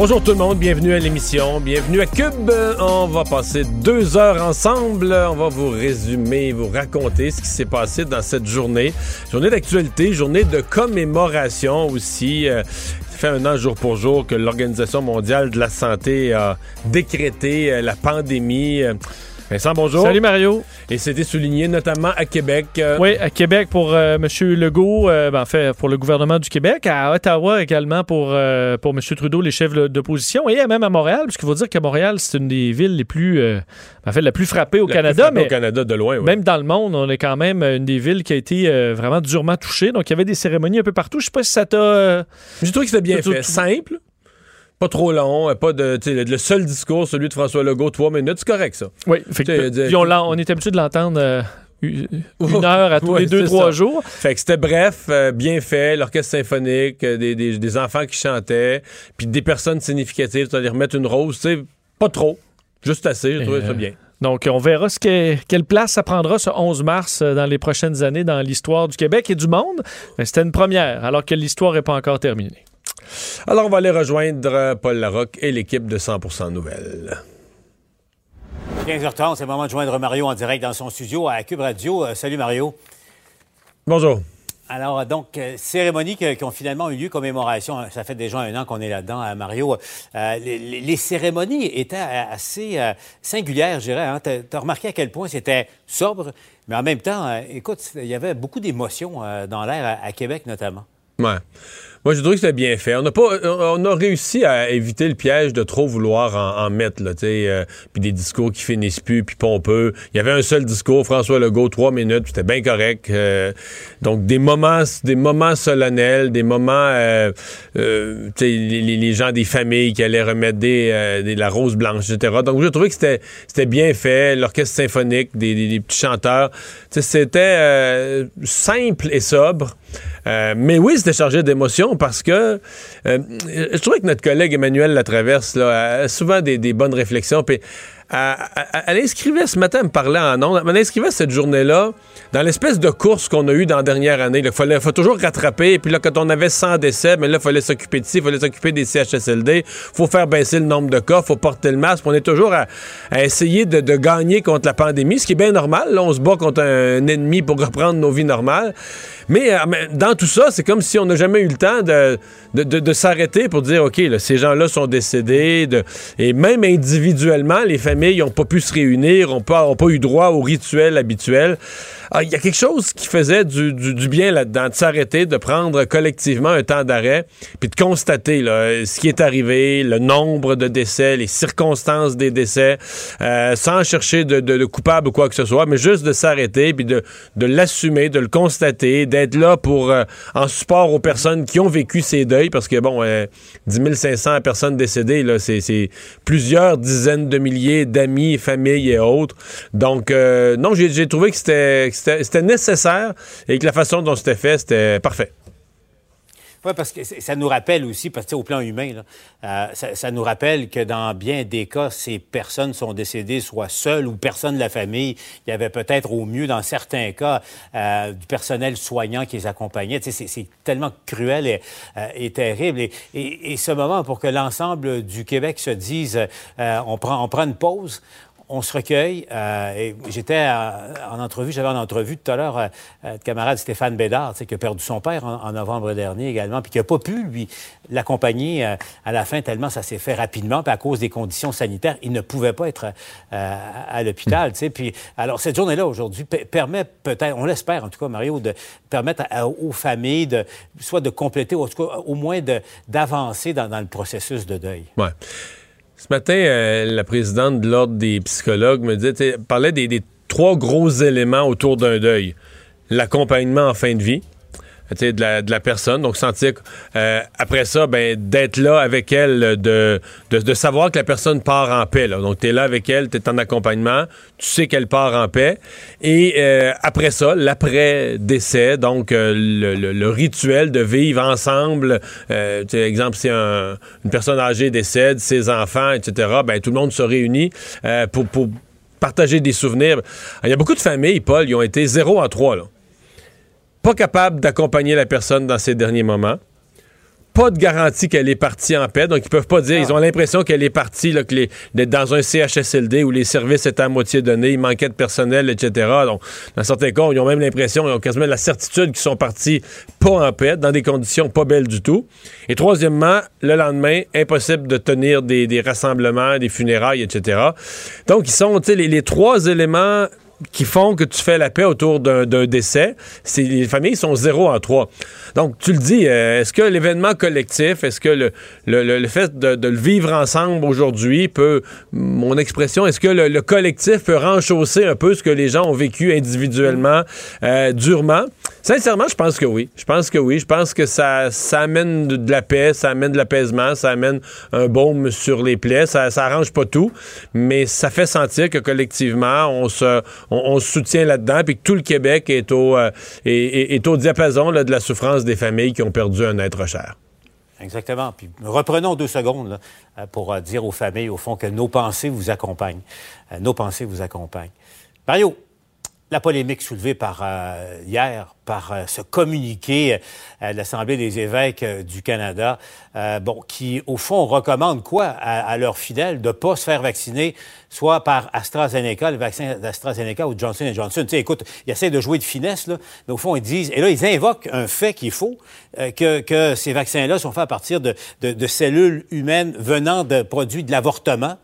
Bonjour tout le monde, bienvenue à l'émission, bienvenue à Cube. On va passer deux heures ensemble. On va vous résumer, vous raconter ce qui s'est passé dans cette journée. Journée d'actualité, journée de commémoration aussi. Euh, ça fait un an jour pour jour que l'Organisation mondiale de la santé a décrété euh, la pandémie. Vincent, bonjour. Salut Mario. Et c'était souligné notamment à Québec. Euh, Oui, à Québec pour euh, M. Legault, euh, ben, en fait, pour le gouvernement du Québec, à Ottawa également pour, pour M. Trudeau, les chefs d'opposition, et même à Montréal, puisqu'il faut dire que Montréal, c'est une des villes les plus, en fait, la plus frappée au la Canada, plus frappée mais au Canada de loin. oui. même dans le monde, on est quand même une des villes qui a été vraiment durement touchée. Donc, il y avait des cérémonies un peu partout. Je sais pas si ça t'a... J'ai trouvé que c'était bien fait, simple. Pas trop long, euh, pas de. Le seul discours, celui de François Legault, trois minutes, c'est correct, ça. Oui, fait que- dire- puis on, on est habitué de l'entendre euh, une heure à tous Ouais, les deux, trois ça. jours. Fait que c'était bref, euh, bien fait, l'orchestre symphonique, euh, des, des- des enfants qui chantaient, puis des personnes significatives, c'est-à-dire remettre une rose, tu sais, pas trop, juste assez, j'ai trouvé ça euh, bien. Donc, on verra ce que- quelle place ça prendra ce 11 mars euh, dans les prochaines années dans l'histoire du Québec et du monde. Mais c'était une première, alors que l'histoire n'est pas encore terminée. Alors, on va aller rejoindre euh, Paul Larocque et l'équipe de 100% Nouvelles. 15h30, c'est le moment de joindre Mario en direct dans son studio à Cube Radio. Euh, salut Mario. Bonjour. Alors, euh, donc, euh, cérémonies qui ont finalement eu lieu, commémoration, hein, ça fait déjà un an qu'on est là-dedans, Mario. Euh, les, cérémonies étaient assez euh, singulières, je dirais. Hein. Tu as remarqué à quel point c'était sobre, mais en même temps, écoute, il y avait beaucoup d'émotions dans l'air, à, à Québec notamment. Ouais. Moi, j'ai trouvé que c'était bien fait. On a pas, on a réussi à éviter le piège de trop vouloir en, mettre, là, euh, puis des discours qui finissent plus, puis pompeux. Il y avait un seul discours, François Legault, trois minutes, c'était bien correct. Euh, donc, des moments, des moments solennels, des moments, euh, euh, les, les- gens des familles qui allaient remettre des, euh, la rose blanche, etc. Donc, j'ai trouvé que c'était, bien fait. L'orchestre symphonique, des, des- petits chanteurs. C'était euh, simple et sobre. Euh, mais oui, c'était chargé d'émotions parce que euh, je trouvais que notre collègue Emmanuel Latraverse là, a souvent des, bonnes réflexions. Puis elle, inscrivait ce matin, elle me parlait en ondes, elle inscrivait cette journée-là dans l'espèce de course qu'on a eue dans la dernière année. Il fallait faut toujours rattraper. Puis là, quand on avait 100 décès, mais là, il fallait s'occuper de ci, il fallait s'occuper des CHSLD. faut faire baisser le nombre de cas, faut porter le masque. On est toujours à, essayer de, de gagner contre la pandémie, ce qui est bien normal. Là, on se bat contre un ennemi pour reprendre nos vies normales. Mais, euh, mais dans tout ça, c'est comme si on n'a jamais eu le temps de, s'arrêter pour dire, OK, ces gens-là sont décédés. et même individuellement, les familles n'ont pas pu se réunir, n'ont pas, pas eu droit au rituel habituel. Ah, Il y a quelque chose qui faisait du, du- du bien là-dedans, de s'arrêter, de prendre collectivement un temps d'arrêt, puis de constater là, ce qui est arrivé, le nombre de décès, les circonstances des décès, euh, sans chercher de, de- de coupable ou quoi que ce soit, mais juste de s'arrêter, puis de, de l'assumer, de le constater, d'être là pour euh, en support aux personnes qui ont vécu ces deuils, parce que bon, euh, 10 500 personnes décédées, là, c'est, c'est plusieurs dizaines de milliers d'amis, familles et autres. Donc, euh, non, j'ai, j'ai trouvé que c'était, c'était, nécessaire et que la façon dont c'était fait, c'était parfait. Oui, parce que ça nous rappelle aussi, parce que au plan humain, euh, ça, nous rappelle que dans bien des cas, ces personnes sont décédées soit seules ou personne de la famille. Il y avait peut-être au mieux, dans certains cas, euh, du personnel soignant qui les accompagnait. C'est- tellement cruel et, euh, terrible. Et, ce moment, pour que l'ensemble du Québec se dise, on prend une pause, on se recueille. euh, et j'étais en entrevue, j'avais en entrevue tout à l'heure euh, euh, le camarade Stéphane Bédard, qui a perdu son père en, novembre dernier également, puis qui n'a pas pu, lui, l'accompagner euh, à la fin, tellement ça s'est fait rapidement, puis à cause des conditions sanitaires, il ne pouvait pas être à l'hôpital. tu sais. Puis, alors, cette journée-là, aujourd'hui, pe- permet peut-être, on l'espère en tout cas, Mario, de permettre aux familles de soit de compléter, ou en tout cas, au moins d'avancer dans, dans le processus de deuil. Ouais. Ce matin, euh, la présidente de l'Ordre des psychologues me disait, parlait des trois gros éléments autour d'un deuil. L'accompagnement en fin de vie, de la, personne. Donc, sentir, euh, après ça, ben, d'être là avec elle, de, de, savoir que la personne part en paix. Là. Donc, tu là avec elle, tu es en accompagnement, tu sais qu'elle part en paix. Et euh, après ça, l'après-décès, donc euh, le, rituel de vivre ensemble. Euh, exemple, si un, une personne âgée décède, ses enfants, etc., ben, tout le monde se réunit pour, pour partager des souvenirs. Il y a beaucoup de familles, Paul, ils ont été 0 à 3. Là pas capable d'accompagner la personne dans ces derniers moments. Pas de garantie qu'elle est partie en paix. Donc, ils peuvent pas dire. Ils ont l'impression qu'elle est partie, là, que d'être dans un CHSLD où les services étaient à moitié donnés, il manquait de personnel, etc. Donc, dans certains cas, ils ont même l'impression, ils ont quasiment la certitude qu'ils sont partis pas en paix, dans des conditions pas belles du tout. Et troisièmement, le lendemain, impossible de tenir des, rassemblements, des funérailles, etc. Donc, ils sont, tu sais, les trois éléments qui font que tu fais la paix autour d'un décès, les familles sont zéro en trois. Donc, tu le dis, euh, est-ce que l'événement collectif, est-ce que le, le, le, fait de, le vivre ensemble aujourd'hui peut, mon expression, est-ce que le, collectif peut renchausser un peu ce que les gens ont vécu individuellement, euh, durement? Sincèrement, je pense que oui. Je pense que oui. Je pense que ça, ça amène de la paix, ça amène de l'apaisement, ça amène un baume sur les plaies. Ça, ça arrange pas tout, mais ça fait sentir que collectivement, on se, on, se soutient là-dedans, puis que tout le Québec est au, euh, au diapason de la souffrance des familles qui ont perdu un être cher. Exactement. Puis reprenons deux secondes euh, pour euh, dire aux familles, au fond, que nos pensées vous accompagnent. Nos pensées vous accompagnent. Mario, la polémique soulevée par euh, hier par euh, ce communiqué euh, de l'Assemblée des évêques du Canada, bon, qui au fond recommande quoi à, leurs fidèles de pas se faire vacciner, soit par AstraZeneca, le vaccin d'AstraZeneca ou Johnson Johnson. Tu sais, écoute, ils essaient de jouer de finesse là, mais au fond ils disent, et là ils invoquent un fait qu'il faut que, que ces vaccins-là sont faits à partir de, de, de cellules humaines venant de produits de l'avortement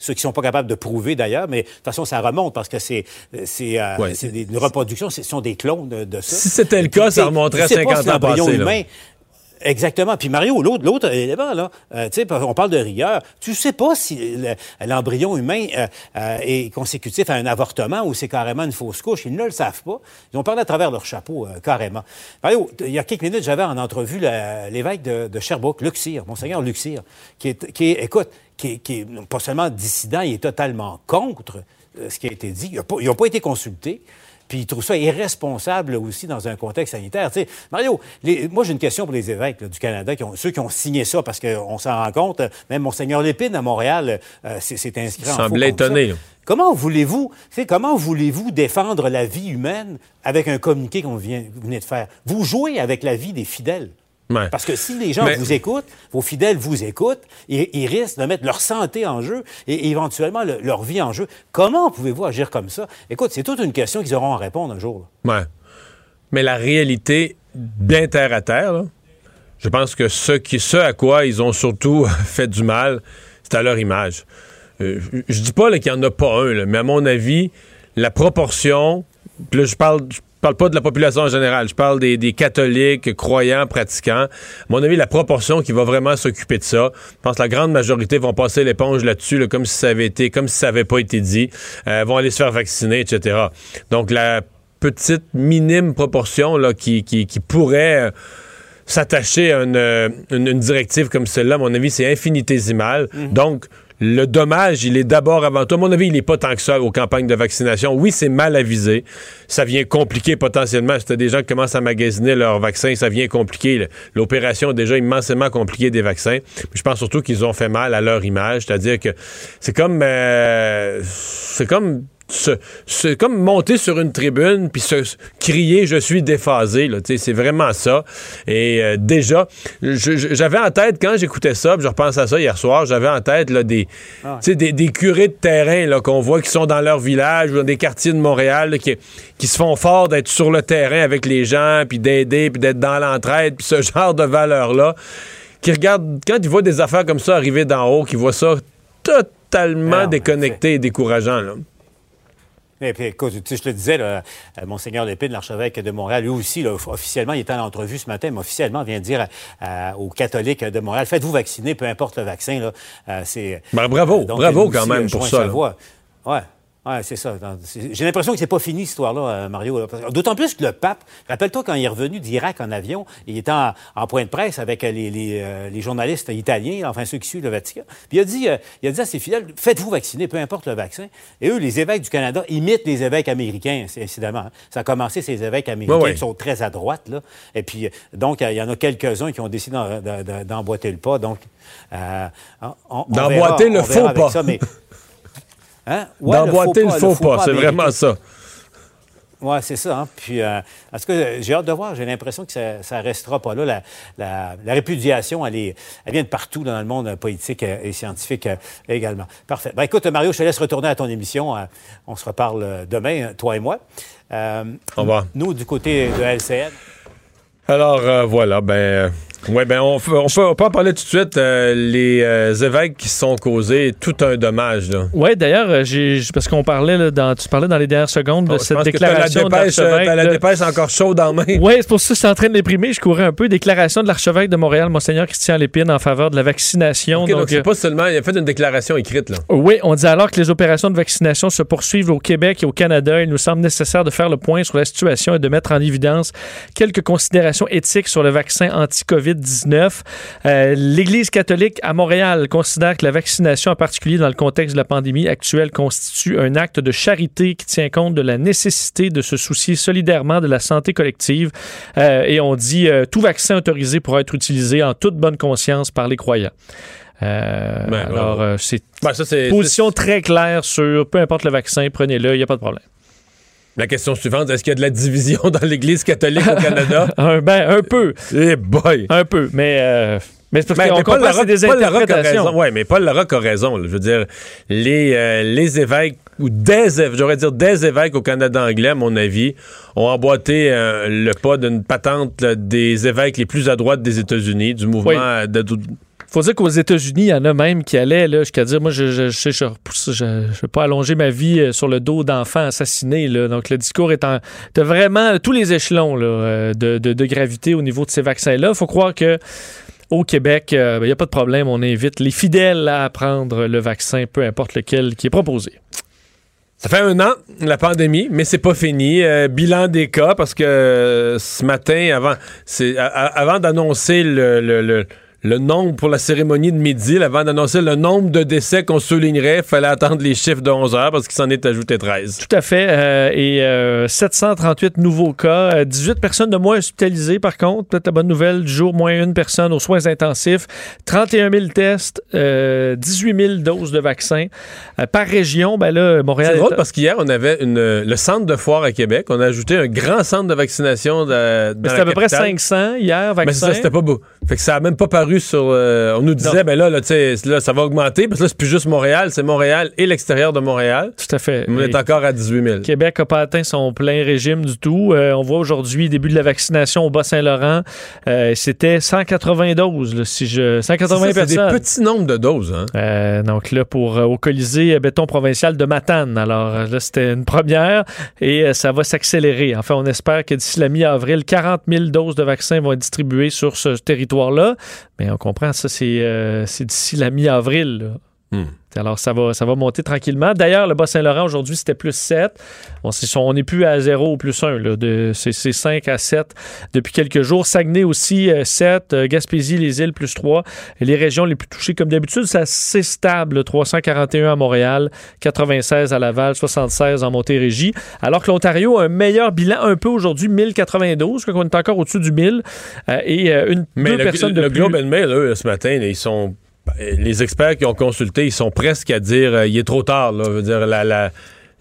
ceux qui sont pas capables de prouver d'ailleurs, mais de toute façon, ça remonte parce que c'est c'est euh, une reproduction, ce sont des clones de, ça. Si c'était le cas, ça remonterait à 50 ans passés. Exactement. Puis Mario, l'autre, l'autre élément, là, euh, on parle de rigueur. Tu sais pas si l'embryon humain euh, euh, est consécutif à un avortement ou c'est carrément une fausse couche. Ils ne le savent pas. Ils ont parlé à travers leur chapeau, carrément. Mario, il y a quelques minutes, j'avais en entrevue l'évêque de, de, Sherbrooke, Luxir, Monseigneur Luxir, qui est, écoute, qui est, pas seulement dissident, il est totalement contre ce qui a été dit. Ils n'ont pas été consultés. Puis il trouve ça irresponsable aussi dans un contexte sanitaire. Mario, moi j'ai une question pour les évêques du Canada, qui ont, ceux qui ont signé ça, parce qu'on s'en rend compte, même Monseigneur Lépine à Montréal euh, s'est inscrit en semblait étonné. Comment voulez-vous, comment voulez-vous défendre la vie humaine avec un communiqué qu'on vient, venez de faire? Vous jouez avec la vie des fidèles. Parce que si les gens vous écoutent, vos fidèles vous écoutent, ils, ils, risquent de mettre leur santé en jeu et éventuellement leur vie en jeu. Comment pouvez-vous agir comme ça? Écoute, c'est toute une question qu'ils auront à répondre un jour. Ouais. Mais la réalité, bien terre à terre, je pense que ce, qui, ce à quoi ils ont surtout fait du mal, c'est à leur image. Euh, je dis pas qu'il n'y en a pas un, mais à mon avis, la proportion, là, je parle, je parle pas de la population en général, je parle des, catholiques, croyants, pratiquants. À mon avis, la proportion qui va vraiment s'occuper de ça, je pense que la grande majorité vont passer l'éponge là-dessus, comme si ça avait été, comme si ça avait pas été dit, euh, vont aller se faire vacciner, etc. Donc la petite minime proportion là, qui, qui, pourrait euh, s'attacher à euh, une, directive comme celle-là, à mon avis, c'est infinitésimal. Mm-hmm. Donc, le dommage, il est d'abord avant tout. À mon avis, il n'est pas tant que ça aux campagnes de vaccination. Oui, c'est mal avisé. Ça vient compliquer potentiellement. Si des gens qui commencent à magasiner leurs vaccins, ça vient compliquer. L'opération est déjà immensément compliquée des vaccins. je pense surtout qu'ils ont fait mal à leur image. C'est-à-dire que c'est comme... Euh, c'est comme c'est comme monter sur une tribune puis se crier je suis déphasé là c'est vraiment ça et euh, déjà j'avais en tête quand j'écoutais ça je repense à ça hier soir j'avais en tête là, des, ah des, des curés de terrain là qu'on voit qui sont dans leur village ou dans des quartiers de Montréal qui, qui se font fort d'être sur le terrain avec les gens puis d'aider puis d'être dans l'entraide puis ce genre de valeur là qui regardent quand ils voient des affaires comme ça arriver d'en haut qui voient ça totalement ah déconnecté et décourageant là. Et puis, écoute, je te le disais, euh, Monseigneur Lépine, l'archevêque de Montréal, lui aussi, là, officiellement, il était en entrevue ce matin, mais officiellement vient dire euh, aux catholiques de Montréal, faites-vous vacciner, peu importe le vaccin. Là, euh, c'est, ben, bravo, bravo quand même pour ça. Ouais. Ouais, c'est ça. J'ai l'impression que c'est pas fini, cette histoire-là, euh, Mario. D'autant plus que le pape, rappelle-toi quand il est revenu d'Irak en avion, il était en, point de presse avec les, les, euh, les, journalistes italiens, enfin ceux qui suivent le Vatican. Puis il a dit, euh, il a dit à ses fidèles, faites-vous vacciner, peu importe le vaccin. Et eux, les évêques du Canada imitent les évêques américains, incidemment. Hein. Ça a commencé, ces évêques américains qui sont très à droite, là. Et puis, donc, il y en a quelques-uns qui ont décidé d'emboîter le pas. Donc, d'emboîter le faux pas. Ça, mais, Hein? D'emboîter le faux pas, c'est vraiment ça. Oui, c'est ça. Hein. Puis, euh, parce que j'ai hâte de voir. J'ai l'impression que ça ne restera pas là. La, répudiation, elle, est, elle, vient de partout dans le monde politique et scientifique euh, également. Parfait. Ben, écoute, Mario, je te laisse retourner à ton émission. Euh, on se reparle demain, toi et moi. Au revoir. Nous, du côté de LCN. Alors, voilà. Ben oui, ben on, on, peut, en parler tout de suite. Euh, les euh, évêques qui sont causés, tout un dommage. Oui, d'ailleurs, euh, j'ai parce qu'on parlait là, dans, tu parlais dans les dernières secondes de oh, cette déclaration de l'archevêque. la dépêche encore chaude en main. Oui, c'est pour ça que je suis en train de l'éprimer. Je courais un peu. Déclaration de l'archevêque de Montréal, Monseigneur Christian Lépine, en faveur de la vaccination. donc, c'est pas seulement, il a fait une déclaration écrite. là. Oui, on dit alors que les opérations de vaccination se poursuivent au Québec et au Canada. Il nous semble nécessaire de faire le point sur la situation et de mettre en évidence quelques considérations éthiques sur le vaccin anti-COVID-19. Euh, L'Église catholique à Montréal considère que la vaccination, en particulier dans le contexte de la pandémie actuelle, constitue un acte de charité qui tient compte de la nécessité de se soucier solidairement de la santé collective. Euh, et on dit euh, tout vaccin autorisé pourra être utilisé en toute bonne conscience par les croyants. Ben, alors, c'est ben, une position très claire sur peu importe le vaccin, prenez-le, il n'y a pas de problème. La question suivante, est-ce qu'il y a de la division dans l'Église catholique au Canada? un, ben, un peu. Eh boy! Un peu, mais... Euh, mais c'est parce ben, qu'on c'est des interprétations. Oui, mais Paul Larocque a raison. Je veux dire, les, euh, les évêques, ou des j'aurais dire des évêques au Canada anglais, à mon avis, ont emboîté euh, le pas d'une patente des évêques les plus à droite des États-Unis, du mouvement de, faut dire qu'aux États-Unis, il y en a même qui allaient jusqu'à dire, moi, je ne je, je, je, veux pas allonger ma vie euh, sur le dos d'enfants assassinés. Là. Donc, le discours est en... de vraiment tous les échelons là, euh, de, de, gravité au niveau de ces vaccins-là. Il faut croire que au Québec, euh, il n'y a pas de problème. On invite les fidèles à prendre le vaccin, peu importe lequel qui est proposé. Ça fait un an, la pandémie, mais c'est pas fini. bilan des cas, parce que ce matin, avant, avant d'annoncer le le nombre pour la cérémonie de midi, avant d'annoncer le nombre de décès qu'on soulignerait, il fallait attendre les chiffres de 11 heures parce qu'il s'en est ajouté 13. Tout à fait. Euh, et 738 euh, nouveaux cas. 18 euh, personnes de moins hospitalisées, par contre. Peut-être la bonne nouvelle du jour, moins une personne aux soins intensifs. 31 000 tests, 18 000 doses de vaccins. par région, ben là, Montréal... C'est drôle parce qu'hier, on avait une, le centre de foire à Québec. On a ajouté un grand centre de vaccination de, C'était à peu près 500 hier, vaccins. Mais ça, c'était pas beau. Fait que ça a même pas paru sur. Euh, on nous disait, ben là, là, là, ça va augmenter, parce que là, c'est plus juste Montréal, c'est Montréal et l'extérieur de Montréal. Tout à fait. On est encore à 18 000. Québec n'a pas atteint son plein régime du tout. Euh, on voit aujourd'hui, début de la vaccination au Bas-Saint-Laurent, euh, c'était 180 doses, si je. 180 personnes. C'est des petits nombres de doses, hein? donc là, pour au Colisée béton provincial de Matane. Alors là, c'était une première et ça va s'accélérer. Enfin, on espère que d'ici la mi-avril, 40 000 doses de vaccins vont être distribuées sur ce territoire-là. Mais on comprend, ça, c'est euh, d'ici la mi-avril. Hmm. Alors, ça va, ça va monter tranquillement. D'ailleurs, le Bas-Saint-Laurent, aujourd'hui, c'était plus 7. on n'est plus à 0 ou plus 1. C'est 5 à 7 depuis quelques jours. Saguenay aussi, 7. Euh, euh, Gaspésie, les îles, plus 3. Et les régions les plus touchées, comme d'habitude, c'est assez stable. 341 à Montréal, 96 à Laval, 76 en Montérégie. Alors que l'Ontario a un meilleur bilan un peu aujourd'hui, 1092, qu'on est encore au-dessus du 1000. et une, Mais deux personnes de le Globe and Mail, eux, ce matin, ils sont les experts qui ont consulté, ils sont presque à dire euh, il est trop tard. Là. dire,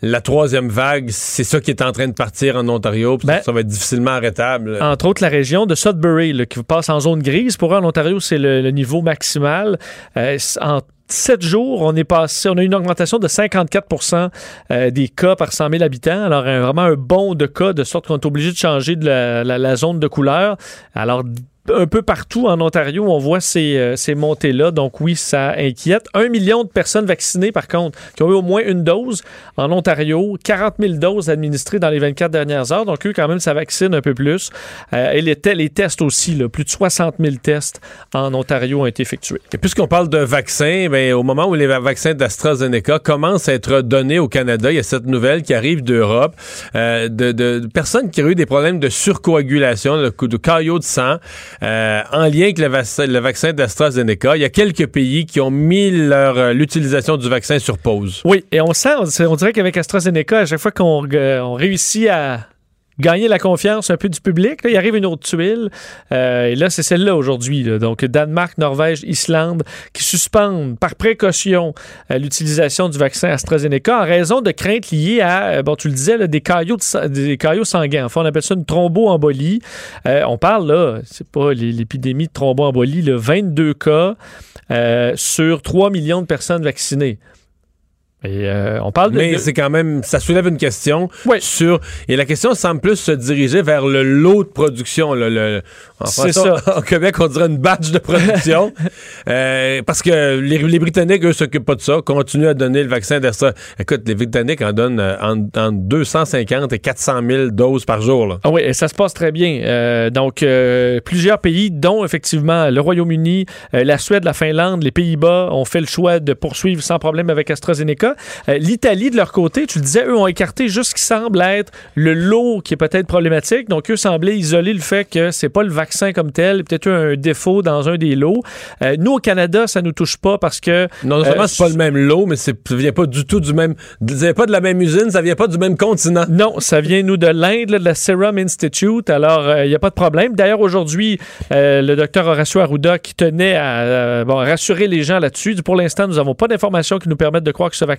la, troisième vague, c'est ça qui est en train de partir en Ontario. Ben, ça va être difficilement arrêtable. Entre autres, la région de Sudbury, qui passe en zone grise. Pour eux, en Ontario, c'est le, niveau maximal. Euh, en sept jours, on est passé, on a une augmentation de 54% euh, des cas par 100 000 habitants. Alors, vraiment un bond de cas, de sorte qu'on est obligé de changer de la, la zone de couleur. Alors, un peu partout en Ontario, on voit ces, euh, ces montées-là. Donc oui, ça inquiète. Un million de personnes vaccinées, par contre, qui ont eu au moins une dose en Ontario. 40 000 doses administrées dans les 24 dernières heures. Donc eux, quand même, ça vaccine un peu plus. Euh, et les, tests aussi, là, plus de 60 000 tests en Ontario ont été effectués. Et puisqu'on parle de vaccins, bien, au moment où les vaccins d'AstraZeneca commencent à être donnés au Canada, il y a cette nouvelle qui arrive d'Europe euh, de, de, personnes qui ont eu des problèmes de surcoagulation, de, de caillots de sang. Euh, en lien avec le, le vaccin d'AstraZeneca. Il y a quelques pays qui ont mis euh, l'utilisation du vaccin sur pause. Oui, et on sent, on, dirait qu'avec AstraZeneca, à chaque fois qu'on on réussit à gagner la confiance un peu du public. il arrive une autre tuile. Euh, et là, c'est celle-là aujourd'hui. Donc, Danemark, Norvège, Islande, qui suspendent par précaution euh, l'utilisation du vaccin AstraZeneca en raison de craintes liées à, euh, bon, tu le disais, des, caillots des caillots sanguins. Enfin, on appelle ça une thromboembolie. on parle, là, c'est pas l'épidémie de thromboembolie, le 22 cas sur 3 millions de personnes vaccinées. Et euh, on parle de, Mais c'est quand même, ça soulève une question sur. Et la question semble plus se diriger vers le lot de production. le, c'est ça. Au Québec, on dirait une batch de production. euh, parce que les, les Britanniques, eux, s'occupent pas de ça, continuent à donner le vaccin d'Astra. Écoute, les Britanniques en donnent euh, en, 250 et 400 000 doses par jour. Là. Ah oui, et ça se passe très bien. Euh, donc, plusieurs pays, dont effectivement le Royaume-Uni, la Suède, la Finlande, les Pays-Bas, ont fait le choix de poursuivre sans problème avec AstraZeneca. Euh, L'Italie, de leur côté, tu le disais, eux ont écarté juste ce qui semble être le lot qui est peut-être problématique. Donc, eux semblaient isoler le fait que c'est pas le vaccin comme tel, peut-être un défaut dans un des lots. Euh, nous, au Canada, ça nous touche pas parce que... Non, seulement euh, c'est pas le même lot, mais ça vient pas du tout du même... Ça vient pas de la même usine, ça vient pas du même continent. Non, ça vient, nous, de l'Inde, de la Serum Institute. Alors, il n'y a pas de problème. D'ailleurs, aujourd'hui, le docteur Horacio Arruda, qui tenait à rassurer les gens là-dessus, pour l'instant, nous n'avons pas d'informations qui nous permettent de croire que ce vaccin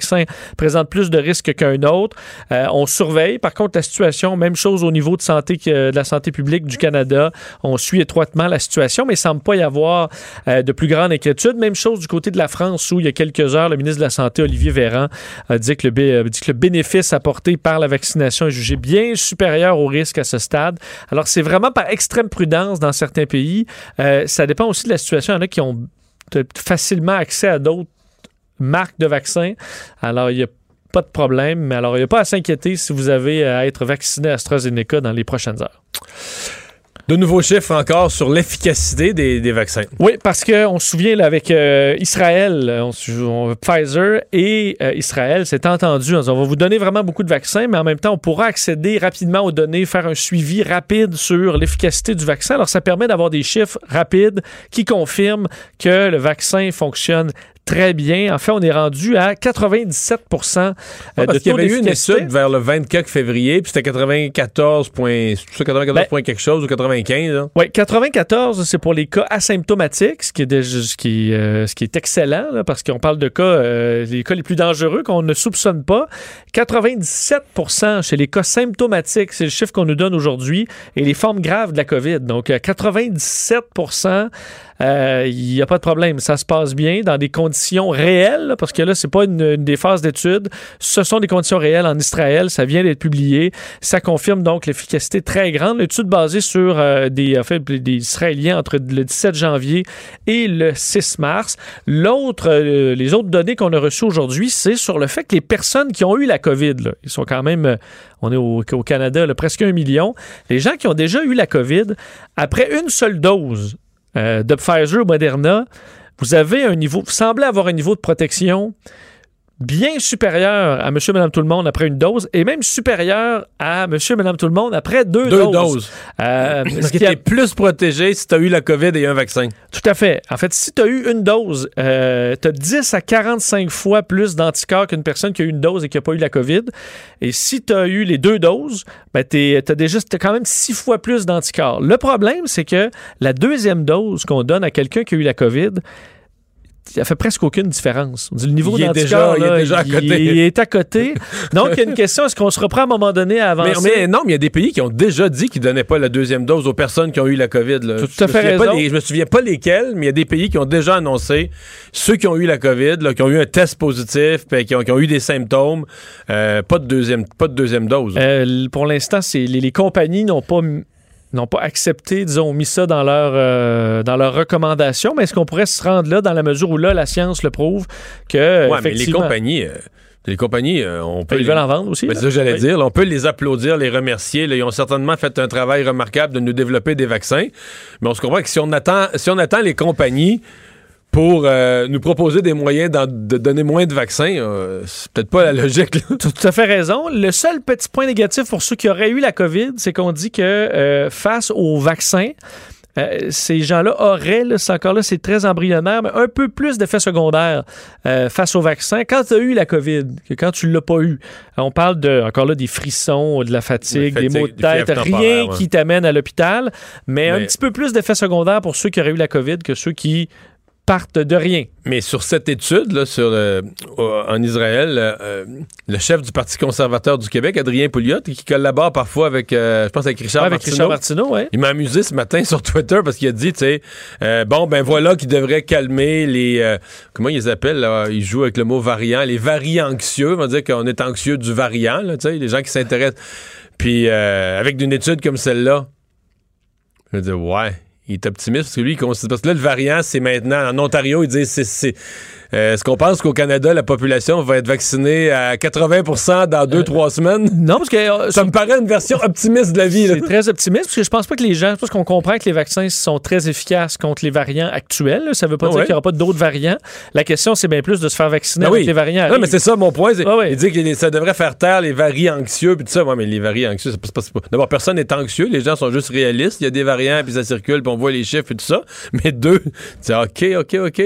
présente plus de risques qu'un autre. Euh, on surveille. Par contre, la situation, même chose au niveau de santé de la santé publique du Canada. On suit étroitement la situation, mais il ne semble pas y avoir euh, de plus grande inquiétude. Même chose du côté de la France, où il y a quelques heures, le ministre de la Santé, Olivier Véran, a dit que le, dit que le bénéfice apporté par la vaccination est jugé bien supérieur au risque à ce stade. Alors, c'est vraiment par extrême prudence dans certains pays. Euh, ça dépend aussi de la situation. Il y en a qui ont facilement accès à d'autres marque de vaccin. Alors, il n'y a pas de problème, mais alors il n'y a pas à s'inquiéter si vous avez à être vacciné à AstraZeneca dans les prochaines heures. De nouveaux chiffres encore sur l'efficacité des, vaccins. Oui, parce qu'on se souvient là, avec euh, Israël, on, Pfizer et euh, Israël, c'est entendu. On va vous donner vraiment beaucoup de vaccins, mais en même temps, on pourra accéder rapidement aux données, faire un suivi rapide sur l'efficacité du vaccin. Alors, ça permet d'avoir des chiffres rapides qui confirment que le vaccin fonctionne très bien. En fait, on est rendu à 97 euh, de taux y avait eu une étude vers le 24 février, puis c'était 94 points, 94 ben, points quelque chose ou 95. Oui, 94, c'est pour les cas asymptomatiques, ce qui est, déjà, ce qui, euh, ce qui est excellent, parce qu'on parle de cas, euh, les cas les plus dangereux qu'on ne soupçonne pas. 97% chez les cas symptomatiques, c'est le chiffre qu'on nous donne aujourd'hui, et les formes graves de la COVID. Donc, 97 il euh, n'y a pas de problème. Ça se passe bien dans des conditions réelles, parce que là, c'est pas une, des phases d'études. Ce sont des conditions réelles en Israël. Ça vient d'être publié. Ça confirme donc l'efficacité très grande. L'étude basée sur euh, des, en des Israéliens entre le 17 janvier et le 6 mars. L'autre, euh, les autres données qu'on a reçues aujourd'hui, c'est sur le fait que les personnes qui ont eu la COVID, ils sont quand même on est au, Canada, presque un million. Les gens qui ont déjà eu la COVID, après une seule dose euh, de Pfizer ou Moderna, vous avez un niveau, vous semblez avoir un niveau de protection bien supérieur à Monsieur, Madame, tout le monde après une dose et même supérieur à Monsieur, Madame, tout le monde après deux, deux doses. Euh, Parce que tu es plus protégé si tu as eu la COVID et un vaccin. Tout à fait. En fait, si tu as eu une dose, euh, tu as 10 à 45 fois plus d'anticorps qu'une personne qui a eu une dose et qui n'a pas eu la COVID. Et si tu as eu les deux doses, ben tu as déjà as quand même six fois plus d'anticorps. Le problème, c'est que la deuxième dose qu'on donne à quelqu'un qui a eu la COVID, ça fait presque aucune différence. Le niveau d'anticorps, il, est déjà à côté. Il, est à côté. Donc, il y a une question, est-ce qu'on se reprend à un moment donné à avancer? Mais, non, mais il y a des pays qui ont déjà dit qu'ils ne donnaient pas la deuxième dose aux personnes qui ont eu la COVID. Là. Tout à fait raison. je me souviens pas lesquels, mais il y a des pays qui ont déjà annoncé ceux qui ont eu la COVID, qui ont eu un test positif, puis qui ont, eu des symptômes, euh, pas, de deuxième, pas de deuxième dose. Euh, pour l'instant, les, les compagnies n'ont pas n'ont pas accepté, disons, mis ça dans leur, euh, dans leur recommandation. Mais est-ce qu'on pourrait se rendre là dans la mesure où là, la science le prouve que. Ouais, mais les compagnies. Euh, les compagnies, euh, on peut. Ils veulent en vendre aussi. Ben, c'est ça que j'allais dire. on peut les applaudir, les remercier. ils ont certainement fait un travail remarquable de nous développer des vaccins. Mais on se comprend que si on attend, si on attend les compagnies pour euh, nous proposer des moyens de donner moins de vaccins, euh, c'est peut-être pas la logique. Tu as tout à fait raison. Le seul petit point négatif pour ceux qui auraient eu la COVID, c'est qu'on dit que face aux vaccins, euh, ces gens-là auraient, c'est encore là, c'est très embryonnaire, mais un peu plus d'effets secondaires euh, face au vaccin quand tu as eu la COVID que quand tu l'as pas eu. On parle de, encore là, des frissons, de la fatigue, des maux de tête, rien qui t'amène à l'hôpital, mais, mais, un petit peu plus d'effets secondaires pour ceux qui auraient eu la COVID que ceux qui partent de rien. Mais sur cette étude, là, sur, euh, en Israël, euh, le chef du Parti conservateur du Québec, Adrien Pouliot, qui collabore parfois avec, euh, je pense, avec Richard avec Richard Martineau ouais. Il m'a amusé ce matin sur Twitter parce qu'il a dit, tu sais, bon, ben voilà qui devrait calmer les, comment ils appellent, là, ils jouent avec le mot variant, les variants anxieux, on va dire qu'on est anxieux du variant, tu sais, les gens qui s'intéressent. Puis avec une étude comme celle-là, je veux dire, ouais, il est optimiste parce que lui, il parce que là, le variant, c'est maintenant. En Ontario, il dit c'est euh, est-ce qu'on pense qu'au Canada, la population va être vaccinée à 80% dans deux, euh, trois semaines? Non, parce que... Euh, ça me paraît une version optimiste de la vie. C'est très optimiste, parce que je pense pas que les gens... Parce qu'on comprend que les vaccins sont très efficaces contre les variants actuels. Ça veut pas ah dire qu'il n'y aura pas d'autres variants. La question, c'est bien plus de se faire vacciner ah avec les variants. Non, mais c'est ça mon point. Ah il dit que ça devrait faire taire les variants anxieux, puis tout ça. Ouais, mais les variants anxieux, c'est pas... D'abord, personne n'est anxieux. Les gens sont juste réalistes. Il y a des variants, puis ça circule, puis on voit les chiffres et tout ça. Mais deux, c'est OK, OK, OK.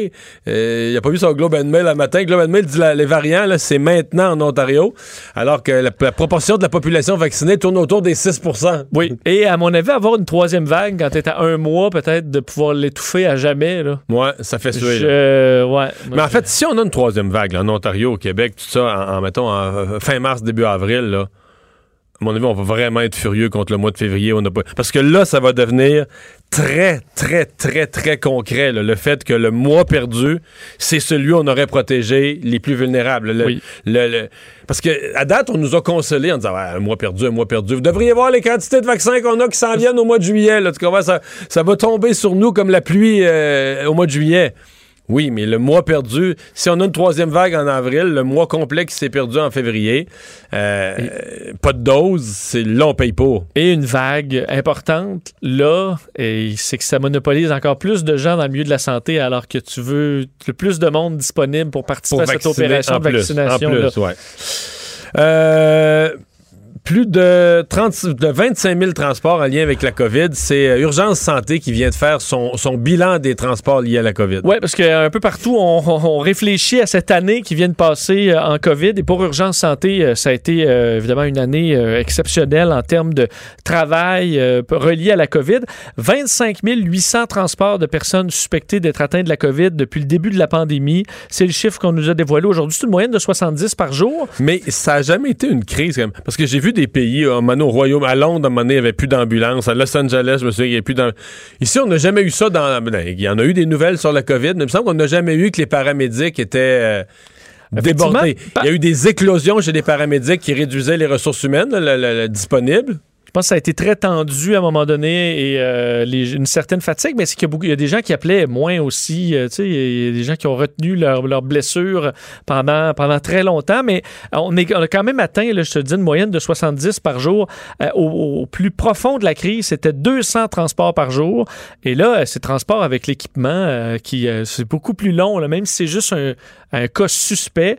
Il n'y a pas vu son Globe and Mail la matin Globe Mail dit les variants, c'est maintenant en Ontario, alors que la, proportion de la population vaccinée tourne autour des 6% Oui. Et à mon avis, avoir une troisième vague quand tu es à un mois, peut-être de pouvoir l'étouffer à jamais. Là. Ouais, ça fait suer. ouais. Mais en fait, si on a une troisième vague en Ontario, au Québec, tout ça, en, mettons, en, fin mars, début avril, là, à mon avis, on va vraiment être furieux contre le mois de février. On pas... Parce que là, ça va devenir très, très, très, très concret. le fait que le mois perdu, c'est celui où on aurait protégé les plus vulnérables. oui. Parce que à date, on nous a consolés en disant un mois perdu, un mois perdu. Vous devriez voir les quantités de vaccins qu'on a qui s'en viennent au mois de juillet. Là. Tu ça, ça va tomber sur nous comme la pluie euh, au mois de juillet. Oui, mais le mois perdu, si on a une troisième vague en avril, le mois complet qui s'est perdu en février, euh, pas de dose, c'est là on paye pour. Et une vague importante, là, c'est que ça monopolise encore plus de gens dans le milieu de la santé alors que tu veux le plus de monde disponible pour participer à cette opération de vaccination. En plus, ouais. Euh, plus de, 30, de 25 000 transports en lien avec la COVID. C'est euh, Urgence Santé qui vient de faire son, son, bilan des transports liés à la COVID. Oui, parce qu'un peu partout, on, réfléchit à cette année qui vient de passer euh, en COVID. Et pour Urgence Santé, euh, ça a été évidemment une année exceptionnelle en termes de travail relié à la COVID. 25 800 transports de personnes suspectées d'être atteintes de la COVID depuis le début de la pandémie. C'est le chiffre qu'on nous a dévoilé aujourd'hui. C'est une moyenne de 70 par jour. Mais ça n'a jamais été une crise, quand même. Parce que j'ai vu des pays. À au Royaume, à Londres, à un moment donné, il n'y avait plus d'ambulance. À Los Angeles, je me souviens, il n'y avait plus d'ambulance. Ici, on n'a jamais eu ça dans. Ben, il y en a eu des nouvelles sur la COVID, mais il me semble qu'on n'a jamais eu que les paramédics étaient. Euh, débordés. Il y a eu des éclosions chez les paramédics qui réduisaient les ressources humaines disponibles. Pense que ça a été très tendu à un moment donné et euh, une certaine fatigue, mais c'est qu'il y, a des gens qui appelaient moins aussi. Euh, il y a des gens qui ont retenu leurs leur blessures pendant, pendant très longtemps, mais on, est, a quand même atteint, je te dis, une moyenne de 70 par jour. Euh, au, plus profond de la crise, c'était 200 transports par jour. Et là, ces transports avec l'équipement, qui c'est beaucoup plus long, même si c'est juste un, cas suspect.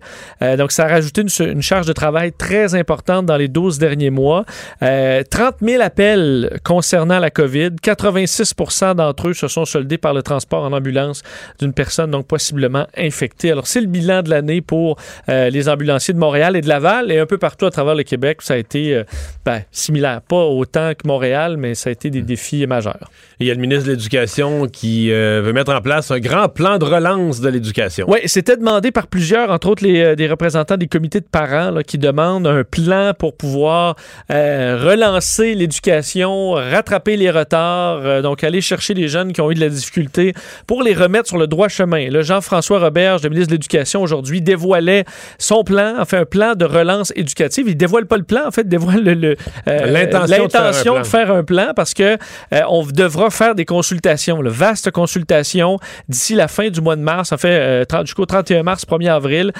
donc, ça a rajouté une, charge de travail très importante dans les 12 derniers mois. 30 000 appels concernant la COVID. 86% d'entre eux se sont soldés par le transport en ambulance d'une personne donc possiblement infectée. Alors, c'est le bilan de l'année pour euh, les ambulanciers de Montréal et de Laval et un peu partout à travers le Québec. Ça a été euh, ben, similaire. Pas autant que Montréal, mais ça a été des hmm. défis majeurs. il y a le ministre de l'Éducation qui euh, veut mettre en place un grand plan de relance de l'éducation. Oui, c'était demandé par plusieurs, entre autres les, des représentants des comités de parents qui demandent un plan pour pouvoir relancer relancer l'éducation, rattraper les retards, euh, donc aller chercher les jeunes qui ont eu de la difficulté pour les remettre sur le droit chemin. Le Jean-François Roberge, le ministre de l'Éducation aujourd'hui, dévoilait son plan, enfin un plan de relance éducative. Il dévoile pas le plan, en fait, il dévoile le, euh, l'intention de, faire un plan parce que euh, on devra faire des consultations, le vaste consultation d'ici la fin du mois de mars, en fait jusqu'au 31 mars, 1er avril,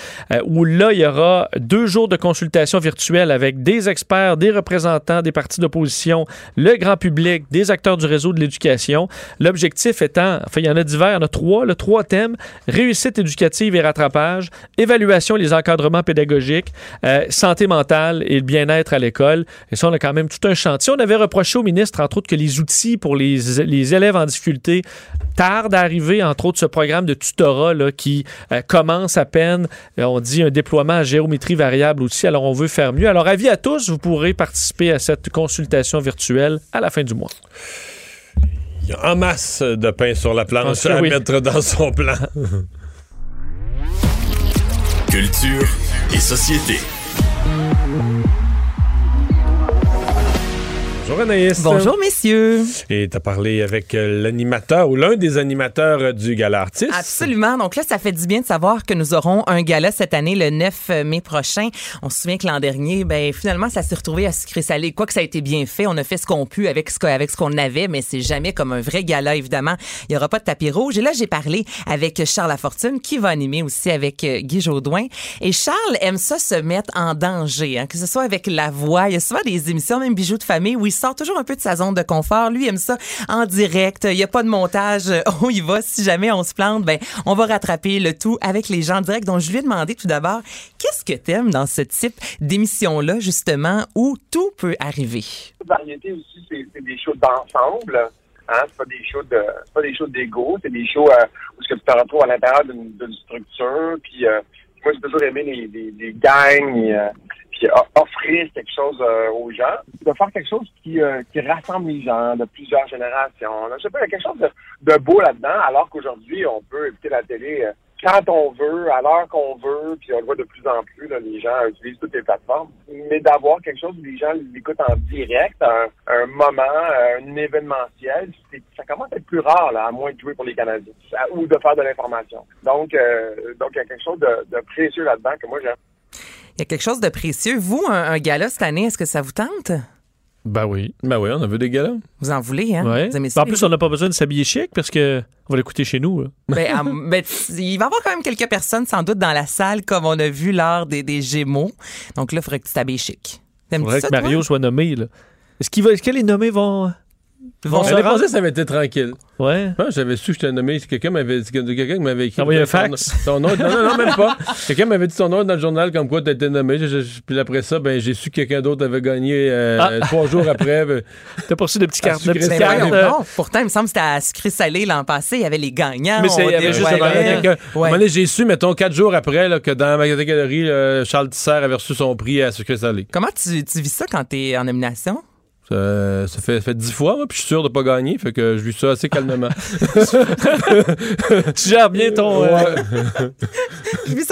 où là il y aura deux jours de consultation virtuelle avec des experts, des représentants des partis d'opposition, le grand public, des acteurs du réseau de l'éducation. L'objectif étant, enfin, il y en a divers, il y en a trois, le trois thèmes réussite éducative et rattrapage, évaluation et les encadrements pédagogiques, euh, santé mentale et le bien-être à l'école. Et ça, on a quand même tout un chantier. On avait reproché au ministre, entre autres, que les outils pour les, les élèves en difficulté tardent à arriver, entre autres, ce programme de tutorat là, qui euh, commence à peine. On dit un déploiement à géométrie variable aussi. Alors, on veut faire mieux. Alors, avis à tous, vous pourrez participer à cette consultation virtuelle à la fin du mois. Il y a en masse de pain sur la planche à mettre dans son plan. Culture et société. Bonjour Anaïs. Bonjour messieurs. Et tu as parlé avec euh, l'animateur ou l'un des animateurs euh, du gala artiste. Absolument. Donc là, ça fait du bien de savoir que nous aurons un gala cette année, le 9 euh, mai prochain. On se souvient que l'an dernier, ben finalement, ça s'est retrouvé à sucré salé. Quoi que ça a été bien fait, on a fait ce qu'on pu avec ce avec ce qu'on avait, mais c'est jamais comme un vrai gala évidemment. Il y aura pas de tapis rouge. Et là, j'ai parlé avec Charles Lafortune qui va animer aussi avec Guy Jodoin. Et Charles aime ça se mettre en danger, hein, que ce soit avec la voix. Il y a souvent des émissions, même bijoux de famille, où il sort toujours un peu de sa zone de confort. Lui aime ça en direct. Il n'y a pas de montage. On y va. Si jamais on se plante, ben, on va rattraper le tout avec les gens en direct. Donc, je lui ai demandé tout d'abord, qu'est-ce que tu aimes dans ce type d'émission-là, justement, où tout peut arriver? La variété aussi, c'est des shows d'ensemble. Hein? C'est pas des shows de, pas des shows d'ego, c'est des shows euh, où ce que tu te retrouves à l'intérieur d'une structure. Puis euh, moi, j'ai toujours aimé les gangs. Euh, offrir quelque chose euh, aux gens, de faire quelque chose qui, euh, qui rassemble les gens de plusieurs générations. Je sais pas, il y a quelque chose de, beau là-dedans, alors qu'aujourd'hui, on peut écouter la télé euh, quand on veut, à l'heure qu'on veut, puis on le voit de plus en plus, les gens utilisent toutes les plateformes, mais d'avoir quelque chose où les gens l'écoutent en direct, un, un moment, un événementiel, ça commence à être plus rare, là, à moins de jouer pour les Canadiens, ou de faire de l'information. Donc, donc il y a quelque chose de, de précieux là-dedans que moi j'aime. Il y a quelque chose de précieux. Vous, un, gala cette année, est-ce que ça vous tente? Ben oui. Ben oui, on a vu des galas. Vous en voulez, hein? Ouais. en plus, on n'a pas besoin de s'habiller chic parce que on va l'écouter chez nous. Ben, ben, il va y avoir quand même quelques personnes, sans doute, dans la salle, comme on a vu lors des, des Gémeaux. Donc là, il faudrait que tu t'habilles chic. Il faudrait que Mario soit nommé. Est-ce qu'il va, est-ce que les nommés vont Bon, L'année passée, ça avait été tranquille. Ouais. J'avais su que j'étais nommé. Quelqu'un m'avait quelqu'un m'avait écrit. Envoyé un fax? Son, nom. Non, non, non, même pas. quelqu'un m'avait dit son nom dans le journal comme quoi tu étais nommé. puis après ça, ben, j'ai su que quelqu'un d'autre avait gagné euh, ah. trois jours après. Ben, T'as pas reçu de petits cartes. De petits cartes. Non, pourtant, il me semble que c'était à sucré salé l'an passé. Il y avait les gagnants. Mais c'est juste ouais. J'ai su, mettons, quatre jours après là, que dans ma catégorie, Charles Tisser avait reçu son prix à sucré salé. Comment tu, tu vis ça quand tu es en nomination? Ça, fait, fait dix fois, puis je suis sûr de pas gagner, fait que je vis ça assez calmement. tu gères bien ton. Euh...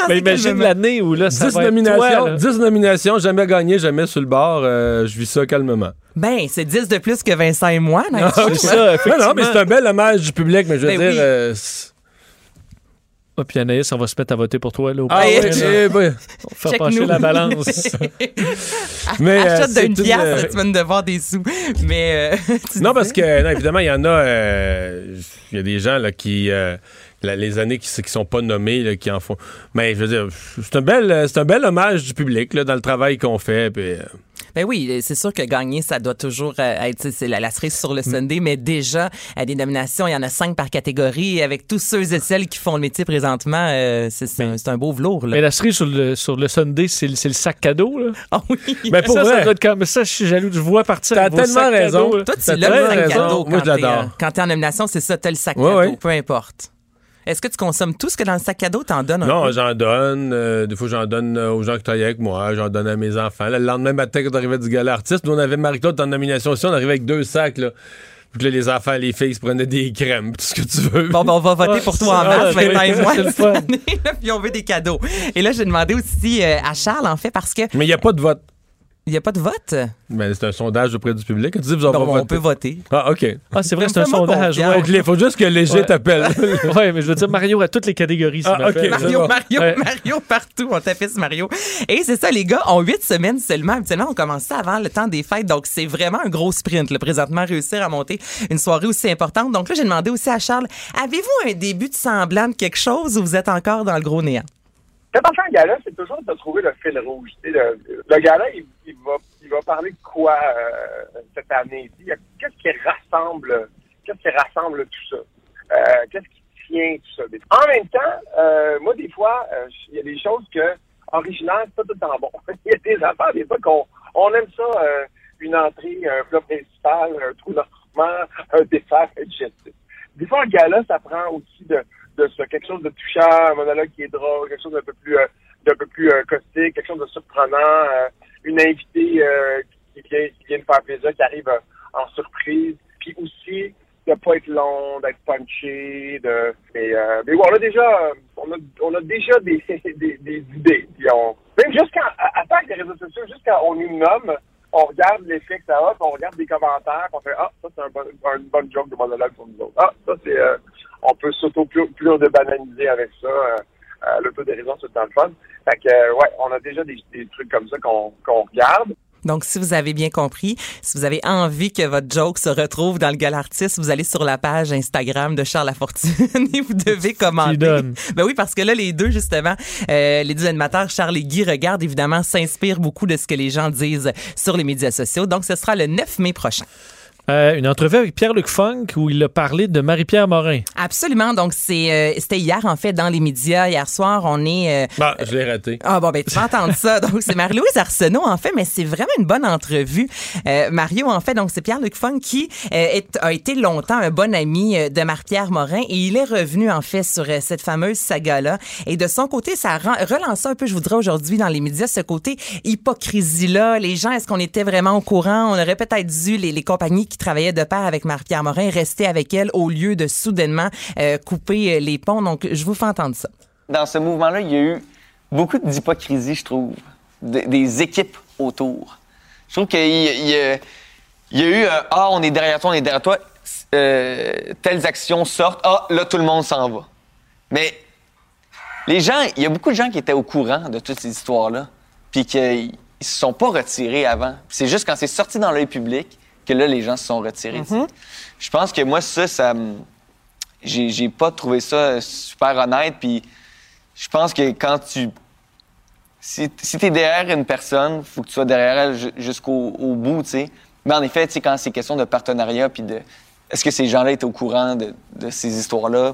Mais imagine l'année où là, ça 10 va nominations, être 10 nominations, jamais gagné, jamais sur le bord. Euh, je vis ça calmement. Ben, c'est 10 de plus que Vincent et moi, non, ça, effectivement. Non, mais c'est un bel hommage du public, mais je veux ben dire. Euh, ah, puis Anaïs, on va se mettre à voter pour toi. Là, ah oui, ben, on va faire pencher la balance. mais, Achète euh, d'une pièce, euh, tu vas nous devoir des sous. Mais, euh, non, parce que, non, évidemment, il y en a... Il y a des gens là, qui... les années qui ne sont pas nommées, là, qui en font. Mais je veux dire, c'est un bel, c'est un bel hommage du public là, dans le travail qu'on fait. Puis, ben oui, c'est sûr que gagner, ça doit toujours euh, être c'est la, cerise sur le mm. Sunday, mais déjà, à des nominations, il y en a cinq par catégorie. Avec tous ceux et celles qui font le métier présentement, euh, c'est un, beau velours. Mais la cerise sur le, sur le Sunday, c'est le sac cadeau. Là. Ah oui. Mais pour ça, ça doit être comme ça. Je suis jaloux. Je vois partir. T'as tellement raison. Toi, tu l'as le sac cadeau. Moi, je l'adore. Quand t'es en nomination, c'est ça. T'as le sac cadeau, peu importe. Est-ce que tu consommes tout ce que dans le sac cadeau, t'en donnes un Non, j'en donne. Euh, des fois, j'en donne euh, aux gens qui travaillent avec moi. J'en donne à mes enfants. le lendemain matin, quand on arrivait du gala artiste, nous, on avait Marie-Claude en nomination aussi. On arrivait avec deux sacs, là. Puis là, les enfants, les filles se prenaient des crèmes, tout ce que tu veux. Bon, ben, on va voter pour toi en mars, maintenant et moi, puis on veut des cadeaux. Et là, j'ai demandé aussi euh, à Charles, en fait, parce que... Mais il n'y a pas de vote. Il n'y a pas de vote? Mais c'est un sondage auprès du public. Tu dis, vous avez Bon, pas on voté. peut voter. Ah, OK. Ah, c'est vrai, c'est un sondage. ouais. Faut juste que léger Ouais. t'appelle. ouais, mais je veux dire, Mario à toutes les catégories. Ah. Mario, bon. Mario, Ouais. Mario partout. On tapisse Mario. Et c'est ça, les gars, en huit semaines seulement. Habituellement, on commence ça avant le temps des fêtes. Donc, c'est vraiment un gros sprint, le présentement, réussir à monter une soirée aussi importante. Donc là, j'ai demandé aussi à Charles, avez-vous un début de semblant de quelque chose ou vous êtes encore dans le gros néant? Quand on fait un gala, c'est toujours de trouver le fil rouge. Le, le gala, il, il va, il va parler de quoi euh, cette année? Qu'est-ce qui rassemble, qu'est-ce qui rassemble tout ça? Euh, qu'est-ce qui tient tout ça? En même temps, euh, moi, des fois, euh, il y a des choses que originales, c'est pas tout le temps bon. Il y a des affaires, des fois, qu'on on aime ça, euh, une entrée, un plat principal, un trou dormant, un dessert, digestif. Des fois, un gala, ça prend aussi de, de ça, quelque chose de touchant, un monologue qui est drôle, quelque chose d'un peu plus, euh, d'un peu plus euh, caustique, quelque chose de surprenant, euh, une invitée qui vient, qui vient de faire plaisir, qui arrive en surprise, puis aussi de pas être long, d'être punché, de mais, euh, mais ouais, on a déjà on a, on a déjà des, des, des idées. Puis on, même jusqu'à avec les réseaux sociaux, jusqu'à on nous nomme, on regarde l'effet que ça a, puis on regarde des commentaires, puis on fait Ah, ça c'est un bon, une bonne joke de monologue pour nous autres. Ah, ça c'est euh, on peut s'auto plus de banaliser avec ça. Euh, euh, L'autodérision, c'est dans le fun. Fait que euh, ouais, on a déjà des, des trucs comme ça qu'on qu'on regarde. Donc, si vous avez bien compris, si vous avez envie que votre joke se retrouve dans le gala artiste, vous allez sur la page Instagram de Charles Lafortune et vous devez commenter. donne. Ben oui, parce que là, les deux, justement, euh, les deux animateurs, Charles et Guy, regardent évidemment, s'inspirent beaucoup de ce que les gens disent sur les médias sociaux. Donc, ce sera le 9 mai prochain. Euh, une entrevue avec Pierre-Luc Funk où il a parlé de Marie-Pierre Morin. Absolument. Donc, c'est, euh, c'était hier, en fait, dans les médias. Hier soir, on est... euh, Bah, je l'ai raté. Ah bon, ben tu vas entendre ça. Donc, c'est Marie-Louise Arsenault, en fait, mais c'est vraiment une bonne entrevue. Euh, Mario, en fait, donc c'est Pierre-Luc Funk qui euh, est- a été longtemps un bon ami de Marc-Pierre Morin et il est revenu, en fait, sur euh, cette fameuse saga-là. Et de son côté, ça relancé un peu, je voudrais aujourd'hui, dans les médias, ce côté hypocrisie-là. Les gens, est-ce qu'on était vraiment au courant? On aurait peut-être dû, les, les compagnies qui travaillaient de pair avec Marc-Pierre Morin, rester avec elle au lieu de soudainement euh, couper euh, les ponts. Donc, je vous fais entendre ça. dans ce mouvement-là, il y a eu beaucoup d'hypocrisie, je trouve, de- des équipes autour. Je trouve qu'il y, a- y a- eu euh, Ah, on est derrière toi, on est derrière toi, telles actions sortent, ah, là, tout le monde s'en va. Mais les gens, il y a beaucoup de gens qui étaient au courant de toutes ces histoires-là, puis qu'ils se sont pas retirés avant. C'est juste quand c'est sorti dans l'œil public que là, les gens se sont retirés. sais. Je pense que moi, ça, ça j'ai pas trouvé ça super honnête. Puis je pense que quand tu. Si, si tu es derrière une personne, faut que tu sois derrière elle ju- jusqu'au au bout, tu sais. Mais en effet, tu sais, quand c'est question de partenariat, puis de. Est-ce que ces gens-là étaient au courant de, de ces histoires-là?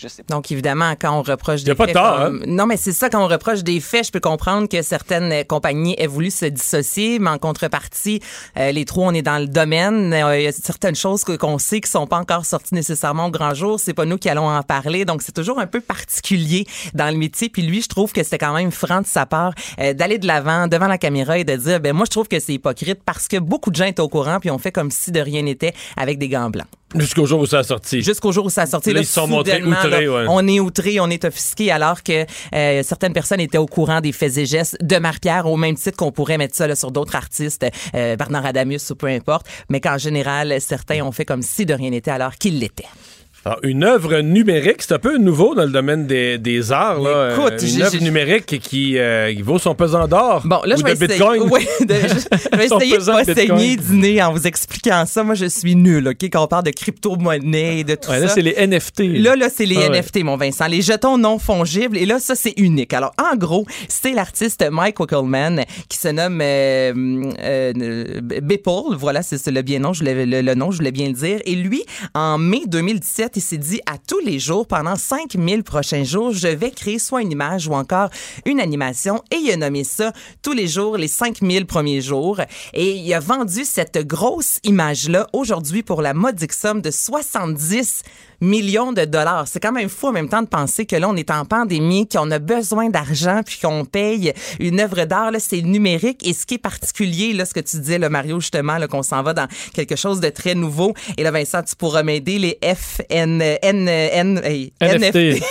Je sais pas. Donc, évidemment, quand on reproche Y des a pas faits... de tort, comme- Non, mais c'est ça, quand on reproche des faits, je peux comprendre que certaines euh, compagnies aient voulu se dissocier, mais en contrepartie, euh, les trois, on est dans le domaine. Euh, Il y a certaines choses que- qu'on sait qui sont pas encore sorties nécessairement au grand jour. C'est pas nous qui allons en parler. Donc, c'est toujours un peu particulier dans le métier. Puis lui, je trouve que c'était quand même franc de sa part euh, d'aller de l'avant devant la caméra et de dire, ben moi, je trouve que c'est hypocrite parce que beaucoup de gens étaient au courant puis on fait comme si de rien n'était avec des gants blancs. Jusqu'au jour où ça a sorti. Jusqu'au jour où ça a sorti. Là, là, ils se sont montrés outrés, là, ouais. On est outré, on est offusqué, alors que euh, certaines personnes étaient au courant des faits et gestes de Marie-Pierre, au même titre qu'on pourrait mettre ça là, sur d'autres artistes, euh, Bernard Adamus ou peu importe, mais qu'en général, certains ont fait comme si de rien n'était alors qu'il l'était. Alors, une œuvre numérique, c'est un peu nouveau dans le domaine des, des arts. Là. Écoute, Euh, une œuvre numérique qui, euh, qui vaut son pesant d'or. Bon, là, ou je vais de essayer, Bitcoin. ouais, de- je, je vais essayer de pas saigner du nez en vous expliquant ça. Moi, je suis nul, OK, quand on parle de crypto-monnaie et de tout Ouais, ça. là, c'est les NFT. Là, là, c'est les Ah ouais. NFT, mon Vincent. Les jetons non fongibles. Et là, ça, c'est unique. Alors, en gros, c'est l'artiste Mike Wickelman qui se nomme euh, euh, Beeple. Voilà, c'est c'est le bien nom. Je voulais, le, le nom, je voulais bien le dire. Et lui, en mai 2017, il s'est dit à tous les jours, pendant 5000 prochains jours, je vais créer soit une image ou encore une animation. Et il a nommé ça tous les jours, les 5000 premiers jours. Et il a vendu cette grosse image-là aujourd'hui pour la modique somme de 70 millions de dollars. C'est quand même fou en même temps de penser que là, on est en pandémie, qu'on a besoin d'argent, puis qu'on paye une œuvre d'art. Là, c'est numérique. Et ce qui est particulier, là, ce que tu disais, le Mario, justement, là, qu'on s'en va dans quelque chose de très nouveau. Et là, Vincent, tu pourras m'aider. Les FN, N, N, hey, NFT.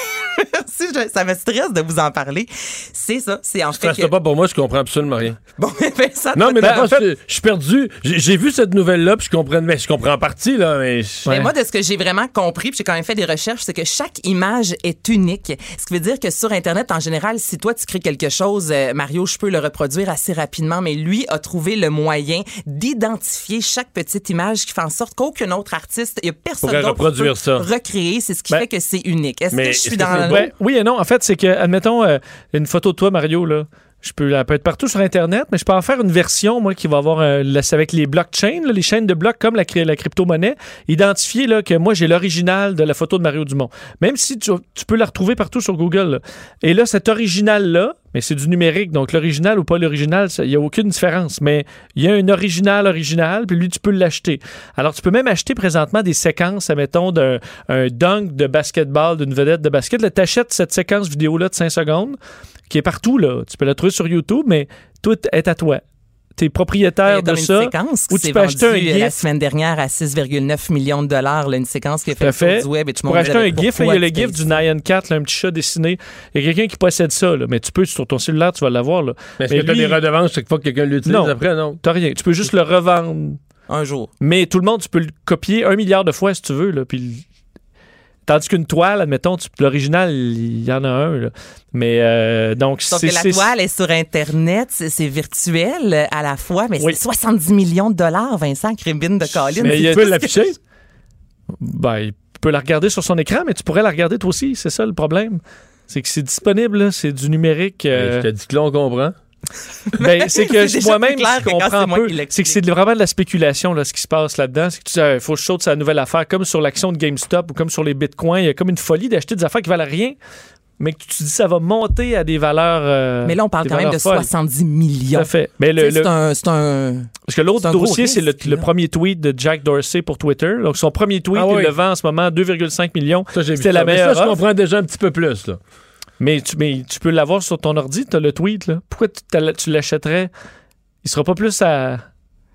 Je- ça me stresse de vous en parler. C'est ça. C'est en fait. Stresse que- pas pour moi, je comprends absolument rien. Bon, ben, ça, Non, mais Ben, d'abord, je je suis perdu. J'ai vu cette nouvelle-là, puis je comprends, mais je comprends en partie, là, mais... Mais moi, de ce que j'ai vraiment compris, puis j'ai quand même fait des recherches, c'est que chaque image est unique. Ce qui veut dire que sur Internet, en général, si toi, tu crées quelque chose, euh, Mario, je peux le reproduire assez rapidement, mais lui a trouvé le moyen d'identifier chaque petite image qui fait en sorte qu'aucun autre artiste, il n'y a personne d'autre reproduire peut ça. recréer. C'est ce qui Ben, fait que c'est unique. Est-ce que je suis dans le... Oui et non. En fait, c'est que, admettons, euh, une photo de toi, Mario, là. Je peux, elle peut être partout sur Internet, mais je peux en faire une version, moi, qui va avoir euh, la- avec les blockchains, les chaînes de blocs comme la, la crypto-monnaie, identifier là, que moi, j'ai l'original de la photo de Mario Dumont. Même si tu, peux la retrouver partout sur Google. Et là, cet original-là, mais c'est du numérique, donc l'original ou pas l'original, il n'y a aucune différence. Mais il y a un original original, puis lui, tu peux l'acheter. Alors, tu peux même acheter présentement des séquences, admettons, d'un un dunk de basketball, d'une vedette de basket. Tu achètes cette séquence vidéo-là de 5 secondes, qui est partout, là. Tu peux la trouver sur YouTube, mais tout est à toi. Tu es propriétaire a de une ça. séquence Ou tu peux acheter un euh, la GIF. semaine dernière à 6,9 millions de dollars, là, une séquence qui a Tout à fait du web. Et le Pour acheter un GIF, il y a le tu GIF du? Nyan Cat, là, un petit chat dessiné. Il y a quelqu'un qui possède ça, là, mais tu peux, sur ton cellulaire, tu vas l'avoir. là. Mais Est-ce Mais que tu as lui- des redevances chaque fois que quelqu'un l'utilise Non. après? Non? T'as rien. Tu peux juste le revendre. Un jour. Mais tout le monde, tu peux le copier un milliard de fois si tu veux. Là, puis Tandis qu'une toile, admettons, l'original, il y en a un. là. Mais euh, donc, Sauf c'est. que la toile est sur Internet, c'est virtuel euh, à la fois, mais Oui. c'est 70 millions de dollars, Vincent Crébine de Colin. Mais il peux l'afficher? Ben, il peut la regarder sur son écran, mais tu pourrais la regarder toi aussi. C'est ça le problème. C'est que c'est disponible, c'est du numérique. euh, Je te dis que là, on comprend. Ben, c'est que moi-même, je comprends peu. C'est que c'est vraiment de la spéculation, là, ce qui se passe là-dedans. C'est que tu il faut que je saute sa nouvelle affaire, comme sur l'action de GameStop ou comme sur les bitcoins. Il y a comme une folie d'acheter des affaires qui valent rien, mais que tu te dis, ça va monter à des valeurs. euh, Mais là, on parle quand même de folles. 70 Tout millions. à fait. Mais Tu le, sais, le- C'est un, parce que l'autre dossier, c'est le, premier tweet de Jack Dorsey pour Twitter. Donc, son premier tweet, Ah il le vend en ce moment 2,5 millions. C'était ça. la Mais meilleure ça, je comprends déjà un petit peu plus, là. Mais tu, mais tu peux l'avoir sur ton ordi, tu as le tweet. Là. Pourquoi tu, l'achèterais? Il sera pas plus à.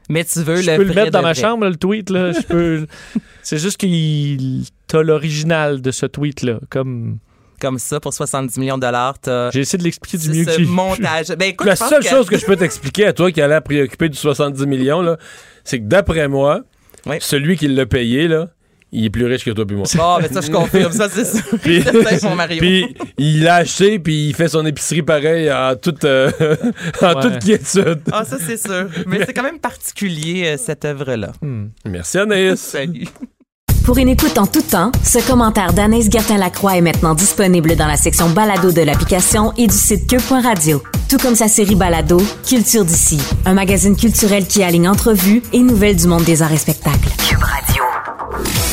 Mais tu veux Je le peux le mettre dans ma vrai. chambre, le tweet. Là. Je peux... C'est juste qu'il t'as l'original de ce tweet-là. Comme... Comme ça, pour 70 millions de dollars, J'ai essayé de l'expliquer du mieux que ce montage. Ben, écoute, La seule que- chose que je peux t'expliquer à toi qui a l'air préoccupé du 70 millions, c'est que d'après moi, Oui. celui qui l'a payé, là, il est plus riche que toi puis moi. Bon, ben ça, je confirme. Ça, c'est sûr. Puis, C'est mon Mario. puis il l'a acheté, puis il fait son épicerie pareil en toute, euh, en Ouais. toute quiétude. Ah, ça, c'est sûr. Mais c'est quand même particulier, euh, cette œuvre-là. Merci Anaïs. Salut. Pour une écoute en tout temps, ce commentaire d'Anaïs Gertin-Lacroix est maintenant disponible dans la section balado de l'application et du site cube.radio. Tout comme sa série balado, Culture d'ici, un magazine culturel qui aligne entrevues et nouvelles du monde des arts et spectacles. Cube Radio.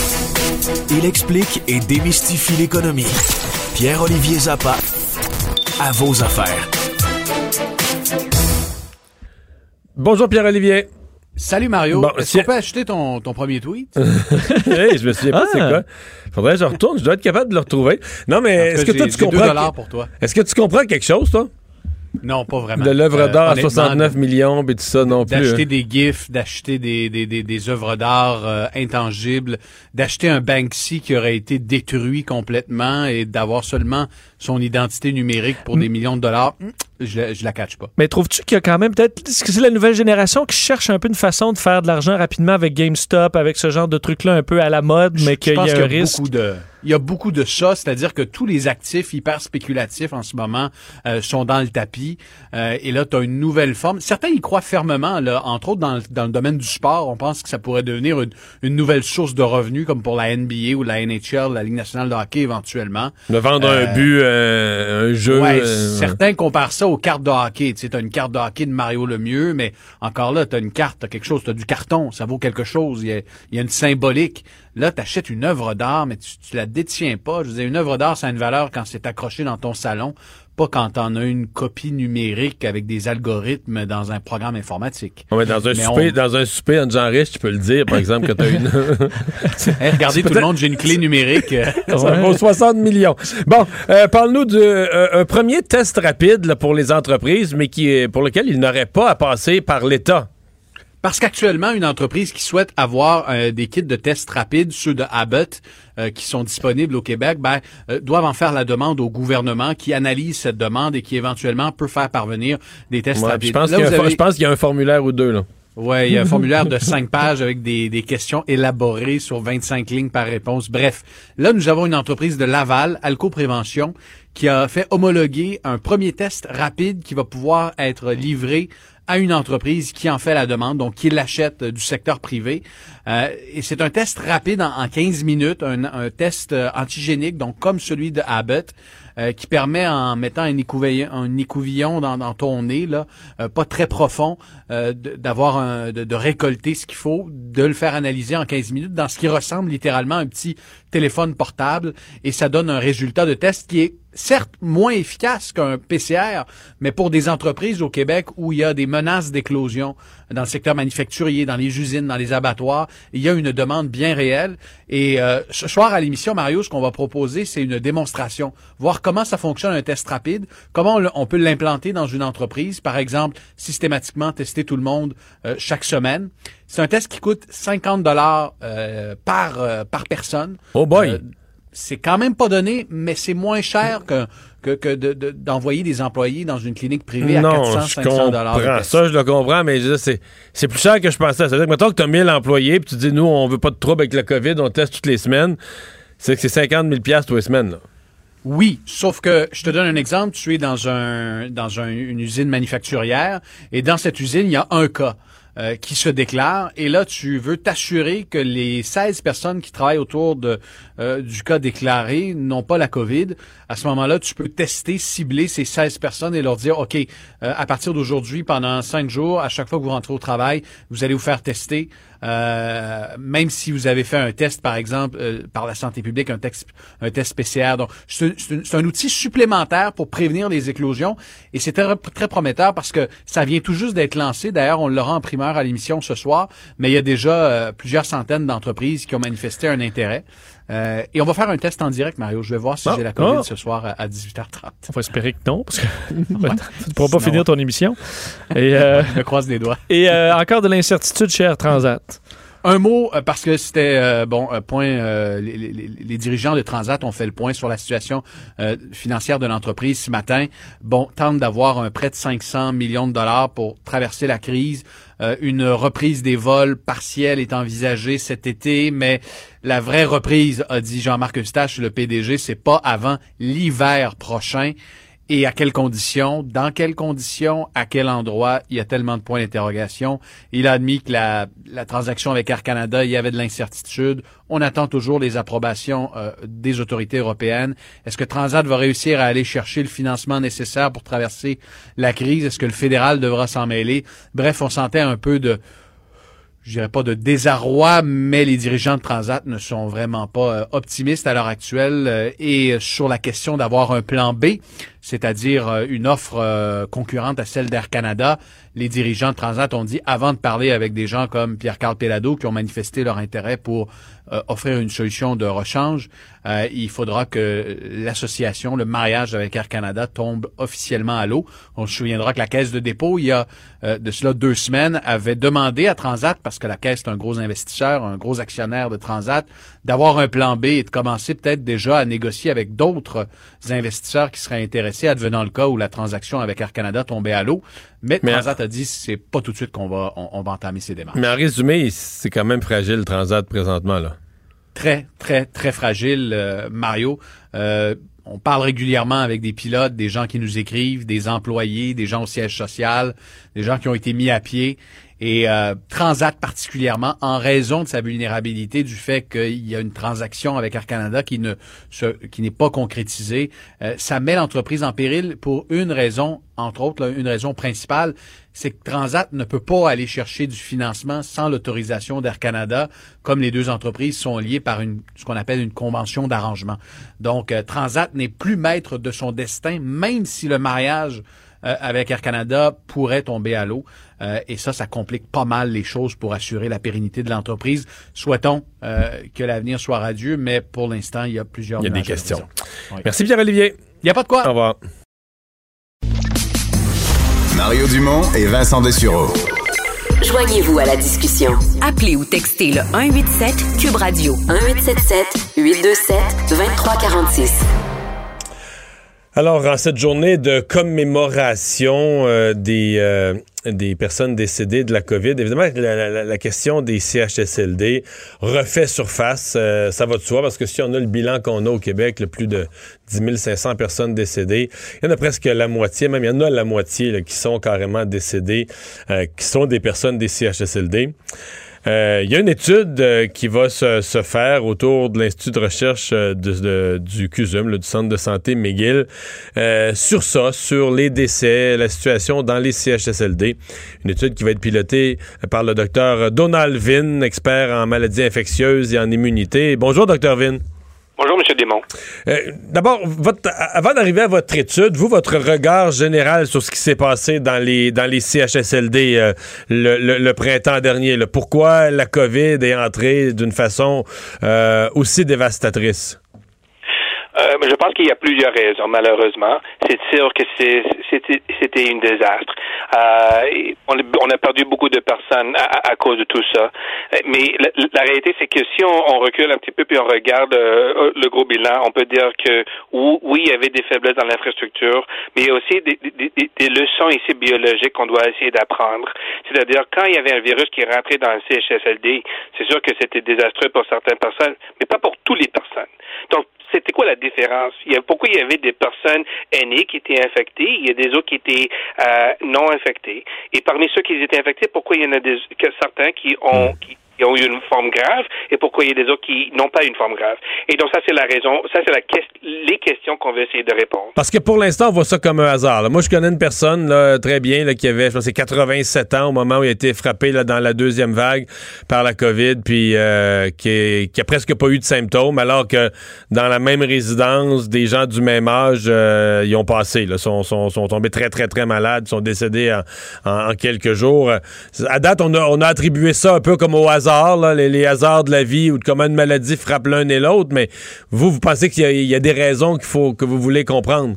Il explique et démystifie l'économie. Pierre-Olivier Zappa, à vos affaires. Bonjour Pierre-Olivier. Salut Mario. Bon, Est-ce si- qu'on peut acheter ton, ton premier tweet? hey, je me souviens pas Ah. c'est quoi? Faudrait que je retourne, je dois être capable de le retrouver. Non mais est-ce que toi tu J'ai 2 comprends dollars pour toi. Est-ce que tu comprends quelque chose toi? Non, pas vraiment. de l'œuvre Euh, d'art à honnêtement, 69 millions et tout ça non plus. D'acheter hein? des gifs, d'acheter des, des, des, des œuvres d'art euh, intangibles, d'acheter un Banksy qui aurait été détruit complètement et d'avoir seulement son identité numérique pour Mm. des millions de dollars, hmm, je, la- je la catch pas. Mais trouves-tu qu'il y a quand même peut-être. Est-ce que c'est la nouvelle génération qui cherche un peu une façon de faire de l'argent rapidement avec GameStop, avec ce genre de truc-là un peu à la mode, mais qu'il y a un risque? beaucoup de il y a beaucoup de ça, c'est-à-dire que tous les actifs hyper spéculatifs en ce moment euh, sont dans le tapis. Euh, et là, tu as une nouvelle forme. Certains y croient fermement, là, entre autres dans, le- dans le domaine du sport. On pense que ça pourrait devenir une, une nouvelle source de revenus, comme pour la NBA ou la NHL, la Ligue nationale de hockey éventuellement. De vendre un Euh, but, euh, un jeu. Ouais, euh, certains comparent ça aux cartes de hockey. Tu sais, t'as une carte de hockey de Mario Lemieux, mais encore là, t'as une carte, t'as quelque chose, t'as du carton, ça vaut quelque chose. Il y a, il y a une symbolique. Là, t'achètes une œuvre d'art, mais tu, tu la détiens pas. Je veux dire, une œuvre d'art, ça a une valeur quand c'est accroché dans ton salon, pas quand t'en as une copie numérique avec des algorithmes dans un programme informatique. Ouais, dans un Mais souper, on- dans un souper en gens riches, tu peux le dire, par exemple, que t'as une. Hey, regardez tout le monde, j'ai une clé numérique. euh, Ça vaut 60 millions. Bon, euh, parle-nous d'un un premier test rapide là, pour les entreprises, mais qui est, pour lequel il n'aurait pas à passer par l'État. Parce qu'actuellement, une entreprise qui souhaite avoir euh, des kits de tests rapides, ceux de Abbott, euh, qui sont disponibles au Québec, ben, euh, doivent en faire la demande au gouvernement qui analyse cette demande et qui éventuellement peut faire parvenir des tests Ouais, rapides. je pense Là, qu'il y, a un for- avez- je pense qu'il y a un formulaire ou deux, là. Ouais, il y a un formulaire de 5 pages avec des, des questions élaborées sur 25 lignes par réponse. Bref, là, nous avons une entreprise de Laval, Alco Prévention, qui a fait homologuer un premier test rapide qui va pouvoir être livré à une entreprise qui en fait la demande, donc qui l'achète euh, du secteur privé. Euh, et c'est un test rapide en, en 15 minutes, un, test euh, antigénique, donc comme celui de Abbott, qui permet en mettant un écouvillon, un écouvillon dans, ton nez, là, pas très profond, euh, d'avoir un, de, de récolter ce qu'il faut, de le faire analyser en 15 minutes dans ce qui ressemble littéralement à un petit téléphone portable, et ça donne un résultat de test qui est certes moins efficace qu'un PCR, mais pour des entreprises au Québec où il y a des menaces d'éclosion dans le secteur manufacturier, dans les usines, dans les abattoirs, il y a une demande bien réelle. Et euh, ce soir à l'émission, Mario, ce qu'on va proposer, c'est une démonstration, voir comment ça fonctionne un test rapide, comment on peut l'implanter dans une entreprise, par exemple, systématiquement tester tout le monde euh, chaque semaine. C'est un test qui coûte 50 dollars par euh, par personne. Oh boy! Euh, c'est quand même pas donné, mais c'est moins cher que, que, que de- de- d'envoyer des employés dans une clinique privée à non, 400, je 500 dollars. Ça, je le comprends, mais c'est, c'est plus cher que je pensais. C'est-à-dire que, mettons que tu as 1000 employés, puis tu dis, nous, on veut pas de trouble avec la COVID, on teste toutes les semaines. C'est que c'est 50 000 piastres toutes les semaines, là. Oui, sauf que je te donne un exemple. Tu es dans un dans un- une usine manufacturière et dans cette usine, il y a un cas euh, qui se déclare et là, tu veux t'assurer que les 16 personnes qui travaillent autour de euh, du cas déclaré n'ont pas la COVID. À ce moment-là, tu peux tester, cibler ces 16 personnes et leur dire, OK, euh, à partir d'aujourd'hui, pendant 5 jours, à chaque fois que vous rentrez au travail, vous allez vous faire tester. Euh, même si vous avez fait un test, par exemple, euh, par la santé publique, un, test, un test PCR. Donc, c'est un- outil supplémentaire pour prévenir les éclosions et c'est très, très prometteur parce que ça vient tout juste d'être lancé. D'ailleurs, on l'aura en primeur à l'émission ce soir, mais il y a déjà euh, plusieurs centaines d'entreprises qui ont manifesté un intérêt. Euh, et on va faire un test en direct, Mario. Je vais voir si Ah, j'ai la COVID ah. ce soir à, à 18h30. On va espérer que non, parce que tu ne pourras pas Sinon, finir ton émission. Et, euh, Je me croise les doigts. et euh, encore de l'incertitude chez Air Transat. Un mot, euh, parce que c'était, euh, bon, un point, euh, les, dirigeants de Transat ont fait le point sur la situation euh, financière de l'entreprise ce matin. Bon, tentent d'avoir un prêt de 500 millions de dollars pour traverser la crise. Euh, une reprise des vols partielle est envisagée cet été, mais la vraie reprise, a dit Jean-Marc Eustache, le PDG, c'est pas avant l'hiver prochain. Et à quelles conditions, dans quelles conditions, à quel endroit, il y a tellement de points d'interrogation. Il a admis que la, la transaction avec Air Canada, il y avait de l'incertitude. On attend toujours les approbations euh, des autorités européennes. Est-ce que Transat va réussir à aller chercher le financement nécessaire pour traverser la crise? Est-ce que le fédéral devra s'en mêler? Bref, on sentait un peu de, je dirais pas de désarroi, mais les dirigeants de Transat ne sont vraiment pas euh, optimistes à l'heure actuelle. euh, et sur la question d'avoir un plan B, c'est-à-dire euh, une offre concurrente à celle d'Air Canada, les dirigeants de Transat ont dit, avant de parler avec des gens comme Pierre-Carl Pelado qui ont manifesté leur intérêt pour euh, offrir une solution de rechange, euh, il faudra que l'association, le mariage avec Air Canada tombe officiellement à l'eau. On se souviendra que la Caisse de dépôt, il y a euh, de cela deux semaines, avait demandé à Transat, parce que la Caisse est un gros investisseur, un gros actionnaire de Transat, d'avoir un plan B et de commencer peut-être déjà à négocier avec d'autres investisseurs qui seraient intéressés, advenant le cas où la transaction avec Air Canada tombait à l'eau. Mais, Mais- Transat a dit c'est pas tout de suite qu'on va on, on va entamer ces démarches. Mais en résumé, c'est quand même fragile, le Transat, présentement, là. très, très, très fragile, euh, Mario. Euh, on parle régulièrement avec des pilotes, des gens qui nous écrivent, des employés, des gens au siège social, des gens qui ont été mis à pied. Et euh, Transat particulièrement, en raison de sa vulnérabilité, du fait qu'il y a une transaction avec Air Canada qui ne se, qui n'est pas concrétisée, euh, ça met l'entreprise en péril pour une raison, entre autres, une raison principale, c'est que Transat ne peut pas aller chercher du financement sans l'autorisation d'Air Canada, comme les deux entreprises sont liées par une, ce qu'on appelle une convention d'arrangement. Donc, euh, Transat n'est plus maître de son destin, même si le mariage euh, avec Air Canada pourrait tomber à l'eau. Euh, et ça, ça complique pas mal les choses pour assurer la pérennité de l'entreprise. Souhaitons euh, que l'avenir soit radieux, mais pour l'instant, il y a plusieurs Il y a des questions. Oui. Merci, Pierre-Olivier. Il n'y a pas de quoi. Au revoir. Mario Dumont et Vincent Dessureau. Joignez-vous à la discussion. Appelez ou textez le 187 Cube Radio 1877 827 2346. Alors, en cette journée de commémoration euh, des, euh, des personnes décédées de la COVID, évidemment, la, la- la question des CHSLD refait surface. Euh, ça va de soi parce que si on a le bilan qu'on a au Québec, le plus de 10 500 personnes décédées, il y en a presque la moitié, même il y en a la moitié là, qui sont carrément décédées, euh, qui sont des personnes des CHSLD. Euh, Il y a une étude euh, qui va se, faire autour de l'Institut de recherche euh, du CUSUM, là, du Centre de santé McGill, euh, sur ça, sur les décès, la situation dans les CHSLD. Une étude qui va être pilotée par le docteur Donald Vin, expert en maladies infectieuses et en immunité. Bonjour, docteur Vin. Bonjour, M. Desmond. Euh, D'abord, avant d'arriver à votre étude, vous, votre regard général sur ce qui s'est passé dans les, dans les CHSLD euh, le, le- le printemps dernier, là. pourquoi la COVID est entrée d'une façon euh, aussi dévastatrice? Euh, je pense qu'il y a plusieurs raisons, malheureusement. C'est sûr que c'était un désastre. Euh, on, a- perdu beaucoup de personnes à, à- cause de tout ça. Mais la, réalité, c'est que si on, recule un petit peu puis on regarde euh, le gros bilan, on peut dire que ou- oui, il y avait des faiblesses dans l'infrastructure, mais il y a aussi des, des- des- des leçons ici biologiques qu'on doit essayer d'apprendre. C'est-à-dire, quand il y avait un virus qui est rentré dans le CHSLD, c'est sûr que c'était désastreux pour certaines personnes, mais pas pour toutes les personnes. Donc, c'était quoi la différence? Il y a, pourquoi il y avait des personnes aînées qui étaient infectées, il y a des autres qui étaient euh, non infectées. Et parmi ceux qui étaient infectés, pourquoi il y en a des, que certains qui ont, qui, qui ont eu une forme grave et pourquoi il y a des autres qui n'ont pas une forme grave? Et donc, ça, c'est la raison, ça, c'est les questions qu'on veut essayer de répondre. Parce que pour l'instant, on voit ça comme un hasard. Moi, je connais une personne très bien qui avait, je pense, c'est 87 ans au moment où il a été frappé dans la deuxième vague par la COVID, puis euh, qui, est- a presque pas eu de symptômes, alors que dans la même résidence, des gens du même âge, euh, ils ont passé, là, sont, tombés très, très, très malades, sont décédés en, quelques jours. À date, on a attribué ça un peu comme au hasard, les, hasards de la vie ou de comment une maladie frappe l'un et l'autre, mais vous, vous pensez qu'il y y, a des raisons qu'il faut que vous voulez comprendre?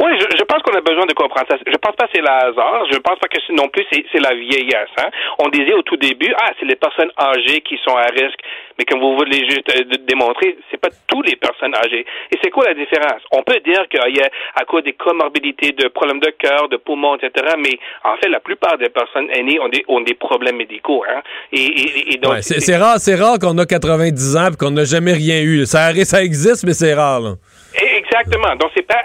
Oui, je, je pense qu'on a besoin de comprendre ça. Je pense pas que c'est le hasard. Je pense pas que non plus c'est la vieillesse. Hein. On disait au tout début, ah, c'est les personnes âgées qui sont à risque. Mais comme vous voulez juste euh, démontrer, c'est pas toutes les personnes âgées. Et c'est quoi la différence? On peut dire qu'il y a à cause des comorbidités, de problèmes de cœur, de poumons, etc. Mais en fait, la plupart des personnes aînées ont des, ont des problèmes médicaux. Hein. Et, et, et donc, c'est rare, c'est rare qu'on a 90 ans et qu'on n'a jamais rien eu. Ça, ça existe, mais c'est rare. là. Exactement. Donc c'est pas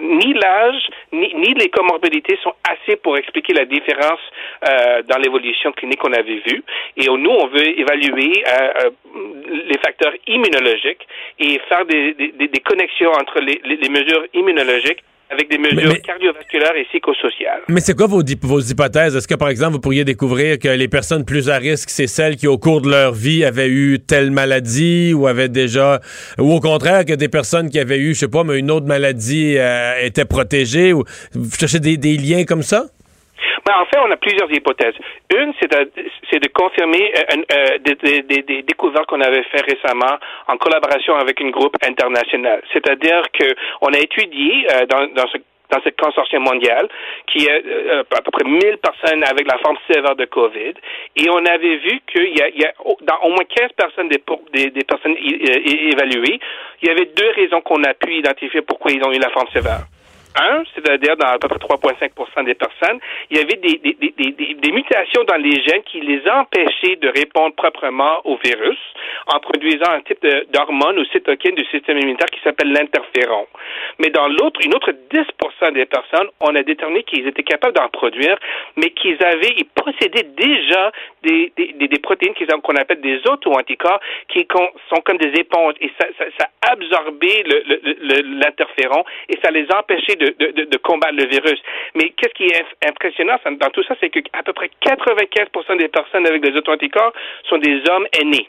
ni l'âge ni, ni les comorbidités sont assez pour expliquer la différence euh, dans l'évolution clinique qu'on avait vue. Et nous, on veut évaluer euh, euh, les facteurs immunologiques et faire des, des, des- connexions entre les- les mesures immunologiques avec des mesures mais- cardiovasculaires et psychosociales. Mais c'est quoi vos, vos hypothèses? Est-ce que, par exemple, vous pourriez découvrir que les personnes plus à risque, c'est celles qui, au cours de leur vie, avaient eu telle maladie ou avaient déjà... Ou au contraire, que des personnes qui avaient eu, je sais pas, mais une autre maladie euh, étaient protégées? Ou, vous cherchez des, des liens comme ça? Ben, en fait, on a plusieurs hypothèses. Une, c'est de, confirmer euh, euh, des, découvertes qu'on avait fait récemment en collaboration avec un groupe international. C'est-à-dire que on a étudié euh, dans, ce consortium mondial, qui est euh, à peu près 1000 personnes avec la forme sévère de COVID, et on avait vu qu'il y a, dans au moins 15 personnes des, des, personnes évaluées, il y avait deux raisons qu'on a pu identifier pourquoi ils ont eu la forme sévère. C'est-à-dire dans à peu près 3,5 des personnes, il y avait des, mutations dans les gènes qui les empêchaient de répondre proprement au virus en produisant un type d'hormone ou cytokine du système immunitaire qui s'appelle l'interféron. Mais dans l'autre, une autre 10 des personnes, on a déterminé qu'ils étaient capables d'en produire, mais qu'ils avaient, ils possédaient déjà des, protéines qu'on appelle des auto-anticorps qui sont comme des éponges et ça, absorbait l'interféron et ça les empêchait de, de, combattre le virus. Mais qu'est-ce qui est impressionnant dans tout ça, c'est qu'à peu près 95% des personnes avec des auto-anticorps sont des hommes aînés.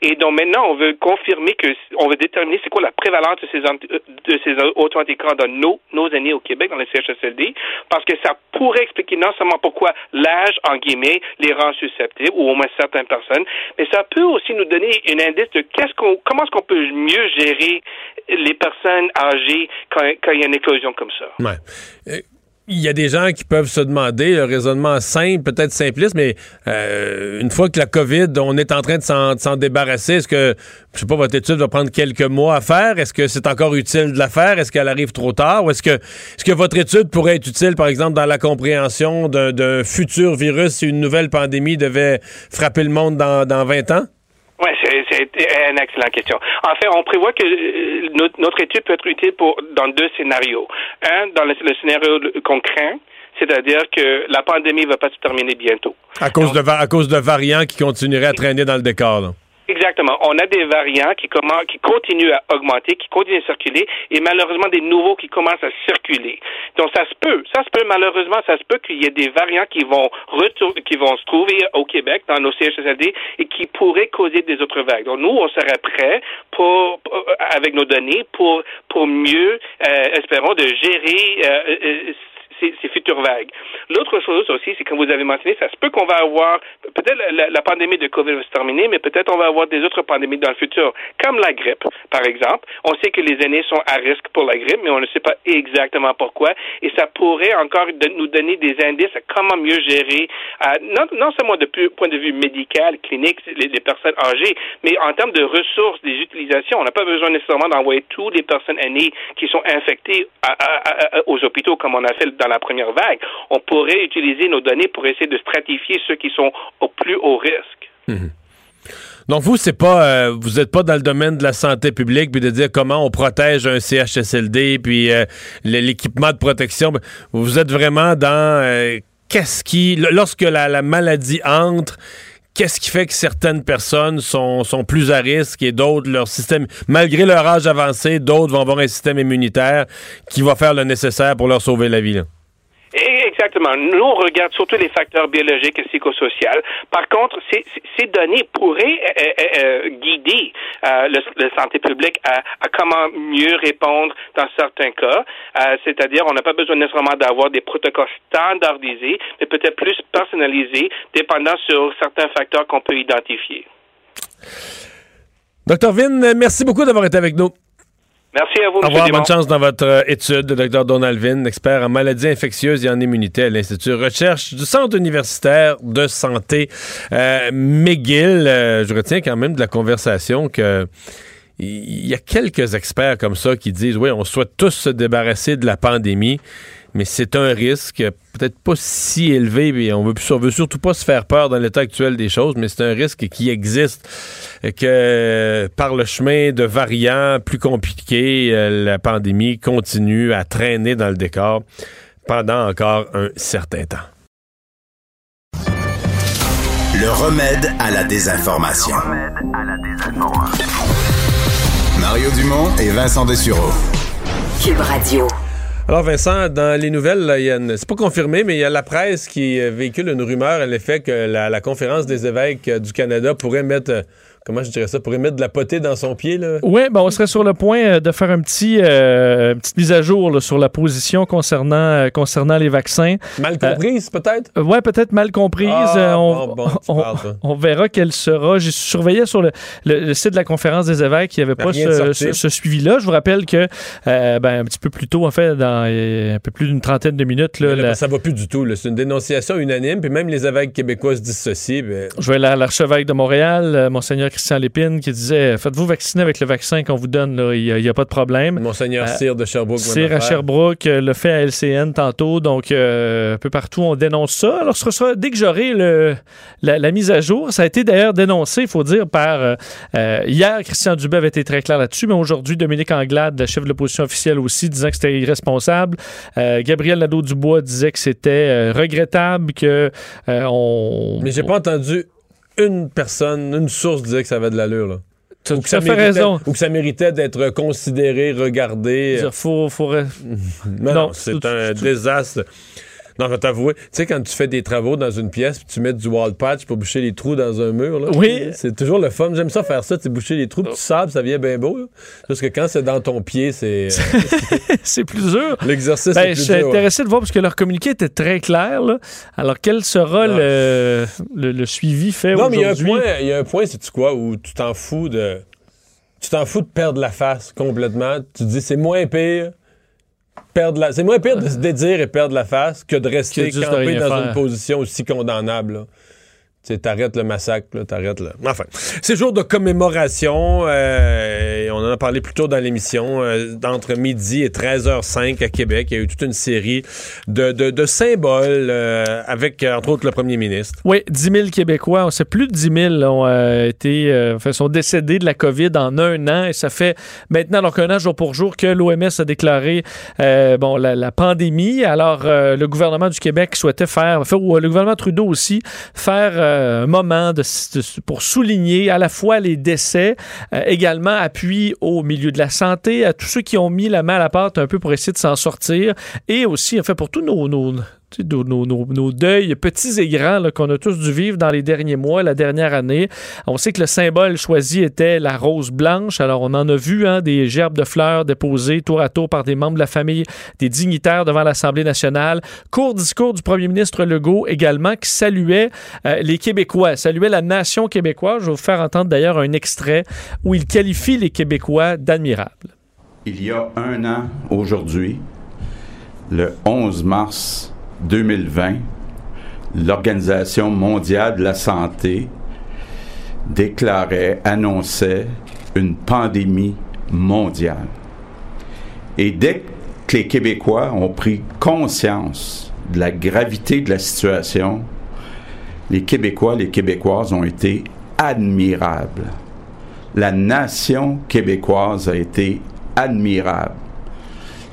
Et donc maintenant, on veut confirmer que, on veut déterminer c'est quoi la prévalence de ces, euh, de ces auto-anticorps dans nos, nos aînés au Québec, dans les CHSLD, parce que ça pourrait expliquer non seulement pourquoi l'âge, en guillemets, les rend susceptibles, ou au moins certaines personnes, mais ça peut aussi nous donner un indice de qu'est-ce qu'on, comment est-ce qu'on peut mieux gérer les personnes âgées quand, quand il y a une éclosion comme ça. Ouais. Euh, il y a des gens qui peuvent se demander, le raisonnement simple, peut-être simpliste, mais euh, une fois que la COVID, on est en train de s'en, débarrasser, est-ce que, je sais pas, votre étude va prendre quelques mois à faire? Est-ce que c'est encore utile de la faire? Est-ce qu'elle arrive trop tard? Ou est-ce que, est-ce que votre étude pourrait être utile, par exemple, dans la compréhension d'un, d'un futur virus si une nouvelle pandémie devait frapper le monde dans, dans 20 ans? C'est une excellente question. En fait, on prévoit que euh, notre, notre étude peut être utile pour dans deux scénarios. Un, dans le, le scénario qu'on craint, c'est-à-dire que la pandémie ne va pas se terminer bientôt. À cause, de, à cause de variants qui continueraient à traîner dans le décor. là. Exactement. On a des variants qui, commen- qui continuent à augmenter, qui continuent à circuler, et malheureusement des nouveaux qui commencent à circuler. Donc ça se peut, ça se peut malheureusement, ça se peut qu'il y ait des variants qui vont qui vont se trouver au Québec dans nos CHSLD et qui pourraient causer des autres vagues. Donc nous, on serait prêts pour, pour- avec nos données pour pour mieux, euh, espérons, de gérer euh, euh, ces, futures vagues. L'autre chose aussi, c'est comme vous avez mentionné, ça se peut qu'on va avoir, peut-être la, pandémie de COVID va se terminer, mais peut-être on va avoir des autres pandémies dans le futur, comme la grippe, par exemple. On sait que les aînés sont à risque pour la grippe, mais on ne sait pas exactement pourquoi, et ça pourrait encore nous donner des indices à comment mieux gérer, non, seulement de point de vue médical, clinique, les, personnes âgées, mais en termes de ressources, des utilisations. On n'a pas besoin nécessairement d'envoyer toutes les personnes aînées qui sont infectées aux hôpitaux comme on a fait dans la première vague. On pourrait utiliser nos données pour essayer de stratifier ceux qui sont au plus haut risque. Donc vous, c'est pas, euh, vous n'êtes pas dans le domaine de la santé publique puis de dire comment on protège un CHSLD puis euh, l'équipement de protection. Vous êtes vraiment dans euh, qu'est-ce qui, lorsque la, la maladie entre. Qu'est-ce qui fait que certaines personnes sont, sont plus à risque et d'autres, leur système, malgré leur âge avancé, d'autres vont avoir un système immunitaire qui va faire le nécessaire pour leur sauver la vie? là? Exactement. Nous, on regarde surtout les facteurs biologiques et psychosociaux. Par contre, ces, données pourraient euh, guider euh, le santé publique à, à comment mieux répondre dans certains cas. Euh, C'est-à-dire, on n'a pas besoin nécessairement d'avoir des protocoles standardisés, mais peut-être plus personnalisés, dépendant sur certains facteurs qu'on peut identifier. Docteur Vin, merci beaucoup d'avoir été avec nous. Merci à vous, Au Dumont. bonne chance dans votre euh, étude. Dr Donald Vin, expert en maladies infectieuses et en immunité à l'Institut Recherche du Centre universitaire de santé euh, McGill. Euh, je retiens quand même de la conversation que il y a quelques experts comme ça qui disent oui, on souhaite tous se débarrasser de la pandémie, mais c'est un risque peut-être pas si élevé, mais on veut, on veut surtout pas se faire peur dans l'état actuel des choses, mais c'est un risque qui existe, et que par le chemin de variants plus compliqués, euh, la pandémie continue à traîner dans le décor pendant encore un certain temps. Le remède à la désinformation. Mario Dumont et Vincent Dessureau. Cube Radio. Alors Vincent, dans les nouvelles, il y a une- c'est pas confirmé, mais il y a la presse qui euh, véhicule une rumeur à l'effet que la, la conférence des évêques euh, du Canada pourrait mettre, euh, comment je dirais ça, pourrait mettre de la potée dans son pied. Là? Oui, ben on serait sur le point euh, de faire un petit, euh, une petite mise à jour là, sur la position concernant, euh, concernant les vaccins. Mal comprise, peut-être? Ouais, peut-être mal comprise. Ah, on, bon, bon, tu on- verra quelle sera. J'ai surveillé sur le, le- le site de la conférence des évêques, il n'y avait pas ce, ce- ce suivi-là. Je vous rappelle que ben, un petit peu plus tôt, en fait, dans un peu plus d'une trentaine de minutes, là, la- Ça va plus du tout. C'est une dénonciation unanime, puis même les évêques québécois se dissocient. ben, Je vais à l'archevêque de Montréal, Monseigneur Christian Lépine, qui disait Faites-vous vacciner avec le vaccin qu'on vous donne, il n'y a, pas de problème. Monseigneur Euh, Cyr de Sherbrooke. Cyr à. Sherbrooke euh, le fait à LCN tantôt, donc euh, un peu partout on dénonce ça. Alors ce sera dès que j'aurai la, la mise à jour, ça a été d'ailleurs dénoncé, il faut dire, par euh, hier Christian Dubé avait été très clair là-dessus, mais aujourd'hui Dominique Anglade, chef de l'opposition officielle aussi, disant que c'était irresponsable. Gabriel Nadeau-Dubois disait que c'était regrettable que on. Mais j'ai pas entendu une personne, une source dire que ça avait de l'allure. là. Ou que ça méritait- raison. Ou que ça méritait d'être considéré, regardé. Dire, Faut, faut... Non, non, c'est un tout- désastre. Non, je vais t'avouer, tu sais, quand tu fais des travaux dans une pièce, puis tu mets du wall patch pour boucher les trous dans un mur, là, Oui. c'est toujours le fun. J'aime ça faire ça, tu boucher les trous, puis tu sables, ça vient bien beau. là. Parce que quand c'est dans ton pied, c'est. euh, c'est plus dur. L'exercice Ben, est je plus suis dur. ouais. intéressé de voir parce que leur communiqué était très clair. là. Alors, quel sera le, le, le suivi fait Non, mais il y a un aujourd'hui? point, il y a un point, c'est tu quoi, où tu t'en fous de. Tu t'en fous de perdre la face complètement? Tu te dis c'est moins pire perdre la. C'est moins pire de se dédire et perdre la face que de rester campé dans faire. une position aussi condamnable. là. T'arrêtes le massacre, t'arrêtes le. Enfin, c'est jour de commémoration. euh, on en a parlé plus tôt dans l'émission. euh, entre midi et 13h05 à Québec, il y a eu toute une série de, de- symboles euh, avec, entre autres, le premier ministre. Oui, 10 000 Québécois, on sait plus de 10 000 ont été, sont décédés de la COVID en un an et ça fait maintenant donc un an jour pour jour que l'OMS a déclaré bon la, la pandémie. Alors le gouvernement du Québec souhaitait faire, ou, le gouvernement Trudeau aussi faire euh, moment pour souligner à la fois les décès, euh, également appui au milieu de la santé, à tous ceux qui ont mis la main à la pâte un peu pour essayer de s'en sortir et aussi en fait pour tous nos, nos nos, nos- deuils petits et grands qu'on a tous dû vivre dans les derniers mois, la dernière année. On sait que le symbole choisi était la rose blanche. Alors, on en a vu hein, des gerbes de fleurs déposées tour à tour par des membres de la famille, des dignitaires devant l'Assemblée nationale. Court discours du premier ministre Legault également qui saluait euh, les Québécois, saluait la nation québécoise. Je vais vous faire entendre d'ailleurs un extrait où il qualifie les Québécois d'admirables. Il y a un an aujourd'hui, le 11 mars 2020, l'Organisation mondiale de la santé déclarait, annonçait une pandémie mondiale. Et dès que les Québécois ont pris conscience de la gravité de la situation, les Québécois, les Québécoises ont été admirables. La nation québécoise a été admirable.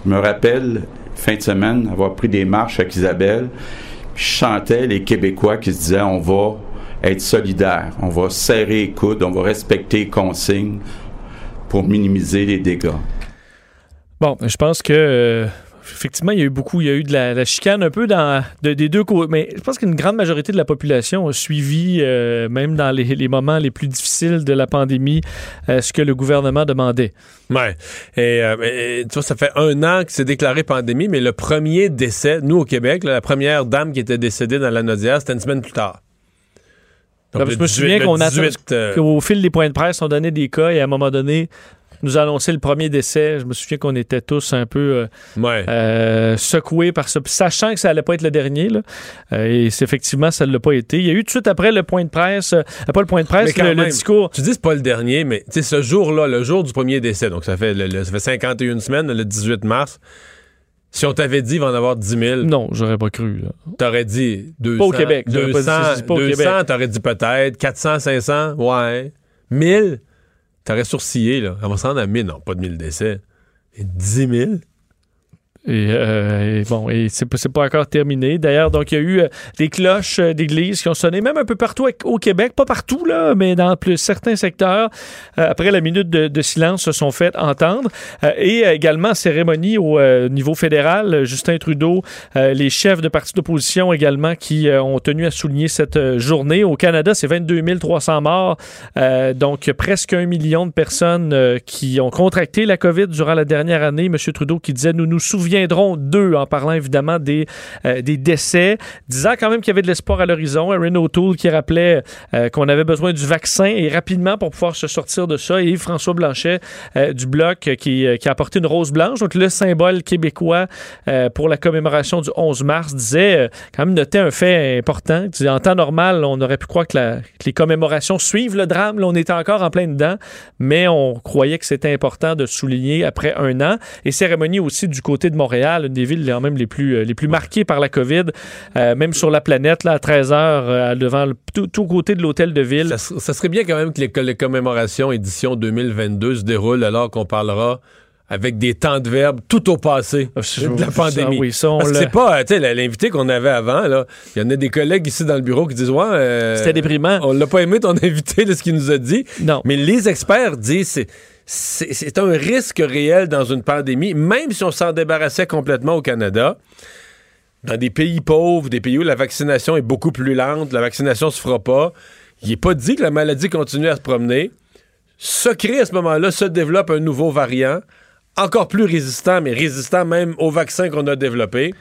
Je me rappelle, fin de semaine, avoir pris des marches avec Isabelle, je chantais les Québécois qui se disaient on va être solidaires, on va serrer les coudes, on va respecter les consignes pour minimiser les dégâts. Bon, je pense que euh, effectivement, il y a eu beaucoup, il y a eu de la, la chicane un peu dans de- des deux côtés, mais je pense qu'une grande majorité de la population a suivi, euh, même dans les, les moments les plus difficiles de la pandémie, euh, ce que le gouvernement demandait. Ouais. Et, euh, et, tu vois, ça fait un an que c'est déclaré pandémie, mais le premier décès, nous au Québec, là, la première dame qui était décédée dans la Naudière, c'était une semaine plus tard. Donc, je me 18 souviens qu'on a 18, qu'au fil des points de presse, on donnait des cas et à un moment donné, nous a annoncé le premier décès. Je me souviens qu'on était tous un peu euh, ouais. euh, secoués par ça, sachant que ça allait pas être le dernier. Là. Euh, et effectivement, ça ne l'a pas été. Il y a eu tout de suite après le point de presse, pas le point de presse, le, discours. Tu dis c'est pas le dernier, mais tu sais, ce jour-là, le jour du premier décès, donc ça fait, le- le- ça fait 51 semaines, le 18 mars, si on t'avait dit il va en avoir 10 000, Non, j'aurais pas cru. là. t'aurais dit 200. Pas au Québec, j'aurais pas dit- 200, c'est pas au 200 Québec. t'aurais dit peut-être. 400, 500, ouais. 1000, t'aurais sourcillé, là. On va se rendre à 1000, non, pas de 1000 décès. Et 10 000? Et, euh, et bon, et c'est pas, encore terminé. D'ailleurs, donc il y a eu euh, des cloches euh, d'église qui ont sonné même un peu partout au- Québec, pas partout là, mais dans plus certains secteurs. euh, après la minute de, de silence, se sont fait entendre. Et également cérémonie au niveau fédéral. Justin Trudeau, les chefs de partis d'opposition également qui ont tenu à souligner cette journée. Au Canada, c'est 22 300 morts, donc presque un million de personnes qui ont contracté la COVID durant la dernière année. Monsieur Trudeau qui disait nous nous souviendrons d'eux en parlant évidemment des, euh, des décès, disant quand même qu'il y avait de l'espoir à l'horizon. Aaron O'Toole qui rappelait euh, qu'on avait besoin du vaccin et rapidement pour pouvoir se sortir de ça. Et François Blanchet euh, du Bloc qui, qui a apporté une rose blanche, donc le symbole québécois pour la commémoration du 11 mars, disait quand même notait un fait important. En temps normal, on aurait pu croire que les commémorations suivent le drame. Là, on était encore en plein dedans, mais on croyait que c'était important de souligner après un an. Et cérémonie aussi du côté de Montréal, une des villes quand même les plus, euh, les plus marquées par la COVID, euh, même sur la planète, là, à 13 heures, euh, devant le, tout, tout côté de l'hôtel de ville. Ça, ser- ça serait bien quand même que les, que les commémorations édition 2022 se déroulent alors qu'on parlera avec des temps de verbe tout au passé de la ça, pandémie. oui, ça, Parce que l'a- c'est pas, tu sais, l'invité qu'on avait avant, là, il y en a des collègues ici dans le bureau qui disent, ouais, euh, C'était déprimant. On l'a pas aimé ton invité de ce qu'il nous a dit. Non. Mais les experts disent, c'est, c'est, un risque réel dans une pandémie, même si on s'en débarrassait complètement au Canada. Dans des pays pauvres, des pays où la vaccination est beaucoup plus lente, la vaccination se fera pas. Il n'est pas dit que la maladie continue à se promener. Se crée à ce moment-là, se développe un nouveau variant, encore plus résistant, mais résistant même au vaccin qu'on a développé.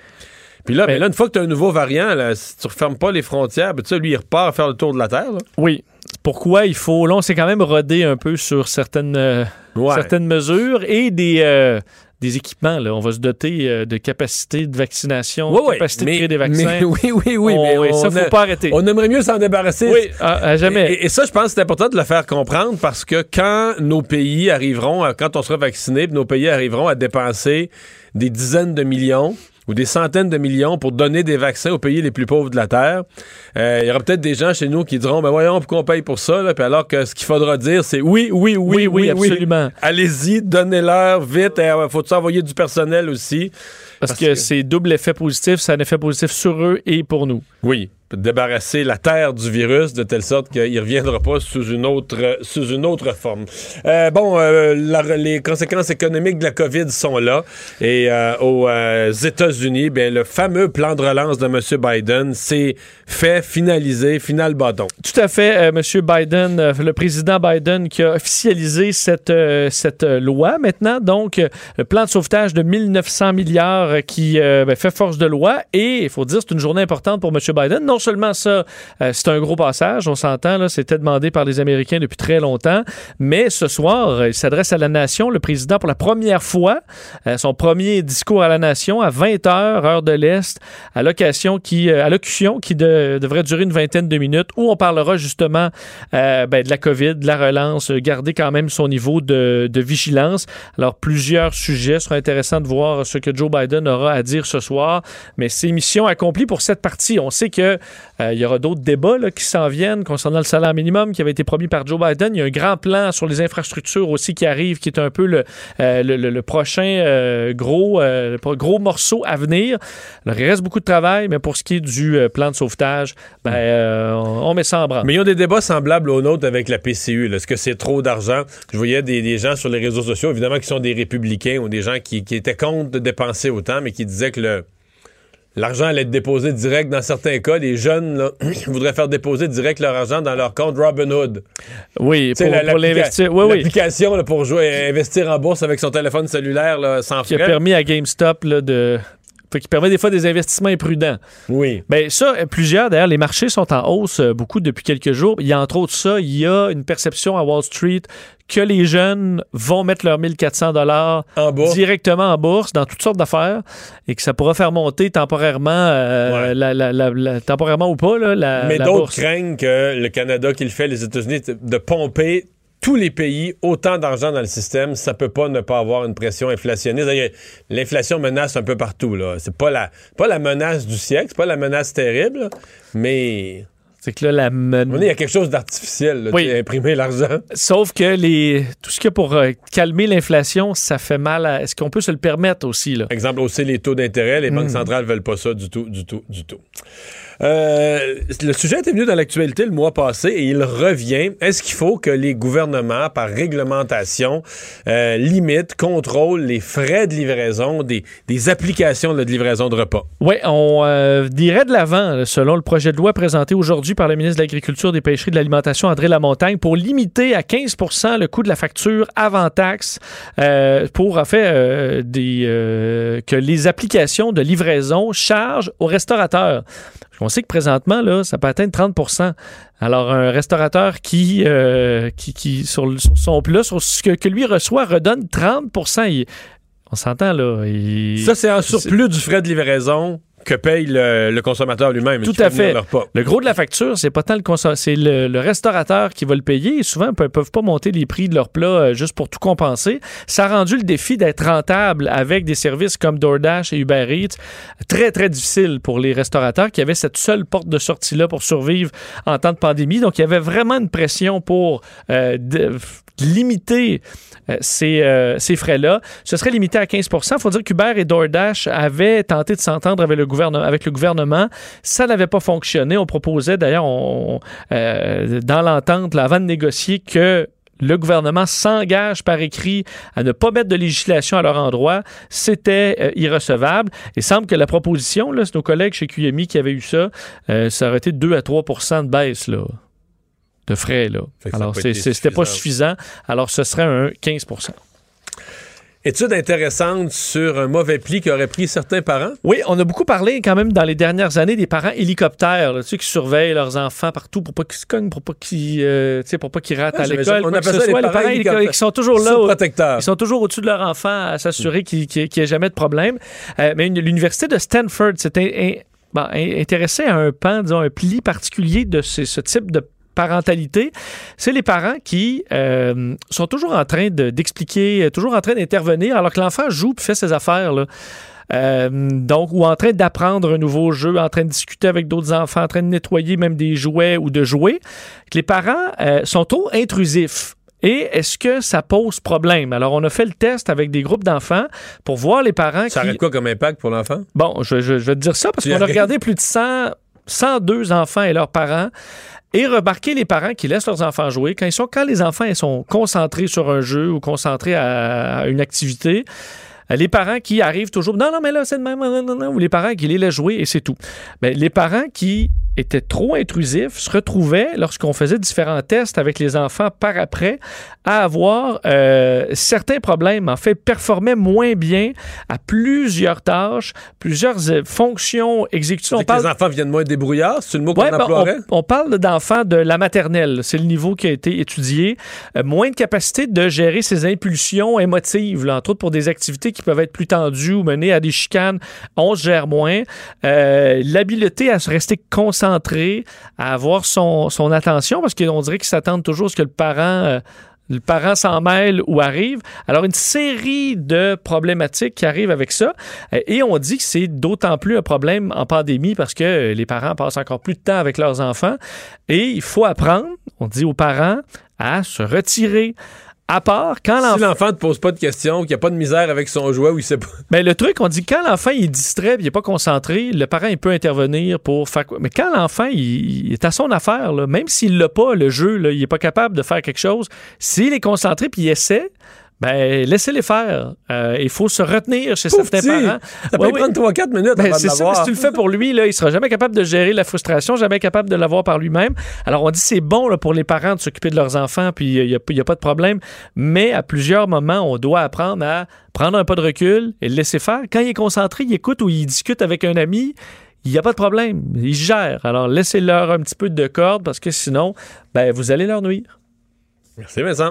Puis là, mais là, une fois que tu as un nouveau variant, là, si tu refermes pas les frontières, ben, tu sais, lui, il repart faire le tour de la Terre. là. Oui. Pourquoi il faut. Là, on s'est quand même rodé un peu sur certaines, euh, Ouais. certaines mesures et des, euh, des équipements. Là. On va se doter euh, de capacités de vaccination, Oui, oui, capacité mais- de créer des vaccins. mais oui, oui, oui, On- mais ça, faut a- pas arrêter. On aimerait mieux s'en débarrasser. Oui, à, à jamais. Et, et ça, je pense que c'est important de le faire comprendre parce que quand nos pays arriveront, à- quand on sera vacciné, nos pays arriveront à dépenser des dizaines de millions ou des centaines de millions pour donner des vaccins aux pays les plus pauvres de la Terre, euh, il y aura peut-être des gens chez nous qui diront, ben voyons, pourquoi on paye pour ça? Là? Puis alors que ce qu'il faudra dire, c'est oui, oui, oui, Oui, oui, absolument. Allez-y, donnez-leur vite. Il faut envoyer du personnel aussi? Parce, parce que, que- c'est double effet positif, c'est un effet positif sur eux et pour nous. Oui, débarrasser la Terre du virus de telle sorte qu'il ne reviendra pas sous une autre, sous une autre forme. Euh, bon, euh, les conséquences économiques de la COVID sont là. Et euh, aux États-Unis, bien, le fameux plan de relance de M. Biden s'est fait finaliser, final bâton. Tout à fait, M. Biden, le président Biden qui a officialisé cette, cette loi maintenant. Donc, le plan de sauvetage de 1900 milliards qui ben, fait force de loi. Et il faut dire, c'est une journée importante pour M. Biden. Seulement ça, euh, c'est un gros passage, on s'entend, c'était demandé par les Américains depuis très longtemps. Mais ce soir, euh, il s'adresse à la nation, le président, pour la première fois, euh, son premier discours à la nation à 20 heures, heure de l'Est, à l'occasion qui, à qui de- devrait durer une vingtaine de minutes, où on parlera justement ben, de la COVID, de la relance, garder quand même son niveau de, vigilance. Alors, plusieurs sujets. Sera intéressant de voir ce que Joe Biden aura à dire ce soir. Mais c'est mission accomplie pour cette partie. On sait que il y aura d'autres débats qui s'en viennent concernant le salaire minimum qui avait été promis par Joe Biden. Il y a un grand plan sur les infrastructures aussi qui arrive, qui est un peu le, euh, prochain euh, gros, euh, gros morceau à venir. Il reste beaucoup de travail, mais pour ce qui est du euh, plan de sauvetage, ben, euh, on, met ça en branle. Mais il y a des débats semblables aux nôtres avec la PCU. Est-ce que c'est trop d'argent? Je voyais des, des gens sur les réseaux sociaux, évidemment, qui sont des républicains ou des gens qui, qui étaient contre de dépenser autant, mais qui disaient que le, l'argent allait être déposé direct. Dans certains cas, les jeunes là, voudraient faire déposer direct leur argent dans leur compte Robinhood. Oui, pour, l'investir. Oui, oui. L'application là, pour jouer, investir en bourse avec son téléphone cellulaire là, sans Qui a frais. permis à GameStop de. Fait qui permet des fois des investissements imprudents. Oui. Ben ça, plusieurs, d'ailleurs, les marchés sont en hausse euh, beaucoup depuis quelques jours. Il y a entre autres ça, il y a une perception à Wall Street que les jeunes vont mettre leurs 1400 dollars directement en bourse dans toutes sortes d'affaires et que ça pourra faire monter temporairement, euh, Ouais. la- la- la- la- temporairement ou pas, là, la, Mais d'autres craignent que le Canada qui le fait, les États-Unis, de pomper tous les pays autant d'argent dans le système, ça peut pas ne pas avoir une pression inflationniste. L'inflation menace un peu partout. Là. C'est pas la, pas la menace du siècle, c'est pas la menace terrible, là, mais C'est que là, la men- il y a quelque chose d'artificiel, Oui. imprimer l'argent. Sauf que les, tout ce qu'il y a pour euh, calmer l'inflation, ça fait mal à. Est-ce qu'on peut se le permettre aussi, là? Exemple, hausser les taux d'intérêt, les Hmm. banques centrales veulent pas ça du tout, du tout, du tout. Euh, le sujet était venu dans l'actualité le mois passé et il revient. Est-ce qu'il faut que les gouvernements, par réglementation, euh, limitent, contrôlent les frais de livraison des, applications de livraison de repas? Oui, on euh, dirait de l'avant, selon le projet de loi présenté aujourd'hui par le ministre de l'Agriculture, des Pêcheries et de l'Alimentation, André Lamontagne, pour limiter à 15% le coût de la facture avant taxe pour, que les applications de livraison chargent aux restaurateurs. On sait que présentement, là, ça peut atteindre 30% Alors, un restaurateur qui, euh, qui, qui sur, le- sur son plat, sur ce que, que lui reçoit, redonne 30 il- On s'entend, là. il- Ça, c'est en surplus du frais de livraison que paye le, le consommateur lui-même. Tout à fait le gros de la facture, c'est pas tant le c'est le, le restaurateur qui va le payer. Et souvent, ils peuvent, peuvent pas monter les prix de leur plat euh, juste pour tout compenser. Ça a rendu le défi d'être rentable avec des services comme DoorDash et Uber Eats très, très difficile pour les restaurateurs qui avaient cette seule porte de sortie-là pour survivre en temps de pandémie. Donc, il y avait vraiment une pression pour euh, de- limiter euh, ces, euh, ces frais-là. Ce serait limité à 15% Il faut dire qu'Uber et DoorDash avaient tenté de s'entendre avec le gouvernement. Avec le gouvernement. Ça n'avait pas fonctionné. On proposait d'ailleurs euh, dans l'entente, avant de négocier, que le gouvernement s'engage par écrit à ne pas mettre de législation à leur endroit, c'était irrecevable. Il semble que la proposition, c'est nos collègues chez QMI qui avaient eu ça, ça aurait été 2 à 3% de baisse là, de frais. Là. Alors, c'était pas suffisant. Alors, ce serait un 15 étude intéressante sur un mauvais pli qu'auraient pris certains parents. Oui, on a beaucoup parlé quand même dans les dernières années des parents hélicoptères, là, tu sais, qui surveillent leurs enfants partout pour pas qu'ils se cognent, pour pas qu'ils, euh, tu sais, pour pas qu'ils ratent Ouais, à l'école. on appelle ça les parents hélico- hélicoptères. qui sont toujours là. Au-. Ils sont toujours au-dessus de leur enfant à s'assurer qu'il n'y ait jamais de problème. Euh, mais l'université de Stanford s'était bon, in- intéressée à un pan, disons, un pli particulier de ce, ce type de parentalité, c'est les parents qui euh, sont toujours en train de- d'expliquer, euh, toujours en train d'intervenir, alors que l'enfant joue puis fait ses affaires. Là. Euh, donc, ou en train d'apprendre un nouveau jeu, en train de discuter avec d'autres enfants, en train de nettoyer même des jouets ou de jouer, que les parents euh, sont trop intrusifs. Et est-ce que ça pose problème? Alors, on a fait le test avec des groupes d'enfants pour voir les parents Ça qui... aurait quoi comme impact pour l'enfant? Bon, je, je- je vais te dire ça parce qu'on a regardé plus de 100, 102 enfants et leurs parents et remarqué les parents qui laissent leurs enfants jouer. Quand, ils sont, quand les enfants sont concentrés sur un jeu ou concentrés à, une activité, euh, les parents qui arrivent toujours, non, non, mais là, c'est de même, non, non, non, ou les parents qui les laissent jouer et c'est tout. Mais les parents qui étaient trop intrusifs se retrouvaient, lorsqu'on faisait différents tests avec les enfants par après, à avoir euh, certains problèmes. En fait, performaient moins bien à plusieurs tâches, plusieurs euh, fonctions exécutives. C'est que les enfants viennent moins débrouillards, c'est le mot qu'on Ouais, ben, emploierait? on, on parle d'enfants de la maternelle. C'est le niveau qui a été étudié. Euh, moins de capacité de gérer ses impulsions émotives, là, entre autres pour des activités qui peuvent être plus tendues ou mener à des chicanes. On se gère moins. Euh, L'habileté à se rester concentré, à avoir son, attention, parce qu'on dirait qu'ils s'attendent toujours à ce que le parent... euh, le parent s'en mêle ou arrive. Alors, une série de problématiques qui arrivent avec ça. Euh, Et on dit que c'est d'autant plus un problème en pandémie parce que euh, les parents passent encore plus de temps avec leurs enfants. Et il faut apprendre, on dit aux parents, à se retirer. À part quand Si l'enfant. l'enfant ne te pose pas de questions, qu'il n'y a pas de misère avec son jouet ou il sait pas. Mais le truc, on dit quand l'enfant est distrait, il n'est pas concentré, le parent il peut intervenir pour faire quoi. Mais quand l'enfant il, il est à son affaire, là, même s'il l'a pas le jeu, là, il est pas capable de faire quelque chose, s'il est concentré puis il essaie, ben laissez-les faire. Euh, Il faut se retenir chez Pauvre certains parents. Ça peut Ouais, prendre 3-4 minutes ben, c'est ça, mais si tu le fais pour lui, là, il sera jamais capable de gérer la frustration, jamais capable de l'avoir par lui-même. Alors, on dit c'est bon là, pour les parents de s'occuper de leurs enfants, puis il n'y a, y a pas de problème. Mais à plusieurs moments, on doit apprendre à prendre un pas de recul et le laisser faire. Quand il est concentré, il écoute ou il discute avec un ami, il n'y a pas de problème. Il gère. Alors, laissez-leur un petit peu de corde parce que sinon, ben, vous allez leur nuire. Merci, Vincent.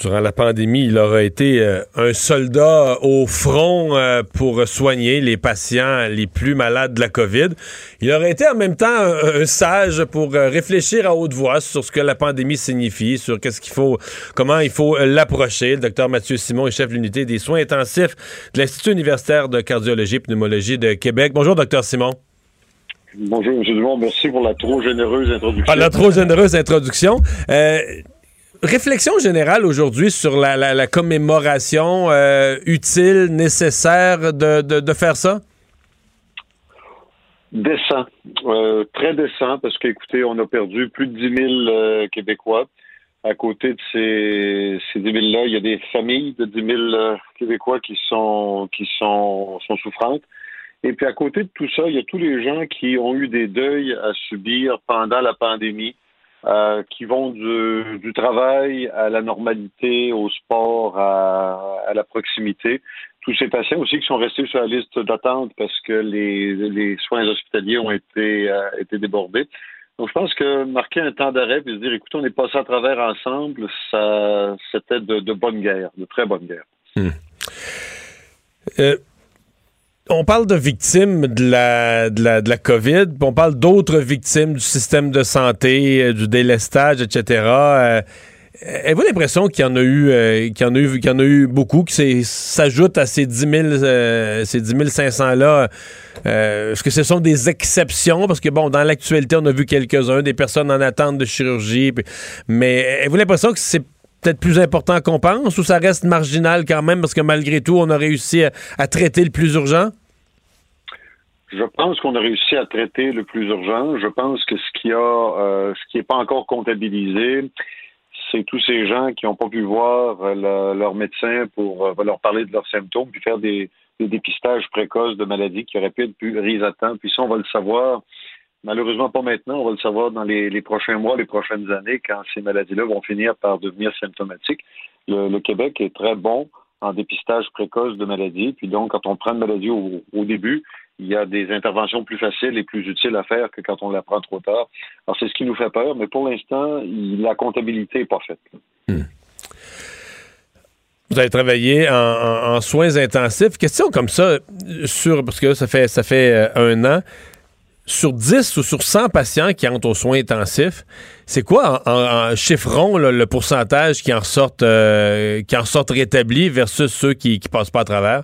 Durant la pandémie, il aura été euh, un soldat au front euh, pour soigner les patients les plus malades de la COVID. Il aurait été en même temps un, un sage pour euh, réfléchir à haute voix sur ce que la pandémie signifie, sur qu'est-ce qu'il faut, comment il faut euh, l'approcher. Le docteur Mathieu Simon est chef de l'unité des soins intensifs de l'Institut universitaire de cardiologie et pneumologie de Québec. Bonjour, docteur Simon. Bonjour, M. Dumont. Merci pour la trop généreuse introduction. Ah, la trop généreuse introduction. Réflexion générale aujourd'hui sur la, commémoration euh, utile, nécessaire de, faire ça? Décent. Euh, très décent, parce qu'écoutez, on a perdu plus de 10 000 euh, Québécois. À côté de ces, ces 10 000-là, il y a des familles de 10 000 euh, Québécois qui sont souffrantes. Et puis à côté de tout ça, il y a tous les gens qui ont eu des deuils à subir pendant la pandémie, euh, qui vont du, travail à la normalité, au sport, à, la proximité. Tous ces patients aussi qui sont restés sur la liste d'attente parce que les, soins hospitaliers ont été, euh, été débordés. Donc, je pense que marquer un temps d'arrêt et se dire, écoutez, on est passé à travers ensemble, ça, c'était de, de bonne guerre, de très bonne guerre. Euh, on parle de victimes de la, de la, COVID, on parle d'autres victimes du système de santé, euh, du délestage, etc. Euh, Avez-vous l'impression qu'il y en a eu, euh, qu'il y en a y en a eu beaucoup, qui s'ajoutent à ces 10 000, euh, ces 10 500 là? Euh, Est-ce que ce sont des exceptions? Parce que bon, dans l'actualité, on a vu quelques-uns, des personnes en attente de chirurgie. mais avez-vous l'impression que c'est peut-être plus important qu'on pense ou ça reste marginal quand même parce que malgré tout, on a réussi à, traiter le plus urgent? Je pense qu'on a réussi à traiter le plus urgent. Je pense que ce qui a, euh, ce qui n'est pas encore comptabilisé, c'est tous ces gens qui n'ont pas pu voir euh, leur médecin pour euh, leur parler de leurs symptômes, puis faire des, dépistages précoces de maladies qui auraient pu être plus à temps. Puis ça, on va le savoir, malheureusement pas maintenant, on va le savoir dans les, prochains mois, les prochaines années, quand ces maladies-là vont finir par devenir symptomatiques. Le, Québec est très bon en dépistage précoce de maladies. Puis donc, quand on prend une maladie au début, il y a des interventions plus faciles et plus utiles à faire que quand on la prend trop tard. Alors, c'est ce qui nous fait peur, mais pour l'instant, la comptabilité n'est pas faite. Hmm. Vous avez travaillé en, soins intensifs. Question comme ça, sur, parce que ça fait, ça fait euh, un an, sur 10 ou sur 100 patients qui entrent aux soins intensifs, c'est quoi en, chiffrons le pourcentage qui en sortent, euh, qui en sortent rétablis versus ceux qui ne passent pas à travers?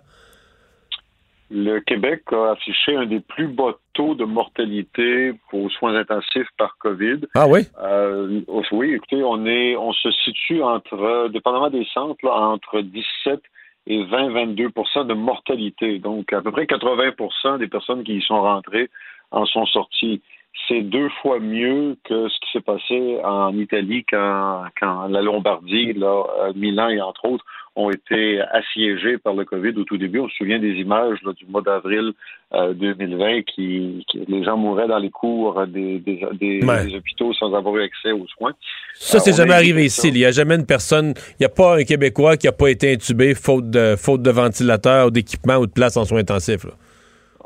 le Québec a affiché un des plus bas taux de mortalité pour soins intensifs par COVID. Ah oui? Euh, oui, écoutez, on est, on se situe entre, dépendamment des centres, entre 17 et 20-22% de mortalité. Donc, à peu près 80% des personnes qui y sont rentrées en sont sorties. C'est deux fois mieux que ce qui s'est passé en Italie quand, quand la Lombardie, là, euh, Milan et entre autres, ont été assiégés par le COVID au tout début. On se souvient des images du mois d'avril 2020 euh, qui, les gens mouraient dans les cours des, des, hôpitaux sans avoir eu accès aux soins. Ça, c'est euh, jamais arrivé ici. Il n'y a jamais une personne, il n'y a pas un Québécois qui n'a pas été intubé faute de, faute de ventilateur ou d'équipement ou de place en soins intensifs.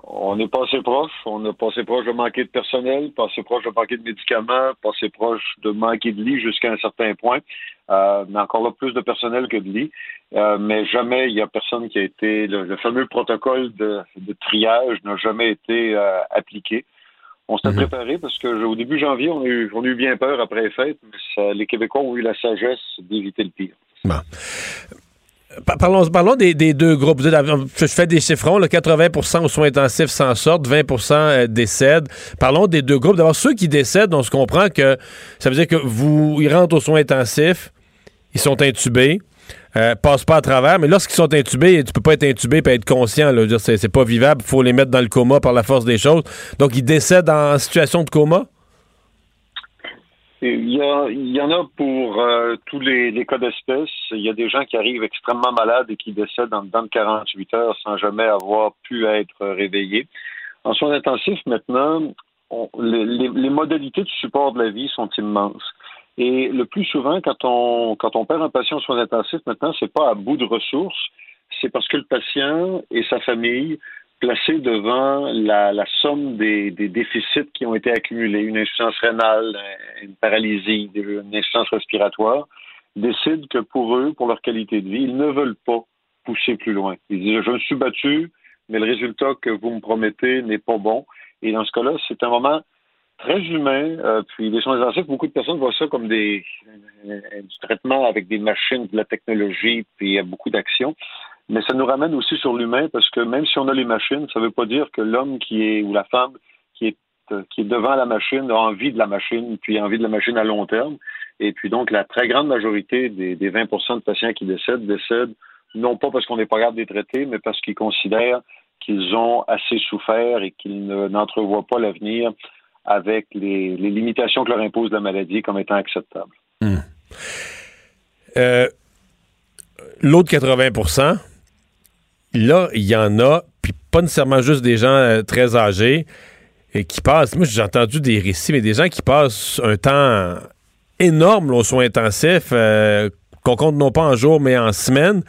On est passé proche. On est passé proche de manquer de personnel, passé proche de manquer de médicaments, passé proche de manquer de lits jusqu'à un certain point. Euh, mais encore là, plus de personnel que de lits. Euh, mais jamais il n'y a personne qui a été. Le, fameux protocole de, triage n'a jamais été euh, appliqué. On s'est mhm. préparé parce que au début janvier, on a eu, on a eu bien peur après les fêtes, mais les Québécois ont eu la sagesse d'éviter le pire. Parlons, des, deux groupes. Je fais des chiffrons. 80% aux soins intensifs s'en sortent, 20% euh, décèdent. Parlons des deux groupes. D'abord, ceux qui décèdent, on se comprend que ça veut dire que vous, ils rentrent aux soins intensifs, ils sont intubés, euh, passent pas à travers, mais lorsqu'ils sont intubés, tu peux pas être intubé et être conscient. Là, c'est, pas vivable. Il faut les mettre dans le coma par la force des choses. Donc, ils décèdent en situation de coma? Il y, en a pour euh, tous les, cas d'espèce. Il y a des gens qui arrivent extrêmement malades et qui décèdent en dedans de 48 heures sans jamais avoir pu être réveillés. En soins intensifs, maintenant, les, modalités de support de la vie sont immenses. Et le plus souvent, quand on, quand on perd un patient en soins intensifs, maintenant, c'est pas à bout de ressources, c'est parce que le patient et sa famille placés devant la, somme des, déficits qui ont été accumulés, une insuffisance rénale, une paralysie, une insuffisance respiratoire, décident que pour eux, pour leur qualité de vie, ils ne veulent pas pousser plus loin. Ils disent, je me suis battu, mais le résultat que vous me promettez n'est pas bon. Et dans ce cas-là, c'est un moment très humain. Euh, puis les soins intensifs, beaucoup de personnes voient ça comme des, du traitement avec des machines, de la technologie, puis il y a beaucoup d'actions. Mais ça nous ramène aussi sur l'humain parce que même si on a les machines, ça ne veut pas dire que l'homme qui est ou la femme qui est euh, qui est devant la machine a envie de la machine, puis envie de la machine à long terme. Et puis donc la très grande majorité des, des 20% de patients qui décèdent décèdent non pas parce qu'on n'est pas capable de les traiter, mais parce qu'ils considèrent qu'ils ont assez souffert et qu'ils n'entrevoient pas l'avenir avec les, les, limitations que leur impose la maladie comme étant acceptables. Hmm. Euh, L'autre 80 Là, il y en a, puis pas nécessairement juste des gens euh, très âgés et qui passent. Moi, j'ai entendu des récits, mais des gens qui passent un temps énorme aux soins intensifs, euh, qu'on compte non pas en jours, mais en semaines,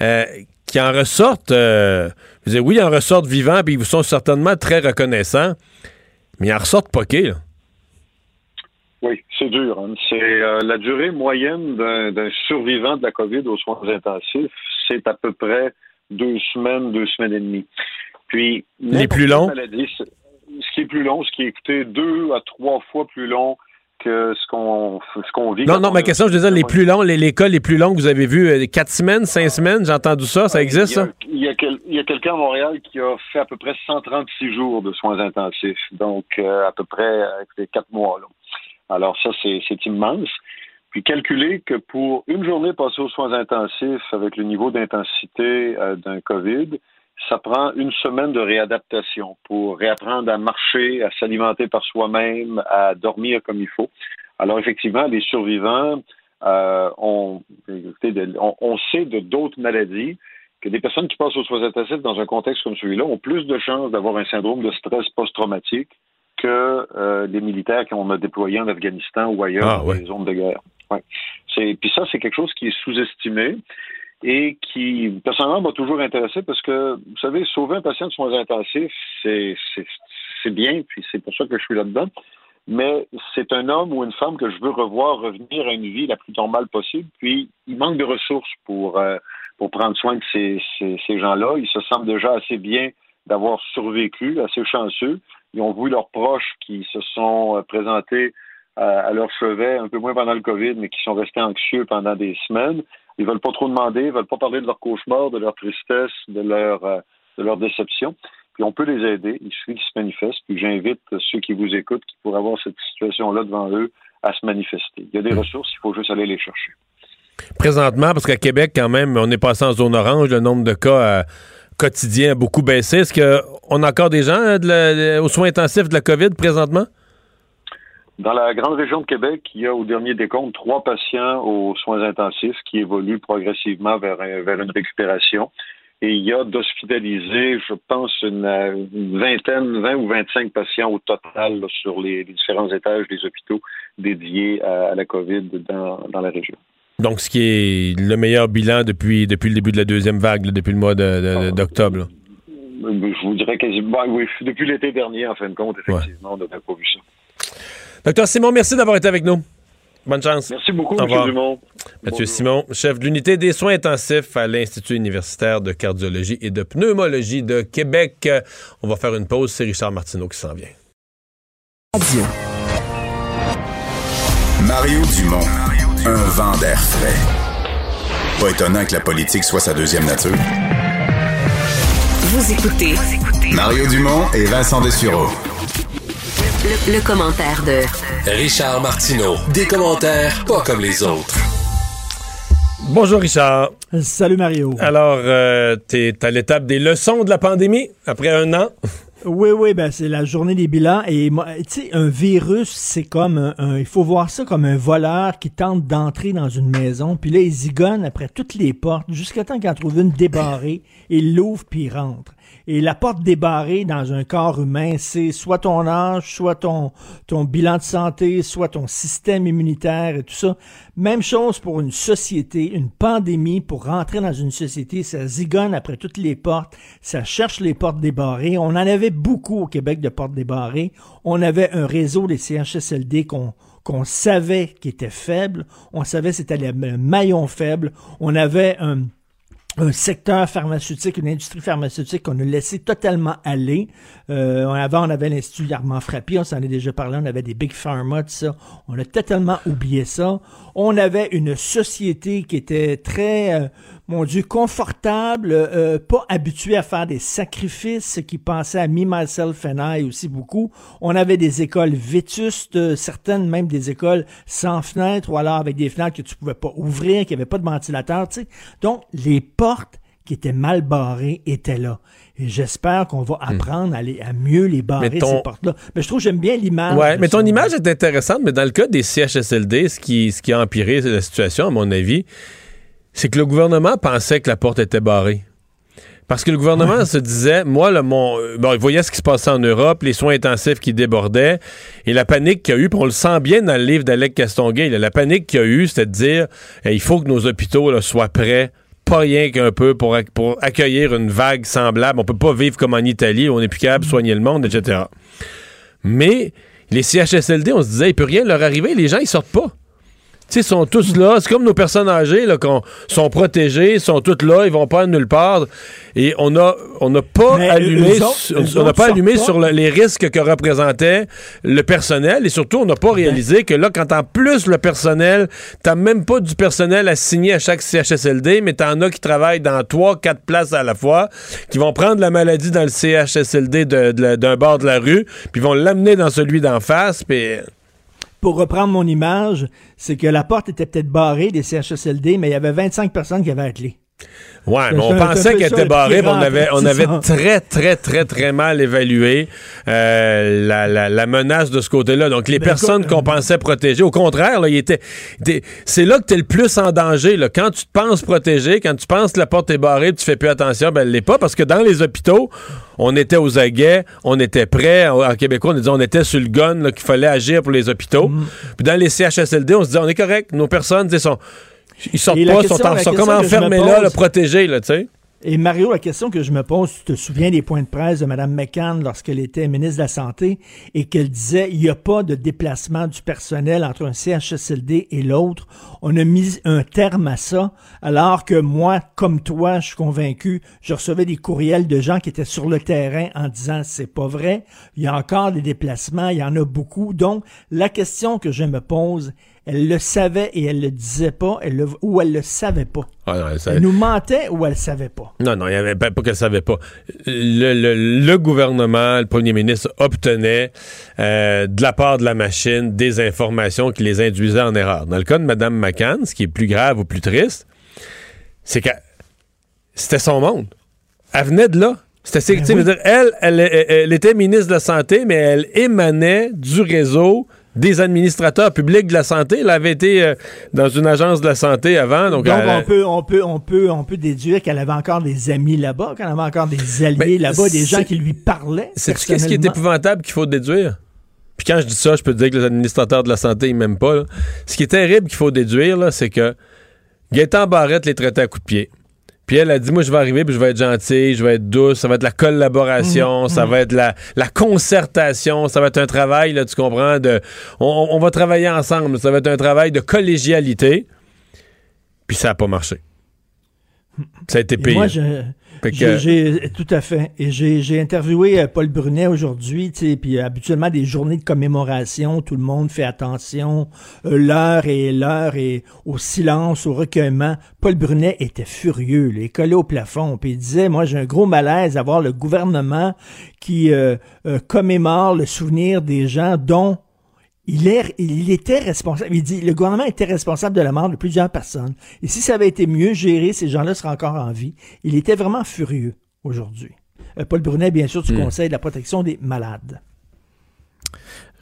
euh, qui en ressortent. je oui, ils en ressortent vivants, puis ils vous sont certainement très reconnaissants, mais ils en ressortent poqués. Oui, c'est dur. Hein. C'est la durée moyenne d'un survivant de la COVID aux soins intensifs, c'est à peu près deux semaines, deux semaines et demie. Puis, les plus longs? ce qui est plus long, ce qui est écouté deux à trois fois plus long que ce qu'on ce qu'on vit. Non, non, ma question, je disais, les plus longs, les, écoles les plus longues, vous avez vu, euh, quatre semaines, cinq semaines, j'ai entendu ça, ça existe, ça? Il y a, a quelqu'un à Montréal qui a fait à peu près 136 jours de soins intensifs, donc euh, à peu près euh, quatre mois. Là. Alors ça, c'est immense. Puis calculer que pour une journée passée aux soins intensifs avec le niveau d'intensité euh, d'un COVID, ça prend une semaine de réadaptation pour réapprendre à marcher, à s'alimenter par soi-même, à dormir comme il faut. Alors effectivement, les survivants Euh, on, on, on sait de d'autres maladies que des personnes qui passent aux soins intensifs dans un contexte comme celui-là ont plus de chances d'avoir un syndrome de stress post-traumatique que euh, les militaires qu'on a déployés en Afghanistan ou ailleurs Ah, dans ouais. les zones de guerre. Ouais. C'est, puis ça, c'est quelque chose qui est sous-estimé et qui, personnellement, m'a toujours intéressé parce que, vous savez, sauver un patient de soins intensifs, c'est, c'est, c'est bien, puis c'est pour ça que je suis là-dedans. Mais c'est un homme ou une femme que je veux revoir revenir à une vie la plus normale possible. Puis, il manque de ressources pour, euh, pour prendre soin de ces, ces, ces gens-là. Ils se sentent déjà assez bien d'avoir survécu, assez chanceux. Ils ont vu leurs proches qui se sont euh, présentés à, à leur chevet, un peu moins pendant le COVID, mais qui sont restés anxieux pendant des semaines. Ils veulent pas trop demander, ils veulent pas parler de leur cauchemar, de leur tristesse, de leur, euh, de leur déception. Puis on peut les aider. Il suffit qu'ils se manifestent. Puis j'invite ceux qui vous écoutent, qui pourraient avoir cette situation-là devant eux, à se manifester. Il y a des ressources, il faut juste aller les chercher. Présentement, parce qu'à Québec, quand même, on est passé en zone orange, le nombre de cas euh, quotidiens a beaucoup baissé. Est-ce qu'on a encore des gens euh, aux soins intensifs de la COVID présentement? Dans la grande région de Québec, il y a au dernier décompte trois patients aux soins intensifs qui évoluent progressivement vers, vers une récupération. Et il y a d'hospitalisés, je pense, une, vingtaine, 20 ou 25 patients au total sur les, les différents étages des hôpitaux dédiés à, à la COVID dans, dans la région. Donc, ce qui est le meilleur bilan depuis, depuis le début de la deuxième vague, là, depuis le mois de- de- d'octobre. là. Je vous dirais quasiment, oui, depuis l'été dernier, en fin de compte, effectivement, on n'avait pas vu ça. Docteur Simon, merci d'avoir été avec nous. Bonne chance. Merci beaucoup, Au M. Dumont. Mathieu Simon, chef de l'unité des soins intensifs à l'Institut universitaire de cardiologie et de pneumologie de Québec. Euh, On va faire une pause. C'est Richard Martineau qui s'en vient. Mario Dumont, un vent d'air frais. Pas étonnant que la politique soit sa deuxième nature. Vous écoutez Mario Dumont et Vincent Dessureau. le, le commentaire de Richard Martineau. Des commentaires pas comme les autres. Bonjour Richard. Salut Mario. Alors, euh, t'es à l'étape des leçons de la pandémie après un an? Oui, oui, ben c'est la journée des bilans. Et tu sais, un virus, c'est comme un, un- Il faut voir ça comme un voleur qui tente d'entrer dans une maison. Puis là, il zigonne après toutes les portes jusqu'à temps qu'il en trouve une débarrée. Il l'ouvre puis il rentre. Et la porte débarrée dans un corps humain, c'est soit ton âge, soit ton, bilan de santé, soit ton système immunitaire et tout ça. Même chose pour une société, une pandémie, pour rentrer dans une société, ça zigonne après toutes les portes, ça cherche les portes débarrées. On en avait beaucoup au Québec de portes débarrées. On avait un réseau des CHSLD qu'on qu'on savait qui était faible. On savait c'était le maillon faible. On avait un un secteur pharmaceutique, une industrie pharmaceutique qu'on a laissé totalement aller. Euh, avant, on avait l'Institut Armand Frappier, on s'en est déjà parlé, on avait des Big Pharma, tout ça. On a totalement oublié ça. On avait une société qui était très, euh, mon Dieu, confortable, euh, pas habituée à faire des sacrifices, qui pensait à me, myself and I aussi beaucoup. On avait des écoles vétustes, certaines même des écoles sans fenêtres, ou alors avec des fenêtres que tu pouvais pas ouvrir, qui n'avaient pas de ventilateur, tu sais. Donc, les portes qui étaient mal barrées étaient là. Et j'espère qu'on va apprendre à, les- à mieux les barrer, ton- ces portes-là. Mais je trouve que j'aime bien l'image. Ouais, mais ton ça. image est intéressante, mais dans le cas des CHSLD, ce qui, ce qui a empiré la situation, à mon avis, c'est que le gouvernement pensait que la porte était barrée. Parce que le gouvernement se disait, moi, le, mon, euh, bon, il voyait ce qui se passait en Europe, les soins intensifs qui débordaient, et la panique qu'il y a eu, puis on le sent bien dans le livre d'Alec Castonguay, là, la panique qu'il y a eu, c'était de dire, eh, il faut que nos hôpitaux là, soient prêts, pas rien qu'un peu, pour, ac- pour accueillir une vague semblable. On peut pas vivre comme en Italie, où on est plus capable de soigner le monde, etc. Mais les CHSLD, on se disait, il peut rien leur arriver, les gens, ils sortent pas. Sais, sont tous là. C'est comme nos personnes âgées, là, qu'on sont protégées, sont toutes là, ils vont pas nulle part. Et on a, on n'a pas Mais allumé, autres- sur- on n'a pas allumé sur le- les risques que représentait le personnel. Et surtout, on n'a pas réalisé que là, quand en plus le personnel, t'as même pas du personnel assigné à chaque CHSLD, mais t'en as qui travaillent dans trois, quatre places à la fois, qui vont prendre la maladie dans le CHSLD de- de la- d'un bord de la rue, puis vont l'amener dans celui d'en face, puis Pour reprendre mon image, c'est que la porte était peut-être barrée des CHSLD, mais il y avait 25 personnes qui avaient la clé. Ouais, mais on pensait qu'elle était barrée, on avait, on avait très, très, très, très mal évalué euh, la, la- la menace de ce côté-là. Donc, les Ben, personnes qu'on pensait protéger, au contraire, là, il était, c'est là que tu es le plus en danger. Là. Quand tu te penses protégé, quand tu penses que la porte est barrée, tu fais plus attention, ben, elle l'est pas, parce que dans les hôpitaux, on était aux aguets, on était prêts. En québécois, on disait on était sur le gun, qu'il fallait agir pour les hôpitaux. Mm. Puis dans les CHSLD, on se disait on est correct, nos personnes, sont, ils sortent pas, question- sont, en- sont comme enfermés là, là, protégés, là, tu sais. Et Mario, la question que je me pose, tu te souviens des points de presse de Mme McCann lorsqu'elle était ministre de la Santé et qu'elle disait il n'y a pas de déplacement du personnel entre un CHSLD et l'autre. On a mis un terme à ça, alors que moi, comme toi, je suis convaincu, je recevais des courriels de gens qui étaient sur le terrain en disant c'est pas vrai, il y a encore des déplacements, il y en a beaucoup. Donc, la question que je me pose, elle le savait et elle le disait pas, elle le- ou elle le savait pas. Ah non, elle savait- Elle nous mentait ou elle savait pas. Non, non, il y avait pas, qu'elle savait pas. Le, le- le gouvernement, le premier ministre obtenait euh, de la part de la machine des informations qui les induisaient en erreur. Dans le cas de Mme McCann, ce qui est plus grave ou plus triste, c'est que c'était son monde. Elle venait de là. C'était, oui. elle, elle, elle- elle était ministre de la Santé, mais elle émanait du réseau des administrateurs publics de la santé. Elle avait été euh, dans une agence de la santé avant. Donc, Donc, elle- on, peut, on, peut, on, peut, on peut déduire qu'elle avait encore des amis là-bas, qu'elle avait encore des alliés Ben, là-bas, des gens qui lui parlaient. C'est qu'est-ce qui est épouvantable qu'il faut déduire? Puis quand je dis ça, je peux te dire que les administrateurs de la santé, ils m'aiment pas. là. Ce qui est terrible qu'il faut déduire, c'est que Gaëtan Barrette les traitait à coups de pied. Puis elle a dit, moi, je vais arriver, puis je vais être gentil, je vais être douce, ça va être la collaboration, ça va être la, la concertation, ça va être un travail, là, tu comprends, de, on, on va travailler ensemble, ça va être un travail de collégialité. Puis ça n'a pas marché. Ça a été pire. Moi, je, que- j'ai- tout à fait. Et j'ai j'ai interviewé euh, Paul Brunet aujourd'hui, tu sais, puis euh, habituellement des journées de commémoration, tout le monde fait attention, euh, l'heure et l'heure et au silence, au recueillement. Paul Brunet était furieux, là, il collait au plafond, puis il disait, moi j'ai un gros malaise à voir le gouvernement qui euh, euh, commémore le souvenir des gens dont il, est, il était responsable. Il dit le gouvernement était responsable de la mort de plusieurs personnes. Et si ça avait été mieux géré, ces gens-là seraient encore en vie. Il était vraiment furieux aujourd'hui. Euh, Paul Brunet, bien sûr, du Hmm. Conseil de la protection des malades.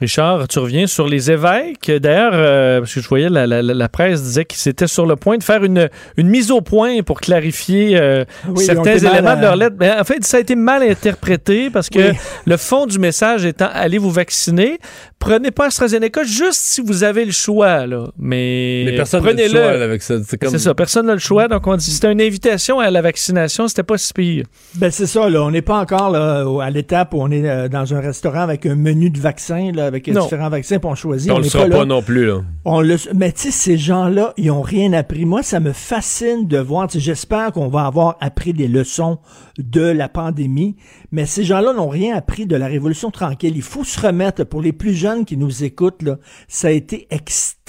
Richard, tu reviens sur les évêques. D'ailleurs, euh, parce que je voyais la, la- la- la presse disait qu'ils étaient sur le point de faire une, une mise au point pour clarifier euh, Oui, certains éléments de leur lettre. Ben, en fait, ça a été mal interprété parce que Oui. le fond du message étant allez vous vacciner, prenez pas AstraZeneca juste si vous avez le choix. Là. Mais, Mais personne n'a le prenez-le. choix là, avec ça. C'est comme... Ça, personne n'a le choix. Donc, on dit c'était une invitation à la vaccination, c'était pas si pire. Ben c'est ça, là. On n'est pas encore là, à l'étape où on est euh, dans un restaurant avec un menu de vaccins, là, avec Non. différents vaccins, puis on choisit. On on le sera pas pas, là. non plus, là. On le, mais tu sais, ces gens-là, ils ont rien appris. Moi, ça me fascine de voir. tu sais, J'espère qu'on va avoir appris des leçons de la pandémie, mais ces gens-là n'ont rien appris de la révolution tranquille. Il faut se remettre, pour les plus jeunes qui nous écoutent, là, ça a été extrêmement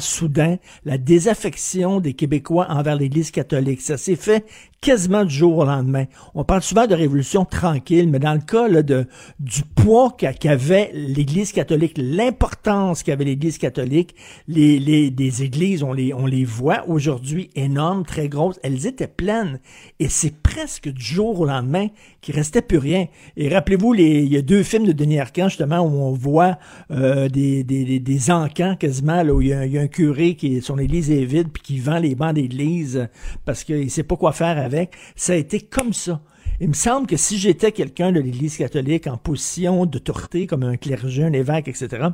soudain, la désaffection des Québécois envers l'Église catholique. Ça s'est fait quasiment du jour au lendemain. On parle souvent de révolution tranquille, mais dans le cas là, de, du poids qu'a- qu'avait l'Église catholique, l'importance qu'avait l'Église catholique, les, les, des églises, on les, on les voit aujourd'hui énormes, très grosses, elles étaient pleines. Et c'est presque du jour au lendemain qu'il restait plus rien. Et rappelez-vous, il y a deux films de Denis Arcand, justement, où on voit euh, des, des, des encans quasiment, là, où il y, a, un curé qui, son église est vide, puis qui vend les bancs d'église parce qu'il sait pas quoi faire avec. Ça a été comme ça. Il me semble que si j'étais quelqu'un de l'Église catholique en position d'autorité, comme un clergé, un évêque, etc.,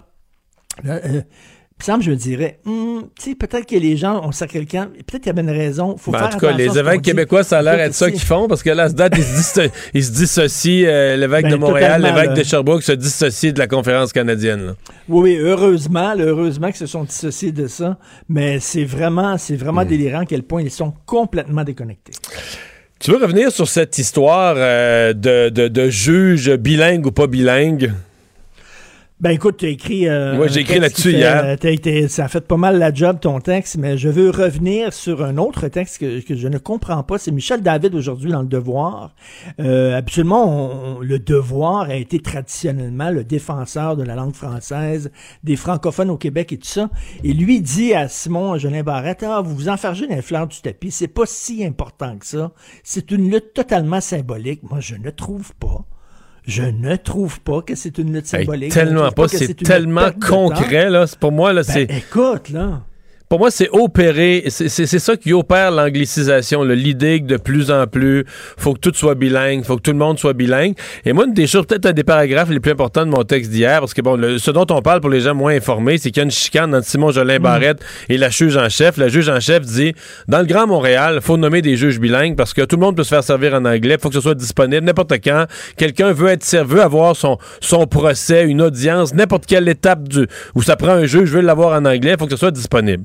euh, semble, je me dirais, Hmm, tu sais, peut-être que les gens ont ça quelqu'un, peut-être qu'il y avait une raison. Faut Ben, faire en tout cas, les évêques québécois, ça a l'air être ça qu'ils font, parce que là, à ce date, ils se, ils se dissocient, euh, l'évêque Ben, de Montréal, l'évêque de Sherbrooke se dissocie de la conférence canadienne. là. Oui, oui, heureusement, là, heureusement qu'ils se sont dissociés de ça, mais c'est vraiment, c'est vraiment Hmm. délirant à quel point ils sont complètement déconnectés. Tu veux revenir sur cette histoire euh, de, de, de juge bilingue ou pas bilingue? Ben écoute, tu as écrit. Euh, un j'ai écrit là-dessus hier. euh, ça a fait pas mal la job ton texte, mais je veux revenir sur un autre texte que, que je ne comprends pas. C'est Michel David aujourd'hui dans Le Devoir. Euh, absolument, on- le Devoir a été traditionnellement le défenseur de la langue française, des francophones au Québec et tout ça. Et lui dit à Simon Jolin Barrette, ah, vous vous enfargez dans les fleurs du tapis, c'est pas si important que ça. C'est une lutte totalement symbolique. Moi, je ne trouve pas. Je ne trouve pas que c'est une lutte symbolique. Tellement pas, c'est tellement concret, là. Pour moi, là, Ben, c'est. écoute, là. Pour moi, c'est opérer. C'est ça qui opère l'anglicisation. L'idée que de plus en plus, faut que tout soit bilingue, faut que tout le monde soit bilingue. Et moi, une des choses, peut-être un des paragraphes les plus importants de mon texte d'hier, parce que bon, le- ce dont on parle pour les gens moins informés, c'est qu'il y a une chicane entre Simon Jolin Barrette et la juge en chef. La juge en chef dit, dans le Grand Montréal, faut nommer des juges bilingues parce que tout le monde peut se faire servir en anglais, faut que ce soit disponible n'importe quand. Quelqu'un veut être veut avoir son, son procès, une audience, n'importe quelle étape du, où ça prend un juge, veut l'avoir en anglais, faut que ce soit disponible.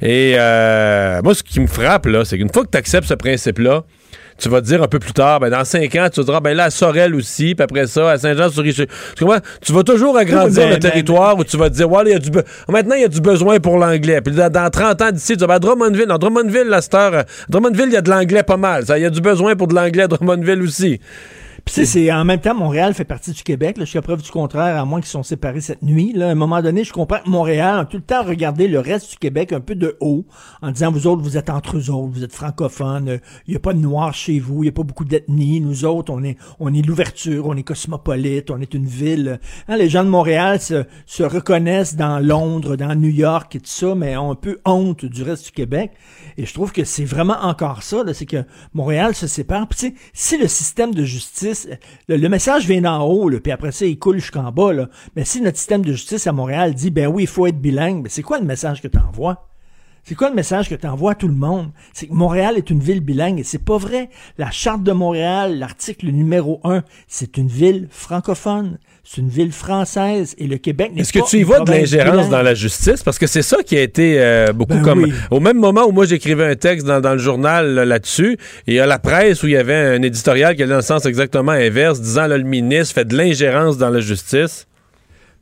Et euh, moi, ce qui me frappe, là, c'est qu'une fois que tu acceptes ce principe-là, tu vas te dire un peu plus tard, ben, dans cinq ans, tu te dire, ah, ben là, à Sorel aussi, puis après ça, à Saint-Jean-sur-Richelieu. Tu vas toujours agrandir le territoire où tu vas te dire, maintenant, il y a du besoin pour l'anglais. Puis dans, dans 30 ans d'ici, tu vas ben, à Drummondville. Dans Drummondville, la star, euh, Drummondville, il y a de l'anglais pas mal. Il y a du besoin pour de l'anglais à Drummondville aussi. Puis c'est en même temps, Montréal fait partie du Québec. Là, jusqu'à preuve du contraire, à moins qu'ils sont séparés cette nuit. Là, à un moment donné, je comprends que Montréal a tout le temps regardé le reste du Québec un peu de haut, en disant vous autres, vous êtes entre eux autres, vous êtes francophones, euh, il n'y a pas de noirs chez vous, il n'y a pas beaucoup d'ethnie. Nous autres, on est, on est l'ouverture, on est cosmopolite, on est une ville. Hein, les gens de Montréal se, se reconnaissent dans Londres, dans New York et tout ça, mais ont un peu honte du reste du Québec. Et je trouve que c'est vraiment encore ça, là, c'est que Montréal se sépare. Puis si le système de justice, le, message vient d'en haut, puis après ça, il coule jusqu'en bas, mais si notre système de justice à Montréal dit, ben oui, il faut être bilingue, ben c'est quoi le message que tu envoies? C'est quoi le message que tu envoies à tout le monde? C'est que Montréal est une ville bilingue et c'est pas vrai. La charte de Montréal, l'article numéro un, c'est une ville francophone. C'est une ville française et le Québec n'est Est-ce que pas tu y vois de l'ingérence dans la justice? Parce que c'est ça qui a été euh, beaucoup Ben comme... oui. Au même moment où moi j'écrivais un texte dans, dans le journal là, là-dessus, et il y a la presse où il y avait un éditorial qui allait dans le sens exactement inverse, disant là, le ministre fait de l'ingérence dans la justice.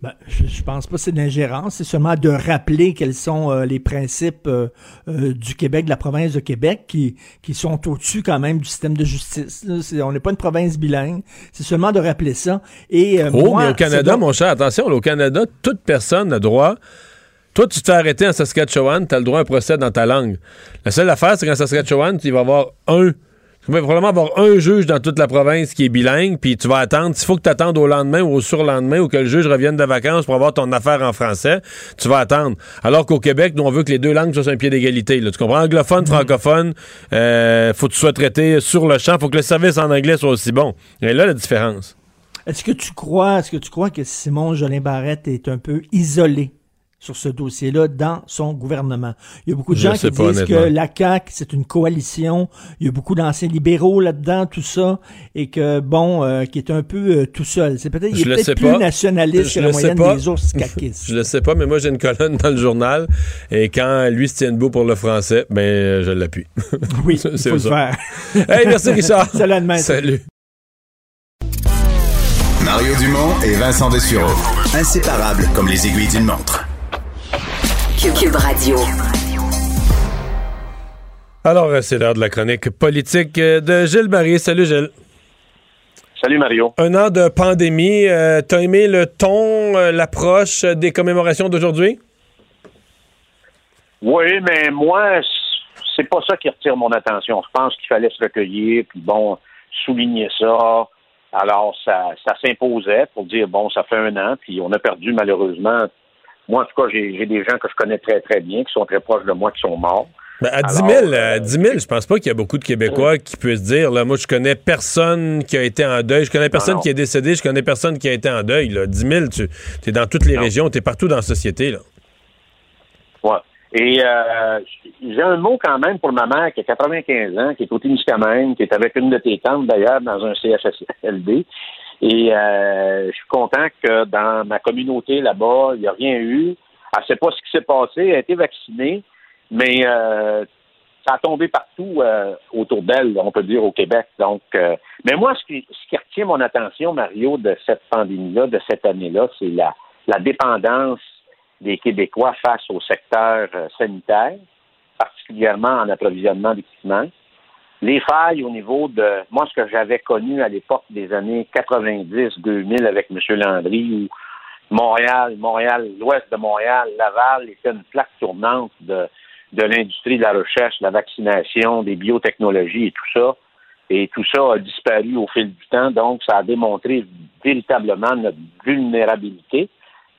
Ben, je, je pense pas que c'est de l'ingérence, c'est seulement de rappeler quels sont euh, les principes euh, euh, du Québec, de la province de Québec, qui, qui sont au-dessus quand même du système de justice. là. On n'est pas une province bilingue, c'est seulement de rappeler ça. Et, euh, Oh, moi, mais au Canada, donc- mon cher, attention, là, au Canada, toute personne a droit. Toi, tu t'es arrêté en Saskatchewan, tu as le droit à un procès dans ta langue. La seule affaire, c'est qu'en Saskatchewan, tu vas avoir un. Tu vas probablement avoir un juge dans toute la province qui est bilingue, puis tu vas attendre. Il faut que tu attendes au lendemain ou au surlendemain ou que le juge revienne de vacances pour avoir ton affaire en français. Tu vas attendre. Alors qu'au Québec, nous, on veut que les deux langues soient sur un pied d'égalité. Tu comprends? Anglophone, francophone, euh, faut que tu sois traité sur le champ. faut que le service en anglais soit aussi bon. Et là, la différence. Est-ce que tu crois, est-ce que tu crois que Simon Jolin Barrette est un peu isolé? Sur ce dossier-là dans son gouvernement? Il y a beaucoup de Je gens qui pas, disent que la CAQ, c'est une coalition. Il y a beaucoup d'anciens libéraux là-dedans, tout ça, et que, bon, euh, qui est un peu euh, tout seul. C'est peut-être, il est peut-être plus pas. nationaliste Je que la moyenne pas. des ours caquistes. Je le sais pas, mais moi j'ai une colonne dans le journal et quand lui se tient debout pour le français, ben je l'appuie. Oui, C'est faut le ça. faire. Hey, merci Richard. Salut demain. Salut. Mario Dumont et Vincent Dessureau. Inséparables comme les aiguilles d'une montre. Cube Radio. Alors, euh, c'est l'heure de la chronique politique euh, de Gilles Barry. Salut Gilles. Salut Mario. Un an de pandémie. euh, T'as aimé le ton, euh, l'approche des commémorations d'aujourd'hui? Oui, mais moi, c'est pas ça qui retire mon attention. Je pense qu'il fallait se recueillir, puis bon, souligner ça. Alors, ça, ça s'imposait pour dire, bon, ça fait un an, puis on a perdu malheureusement. Moi, en tout cas, j'ai des gens que je connais très, très bien, qui sont très proches de moi, qui sont morts. Ben, à 10 Alors, 000, à 10 000, je pense pas qu'il y a beaucoup de Québécois qui puissent dire, là, moi, je connais personne qui a été en deuil, je connais personne non. qui est décédé, je connais personne qui a été en deuil. Là. 10 000, tu es dans toutes les régions, tu es partout dans la société. Là. Ouais. Et euh, j'ai un mot quand même pour ma mère qui a 95 ans, qui est au Témiscamingue, qui est avec une de tes tantes d'ailleurs dans un CHSLD. Et euh, je suis content que dans ma communauté là-bas, il n'y a rien eu. Elle ne sait pas ce qui s'est passé, elle a été vaccinée, mais euh, ça a tombé partout euh, autour d'elle, on peut dire, au Québec. Donc, euh, mais moi, ce qui, ce qui retient mon attention, Mario, de cette pandémie-là, de cette année-là, c'est la, la dépendance des Québécois face au secteur euh, sanitaire, particulièrement en approvisionnement d'équipements. Les failles au niveau de, moi, ce que j'avais connu à l'époque des années 90-2000 avec M. Landry, où Montréal, Montréal, l'ouest de Montréal, Laval était une plaque tournante de, de l'industrie de la recherche, de la vaccination, des biotechnologies et tout ça. Et tout ça a disparu au fil du temps, donc ça a démontré véritablement notre vulnérabilité.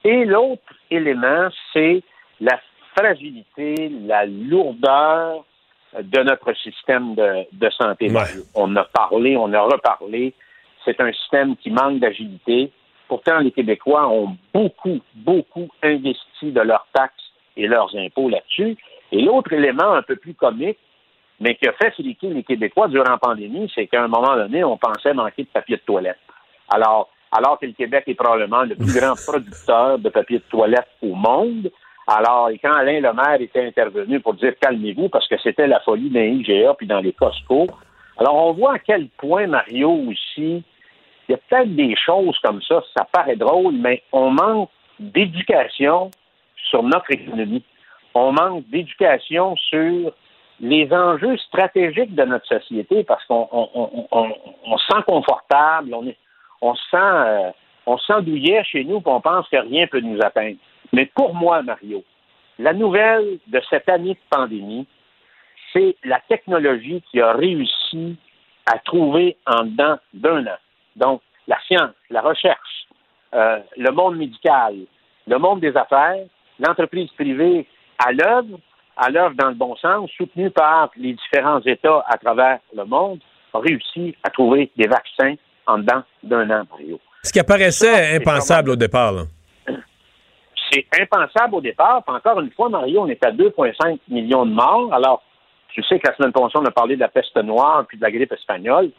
Et l'autre élément, c'est la fragilité, la lourdeur de notre système de, de santé. On a parlé, on a reparlé. C'est un système qui manque d'agilité. Pourtant, les Québécois ont beaucoup, beaucoup investi de leurs taxes et leurs impôts là-dessus. Et l'autre élément un peu plus comique, mais qui a fait fliquer les Québécois durant la pandémie, c'est qu'à un moment donné, on pensait manquer de papier de toilette. Alors, alors que le Québec est probablement le plus grand producteur de papier de toilette au monde, alors, et quand Alain Lemaire était intervenu pour dire calmez-vous, parce que c'était la folie dans IGA puis dans les Costco, alors on voit à quel point, Mario, aussi, il y a peut-être des choses comme ça, ça paraît drôle, mais on manque d'éducation sur notre économie. On manque d'éducation sur les enjeux stratégiques de notre société parce qu'on on, se sent confortable, on, est, on se sent, euh, on se sent douillet chez nous, et on pense que rien peut nous atteindre. Mais pour moi, Mario, la nouvelle de cette année de pandémie, c'est la technologie qui a réussi à trouver en dedans d'un an. Donc, la science, la recherche, euh, le monde médical, le monde des affaires, l'entreprise privée à l'œuvre, à l'œuvre dans le bon sens, soutenue par les différents États à travers le monde, a réussi à trouver des vaccins en dedans d'un an, Mario. Ce qui apparaissait impensable au départ. Là c'est impensable au départ. encore une fois, Mario, on est à 2,5 millions de morts. Alors, tu sais que la semaine prochaine, on a parlé de la peste noire puis de la grippe espagnole.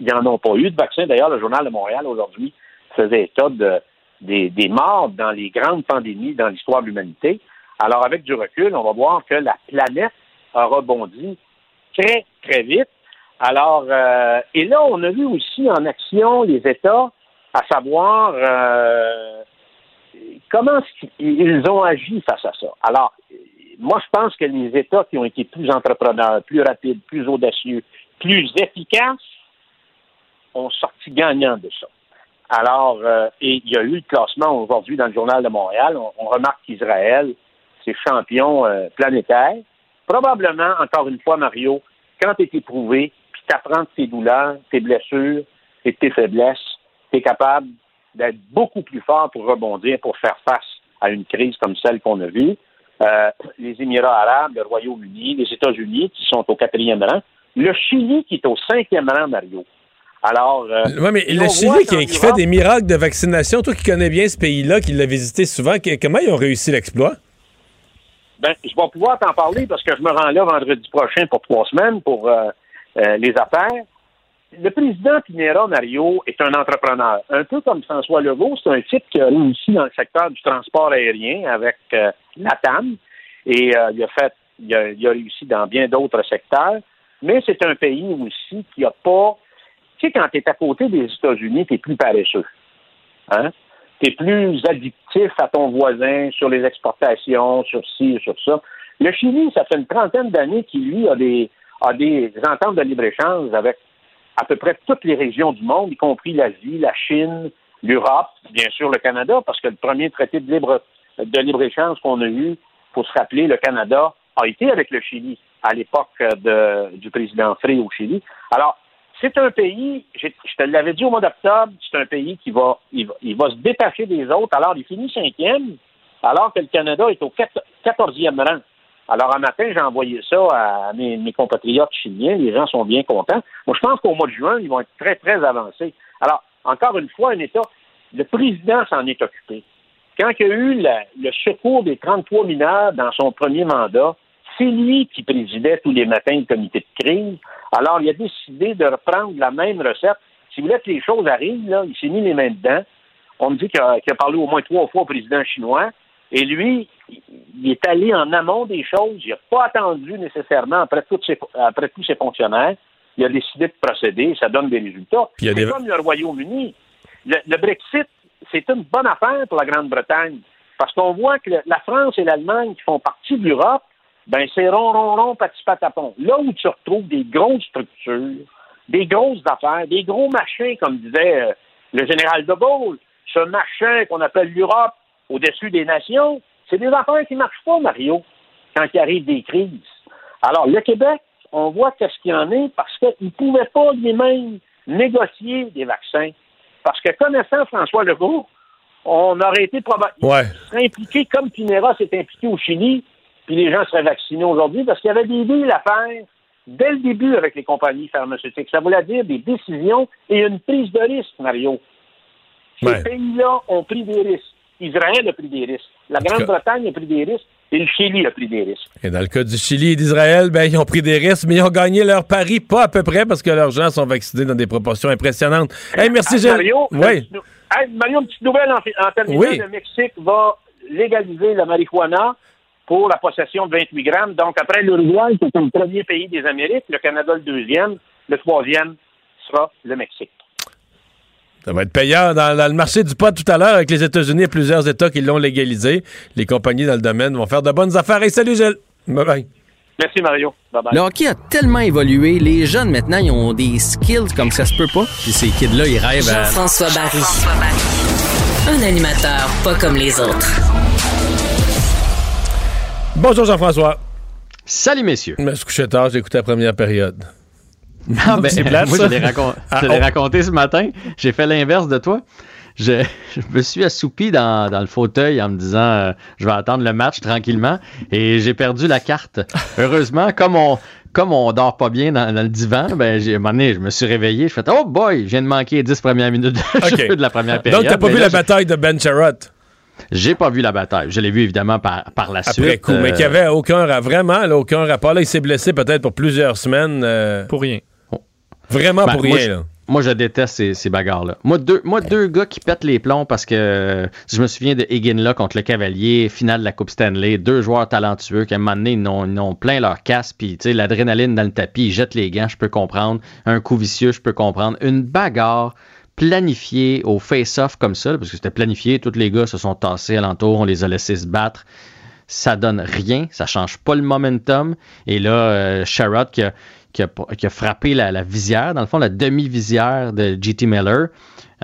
Il n'y en a pas eu de vaccin. D'ailleurs, le Journal de Montréal, aujourd'hui, faisait état de, des, des morts dans les grandes pandémies dans l'histoire de l'humanité. Alors, avec du recul, on va voir que la planète a rebondi très, très vite. Alors, euh, et là, on a vu aussi en action les États, à savoir euh, comment ils ont agi face à ça? Alors, moi, je pense que les États qui ont été plus entrepreneurs, plus rapides, plus audacieux, plus efficaces, ont sorti gagnant de ça. Alors, euh, et il y a eu le classement aujourd'hui dans le Journal de Montréal. On, remarque qu'Israël, c'est champion euh, planétaire. Probablement, encore une fois, Mario, quand tu es éprouvé, puis tu apprends de tes douleurs, tes blessures et tes faiblesses, tu es capable d'être beaucoup plus fort pour rebondir, pour faire face à une crise comme celle qu'on a vue. Euh, les Émirats arabes, le Royaume-Uni, les États-Unis qui sont au quatrième rang, le Chili qui est au cinquième rang, Mario. Alors, euh, oui, mais le Chili qui, fait des miracles de vaccination, toi qui connais bien ce pays-là, qui l'a visité souvent, comment ils ont réussi l'exploit? Ben, je vais pouvoir t'en parler parce que je me rends là vendredi prochain pour trois semaines pour euh, les affaires le président Pinera Mario est un entrepreneur. Un peu comme François Legault, c'est un type qui a réussi dans le secteur du transport aérien avec euh, et euh, il a fait il a, réussi dans bien d'autres secteurs. Mais c'est un pays aussi qui n'a pas. Tu sais, quand tu es à côté des États-Unis, tu es plus paresseux. Hein? Tu es plus addictif à ton voisin sur les exportations, sur ci, sur ça. Le Chili, ça fait une trentaine d'années qu'il, lui, a des, a des ententes de libre-échange avec à peu près toutes les régions du monde, y compris l'Asie, la Chine, l'Europe, bien sûr le Canada, parce que le premier traité de libre de libre-échange qu'on a eu, pour se rappeler, le Canada a été avec le Chili à l'époque du président Frey au Chili. Alors, c'est un pays, je te l'avais dit au mois d'octobre, c'est un pays qui va il, va, se détacher des autres. Alors, il finit cinquième, alors que le Canada est au quatorzième rang. Alors, un matin, j'ai envoyé ça à mes, compatriotes chiliens. Les gens sont bien contents. Moi, je pense qu'au mois de juin, ils vont être très, très avancés. Alors, encore une fois, un État, le président s'en est occupé. Quand il y a eu le secours des 33 mineurs dans son premier mandat, c'est lui qui présidait tous les matins le comité de crise. Alors, il a décidé de reprendre la même recette. Si vous voulez que les choses arrivent, là, il s'est mis les mains dedans. On me dit qu'il a, a, parlé au moins trois fois au président chinois. Et lui, il est allé en amont des choses. Il n'a pas attendu nécessairement après, après tous ses fonctionnaires. Il a décidé de procéder. Ça donne des résultats. comme le Royaume-Uni. Le, Brexit, c'est une bonne affaire pour la Grande-Bretagne. Parce qu'on voit que la France et l'Allemagne qui font partie de l'Europe, ben c'est rond, rond, rond, petit patapon. Là où tu retrouves des grosses structures, des grosses affaires, des gros machins, comme disait euh, le général de Gaulle, ce machin qu'on appelle l'Europe au-dessus des nations, c'est des affaires qui ne marchent pas, Mario, quand il arrive des crises. Alors, le Québec, on voit qu'est-ce qu'il y en est parce qu'il ne pouvait pas lui-même négocier des vaccins. Parce que connaissant François Legault, on aurait été probablement Ouais. impliqué comme Pinera s'est impliqué au Chili, puis les gens seraient vaccinés aujourd'hui parce qu'il y avait des deals à faire dès le début avec les compagnies pharmaceutiques. Ça voulait dire des décisions et une prise de risque, Mario. Ces Ouais. pays-là ont pris des risques. Israël a pris des risques. La Grande-Bretagne a pris des risques et le Chili a pris des risques. Et dans le cas du Chili et d'Israël, ben, ils ont pris des risques, mais ils ont gagné leur pari, pas à peu près, parce que leurs gens sont vaccinés dans des proportions impressionnantes. Hey, merci, Gilles. Mario, Oui. une Hey, Mario, une petite nouvelle en, en terminant. Oui. Le Mexique va légaliser la marijuana pour la possession de 28 grammes. Donc, après l'Uruguay, qui est le premier pays des Amériques, le Canada le deuxième, le troisième sera le Mexique. Ça va être payant dans, dans le marché du pot tout à l'heure avec les États-Unis. A plusieurs États qui l'ont légalisé. Les compagnies dans le domaine vont faire de bonnes affaires. Et salut, Gilles. Bye bye. Merci, Mario. Bye-bye. Le hockey a tellement évolué, les jeunes maintenant, ils ont des skills comme ça se peut pas. Puis ces kids-là, ils rêvent à... Jean-François Barry. Un animateur pas comme les autres. Bonjour, Jean-François. Salut, messieurs. Je me suis couché tard, j'ai écouté la première période. Ah, ben, C'est plate, moi, ça. je l'ai Ah, oh. raconté ce matin. J'ai fait l'inverse de toi. Je, je me suis assoupi dans, dans le fauteuil en me disant euh, je vais attendre le match tranquillement et j'ai perdu la carte. Heureusement, comme on comme on dort pas bien dans, dans le divan, ben j'ai à un moment donné, je me suis réveillé, je fais oh boy, je viens de manquer les 10 premières minutes de de la première période. Donc, t'as pas vu là, la bataille de Ben Charrot? J'ai pas vu la bataille. Je l'ai vu évidemment par, par la suite. Après coup, mais euh, qui avait aucun ra- vraiment là, aucun rapport. Là, il s'est blessé peut-être pour plusieurs semaines. Pour rien. Vraiment Ben, pour moi, rien. là. Moi, je déteste ces, ces bagarres-là. Moi, deux, moi, deux gars qui pètent les plombs parce que euh, je me souviens de Higgin là contre le Cavalier, finale de la Coupe Stanley, deux joueurs talentueux qui à un moment donné, ils ont, ils ont plein leur casse, puis tu sais, l'adrénaline dans le tapis, ils jettent les gants, je peux comprendre. Un coup vicieux, je peux comprendre. Une bagarre planifiée au face-off comme ça, parce que c'était planifié, tous les gars se sont tassés alentour, on les a laissés se battre ça donne rien, ça change pas le momentum. Et là, euh, Sherrod qui a, qui a- qui a frappé la, la visière, dans le fond, la demi-visière de JT Miller.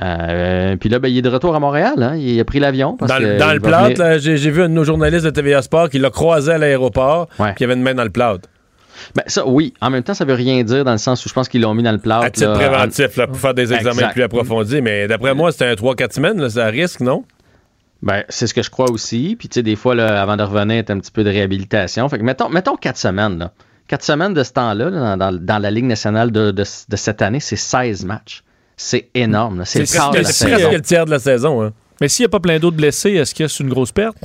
Euh, puis là, ben, il est de retour à Montréal. hein. Il a pris l'avion. Dans, que le- dans plâtre, venir- j'ai vu un de nos journalistes de TVA Sport qui l'a croisé à l'aéroport, puis il avait une main dans le plâtre. Ben, ça, oui. En même temps, ça veut rien dire dans le sens où je pense qu'ils l'ont mis dans le plâtre. À titre là, préventif, en- là, pour faire des examens Exact. plus approfondis. Mais d'après moi, c'était un 3-4 semaines, là, ça risque, non? Ben, c'est ce que je crois aussi. Puis, tu sais, des fois, là, avant de revenir, t'as un petit peu de réhabilitation. Fait que, mettons, mettons quatre semaines, là. Quatre semaines de ce temps-là, là, dans, dans la Ligue nationale de, de- de cette année, c'est 16 matchs. C'est énorme. C'est presque le tiers de la saison. Hein. Mais s'il n'y a pas plein d'autres blessés, est-ce que c'est une grosse perte?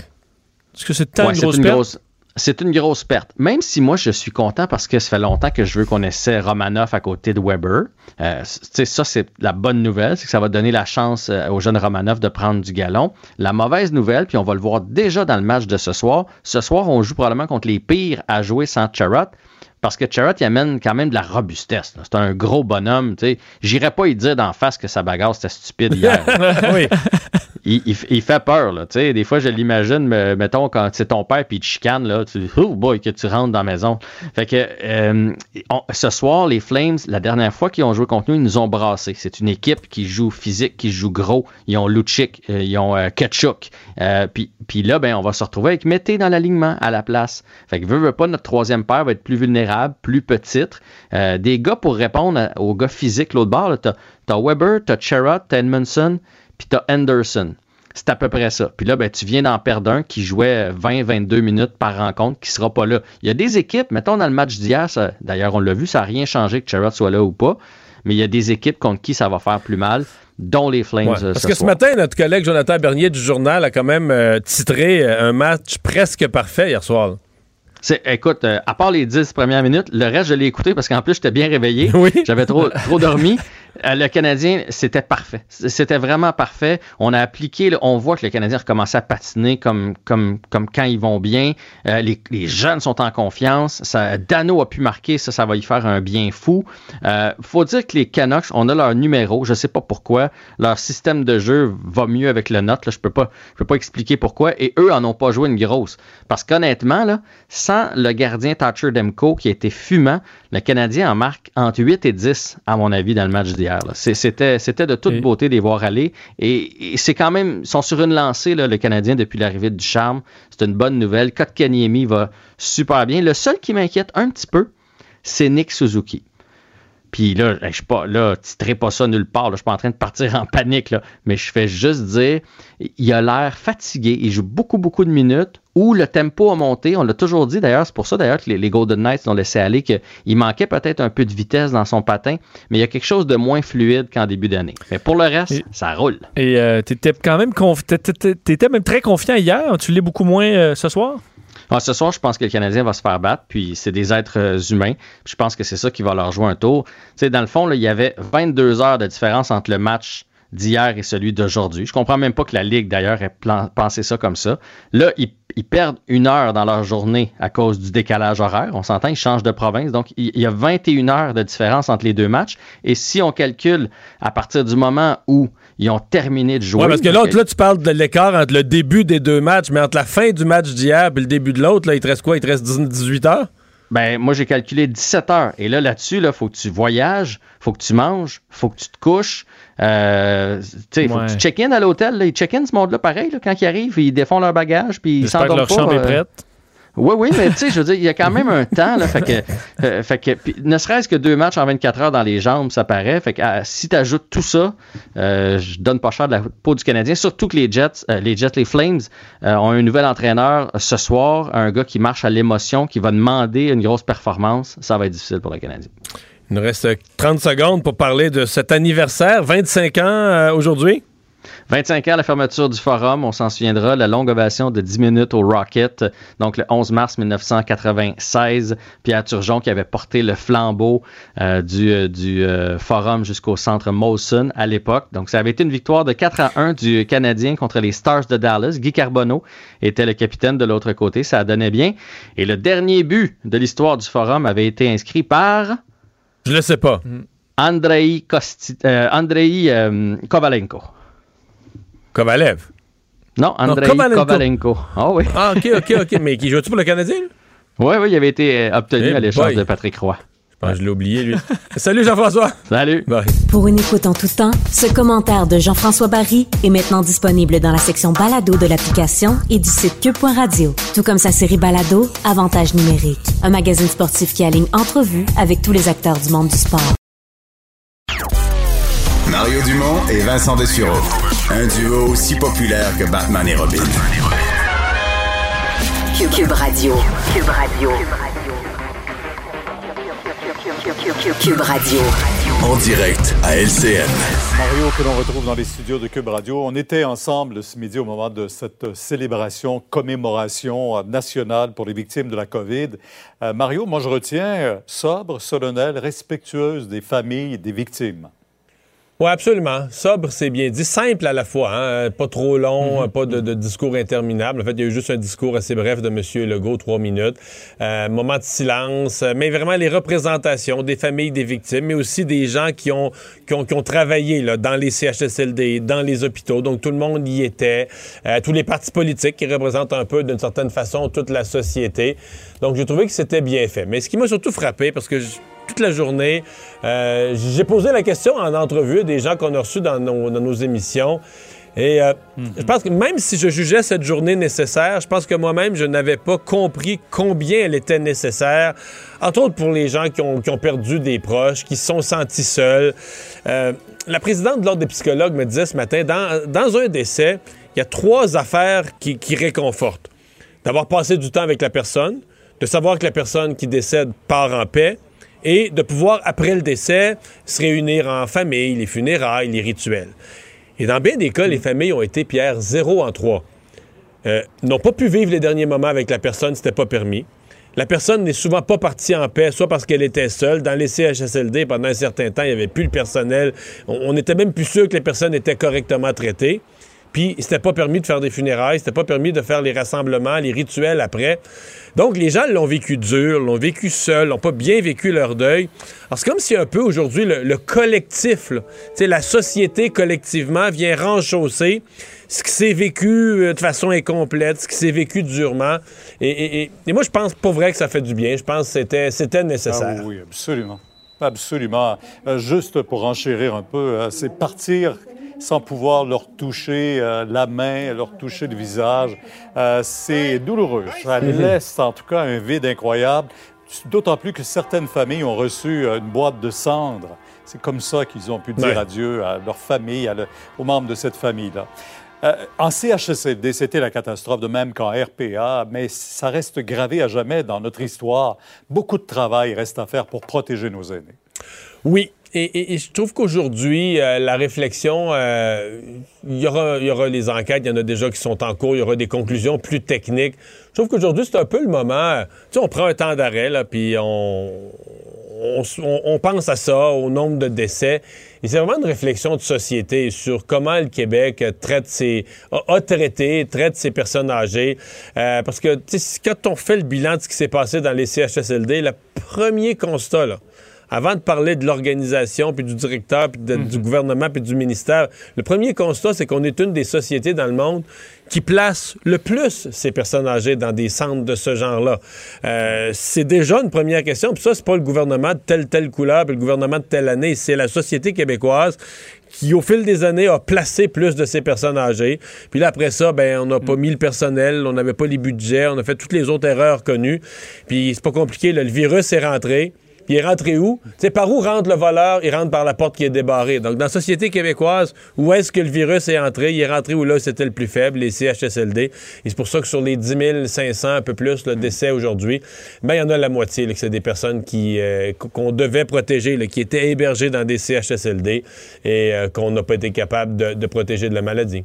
Est-ce que c'est tant Ouais, une grosse une perte? grosse- C'est une grosse perte. Même si moi, je suis content parce que ça fait longtemps que je veux qu'on essaie Romanoff à côté de Weber. Euh, ça, c'est la bonne nouvelle, c'est que ça va donner la chance euh, au jeune Romanoff de prendre du galon. La mauvaise nouvelle, puis on va le voir déjà dans le match de ce soir. Ce soir, on joue probablement contre les pires à jouer sans Charrot. Parce que Charrot, il amène quand même de la robustesse. C'est un gros bonhomme. tu sais. J'irais pas y dire d'en face que sa bagarre, c'était stupide hier. oui. Il, fait peur, là. Tu sais, des fois, je l'imagine, me- mettons, quand c'est ton père puis il te chicane, là, tu dis, oh boy, que tu rentres dans la maison. Fait que, euh, ce soir, les Flames, la dernière fois qu'ils ont joué contre nous, ils nous ont brassés. C'est une équipe qui joue physique, qui joue gros. Ils ont Luchik, euh, ils ont euh, Kachuk. Euh, puis, là, ben, on va se retrouver avec Mété dans l'alignement à la place. Fait que, veut, veut pas, notre troisième paire va être plus vulnérable, plus petite. Des gars pour répondre aux gars physiques, l'autre bord, t'as, Weber, t'as Sherrod, t'as Edmondson, puis t'as Anderson. C'est à peu près ça. Puis là, ben, tu viens d'en perdre un qui jouait 20-22 minutes par rencontre, qui sera pas là. Il y a des équipes, mettons dans le match d'hier, d'ailleurs on l'a vu, ça n'a rien changé que Sherrod soit là ou pas, mais il y a des équipes contre qui ça va faire plus mal, dont les Flames. Ouais. euh, Parce ce que ce soir. matin, notre collègue Jonathan Bernier du journal a quand même euh, titré euh, un match presque parfait hier soir. écoute, euh, à part les 10 premières minutes, le reste, je l'ai écouté parce qu'en plus, j'étais bien réveillé. J'avais trop, trop dormi. Euh, le Canadien, c'était parfait. C'était vraiment parfait. On a appliqué, on voit que le Canadien recommence à patiner comme, comme, comme quand ils vont bien. Euh, les, jeunes sont en confiance. Dano a pu marquer, ça, ça va y faire un bien fou. Euh, faut dire que les Canucks, on a leur numéro. Je sais pas pourquoi. Leur système de jeu va mieux avec le. Là. Je peux pas, je peux pas expliquer pourquoi. Et eux en ont pas joué une grosse. Parce qu'honnêtement, là, sans le gardien Thatcher Demko qui a été fumant, le Canadien en marque entre 8 et 10, à mon avis, dans le match d'hier. C'était, de toute beauté de les voir aller. Et, c'est quand même, ils sont sur une lancée, là, le Canadien, depuis l'arrivée du charme. C'est une bonne nouvelle. Kotkaniemi va super bien. Le seul qui m'inquiète un petit peu, c'est Nick Suzuki. Puis là, je suis pas là, titrez pas ça nulle part. Là, je suis pas en train de partir en panique, là, mais je fais juste dire, il a l'air fatigué. Il joue beaucoup, beaucoup de minutes où le tempo a monté. On l'a toujours dit d'ailleurs, c'est pour ça d'ailleurs que les, Golden Knights l'ont laissé aller, qu'il manquait peut-être un peu de vitesse dans son patin, mais il y a quelque chose de moins fluide qu'en début d'année. Mais pour le reste, ça roule. Et euh, tu étais quand même, étais même très confiant hier. Tu l'es beaucoup moins euh, ce soir? Ah, ce soir, je pense que le Canadien va se faire battre, puis c'est des êtres euh, humains. Je pense que c'est ça qui va leur jouer un tour. Tu sais, dans le fond, là, il y avait 22 heures de différence entre le match d'hier et celui d'aujourd'hui. Je comprends même pas que la Ligue, d'ailleurs, ait pensé ça comme ça. Là, ils, perdent une heure dans leur journée à cause du décalage horaire. On s'entend, ils changent de province. Donc, il y a 21 heures de différence entre les deux matchs. Et si on calcule à partir du moment où ils ont terminé de jouer. Ouais, parce que l'autre, là, tu parles de l'écart entre le début des deux matchs, mais entre la fin du match d'hier et le début de l'autre, là, il te reste quoi? Il te reste 18 heures? Ben, moi, j'ai calculé 17 heures. Et là, là-dessus, il là, faut que tu voyages, faut que tu manges, faut que tu te couches. Euh, tu faut que tu check-in à l'hôtel. Ils check-in ce monde-là pareil. Là, quand ils arrivent, ils défont leur bagage, puis ils s'endorment leur chambre est prête. Oui, oui, mais tu sais, je veux dire, il y a quand même un temps. Là, fait que, euh, fait que ne serait-ce que deux matchs en 24 heures dans les jambes, ça paraît. Fait que ah, si tu ajoutes tout ça, euh, je donne pas cher de la peau du Canadien. Surtout que les Jets, euh, les Jets, les Flames, ont un nouvel entraîneur ce soir, un gars qui marche à l'émotion, qui va demander une grosse performance. Ça va être difficile pour le Canadien. Il nous reste 30 secondes pour parler de cet anniversaire, 25 ans aujourd'hui? 25 ans la fermeture du forum, on s'en souviendra, la longue ovation de 10 minutes au Rocket, donc le 11 mars 1996, Pierre Turgeon qui avait porté le flambeau euh, du, euh, du euh, forum jusqu'au centre Molson à l'époque. Donc ça avait été une victoire de 4 à 1 du Canadien contre les Stars de Dallas. Guy Carbonneau était le capitaine de l'autre côté, ça donnait bien. Et le dernier but de l'histoire du forum avait été inscrit par... Je ne sais pas. Andrei, Kosti Andrei Kovalenko. Kovalev. Non, Andrei Kovalenko. Ah oui. Ah, OK, OK, OK. Mais qui joue-tu pour le Canadien? Oui, oui, il avait été euh, obtenu à l'échange de Patrick Roy. Je pense que je l'ai oublié, lui. Salut Jean-François. Salut. Bye. Pour une écoute en tout temps, ce commentaire de Jean-François Barry est maintenant disponible dans la section balado de l'application et du site cube.radio. Tout comme sa série balado, Avantage numérique. Un magazine sportif qui aligne entrevues avec tous les acteurs du monde du sport. Mario Dumont et Vincent Dessureau. Un duo aussi populaire que Batman et Robin. Cube, Radio. Cube Radio. Cube Radio. En direct à LCN. Mario, que l'on retrouve dans les studios de Cube Radio. On était ensemble ce midi au moment de cette célébration, commémoration nationale pour les victimes de la COVID. Euh, Mario, moi je retiens euh, sobre, solennelle, respectueuse des familles des victimes. Oui, absolument. Sobre, c'est bien dit. Simple à la fois. Hein? Pas trop long, mhm. pas de, discours interminable. En fait, il y a eu juste un discours assez bref de M. Legault, trois minutes. Euh, moment de silence, mais vraiment les représentations des familles des victimes, mais aussi des gens qui ont, qui ont, travaillé là, dans les CHSLD, dans les hôpitaux. Donc, tout le monde y était. Euh, tous les partis politiques qui représentent un peu, d'une certaine façon, toute la société. Donc, j'ai trouvé que c'était bien fait. Mais ce qui m'a surtout frappé, parce que... Je, toute la journée. Euh, j'ai posé la question en entrevue des gens qu'on a reçus dans nos, émissions. Et euh, mhm. je pense que même si je jugeais cette journée nécessaire, je pense que moi-même, je n'avais pas compris combien elle était nécessaire, entre autres pour les gens qui ont, perdu des proches, qui se sont sentis seuls. Euh, la présidente de l'Ordre des psychologues me disait ce matin, dans, un décès, il y a trois affaires qui, qui réconfortent. D'avoir passé du temps avec la personne, de savoir que la personne qui décède part en paix, et de pouvoir, après le décès, se réunir en famille, les funérailles, les rituels. Et dans bien des cas, les familles ont été, Pierre, zéro en trois. Euh, n'ont pas pu vivre les derniers moments avec la personne, c'était pas permis. la personne n'est souvent pas partie en paix, soit parce qu'elle était seule. Dans les CHSLD, pendant un certain temps, il n'y avait plus le personnel. On, on était même plus sûr que les personnes étaient correctement traitées. Puis, c'était pas permis de faire des funérailles, c'était pas permis de faire les rassemblements, les rituels après. Donc, les gens l'ont vécu dur, l'ont vécu seul, n'ont pas bien vécu leur deuil. Alors, c'est comme si un peu aujourd'hui, le, le collectif, là, la société collectivement vient renchausser ce qui s'est vécu euh, de façon incomplète, ce qui s'est vécu durement. Et, et- et- et moi, je pense pas vrai que ça fait du bien. Je pense que c'était, c'était nécessaire. Ah oui, absolument. Absolument. Euh, juste pour enchérir un peu, euh, c'est partir sans pouvoir leur toucher euh, la main, leur toucher le visage. C'est douloureux. Ça laisse en tout cas un vide incroyable. D'autant plus que certaines familles ont reçu une boîte de cendres. C'est comme ça qu'ils ont pu dire Ouais. adieu à leur famille, à le- aux membres de cette famille-là. Euh, en CHSLD, c'était la catastrophe, de même qu'en RPA, mais ça reste gravé à jamais dans notre histoire. Beaucoup de travail reste à faire pour protéger nos aînés. Oui. Et, je trouve qu'aujourd'hui, euh, la réflexion, euh, il y, aura, y aura les enquêtes, il y en a déjà qui sont en cours, il y aura des conclusions plus techniques. Je trouve qu'aujourd'hui, c'est un peu le moment. Tu sais, on prend un temps d'arrêt, là, puis on- on pense à ça, au nombre de décès. Et c'est vraiment une réflexion de société sur comment le Québec traite ses, a, traité, traite ses personnes âgées. Euh, parce que, quand on fait le bilan de ce qui s'est passé dans les CHSLD, le premier constat, avant de parler de l'organisation, puis du directeur, puis de- du gouvernement, puis du ministère, le premier constat, c'est qu'on est une des sociétés dans le monde qui place le plus ces personnes âgées dans des centres de ce genre-là. Euh, c'est déjà une première question, puis ça, c'est pas le gouvernement de telle, telle couleur, puis le gouvernement de telle année, c'est la société québécoise qui, au fil des années, a placé plus de ces personnes âgées. Puis là, après ça, ben, on n'a pas mis le personnel, on n'avait pas les budgets, on a fait toutes les autres erreurs connues. Puis c'est pas compliqué, là, le virus est rentré. Puis il est rentré où? Sais, par où rentre le voleur? Il rentre par la porte qui est débarrée. Donc, dans la société québécoise, où est-ce que le virus est entré? Il est rentré où là, c'était le plus faible, les CHSLD. Et c'est pour ça que sur les 10 500, un peu plus, le décès aujourd'hui, ben, il y en a la moitié, là, que c'est des personnes qui, euh, qu'on devait protéger, là, qui étaient hébergées dans des CHSLD et euh, qu'on n'a pas été capable de, de protéger de la maladie.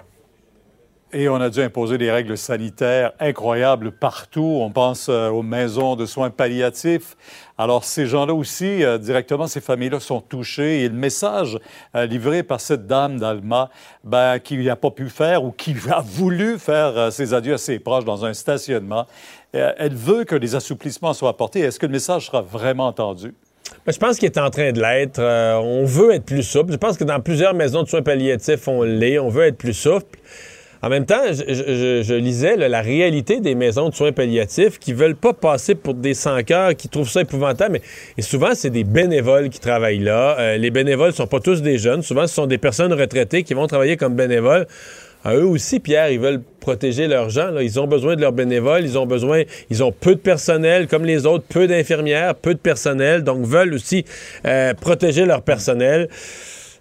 Et on a dû imposer des règles sanitaires incroyables partout. On pense euh, aux maisons de soins palliatifs. Alors, ces gens-là aussi, euh, directement, ces familles-là sont touchées. Et le message euh, livré par cette dame d'Alma, ben, qui n'a pas pu faire ou qui a voulu faire ses adieux à ses proches dans un stationnement, elle veut que les assouplissements soient apportés. Est-ce que le message sera vraiment entendu? Ben, je pense qu'il est en train de l'être. On veut être plus souple. Je pense que dans plusieurs maisons de soins palliatifs, on l'est. On veut être plus souple. En même temps, je, lisais la réalité des maisons de soins palliatifs qui veulent pas passer pour des sans-cœurs, qui trouvent ça épouvantable. Mais, et souvent, c'est des bénévoles qui travaillent là. Euh, les bénévoles sont pas tous des jeunes. Souvent, ce sont des personnes retraitées qui vont travailler comme bénévoles. Eux aussi, Pierre, ils veulent protéger leurs gens. Ils ont besoin de leurs bénévoles. Ils ont besoin, ils ont peu de personnel, comme les autres, peu d'infirmières, peu de personnel, donc veulent aussi euh, protéger leur personnel.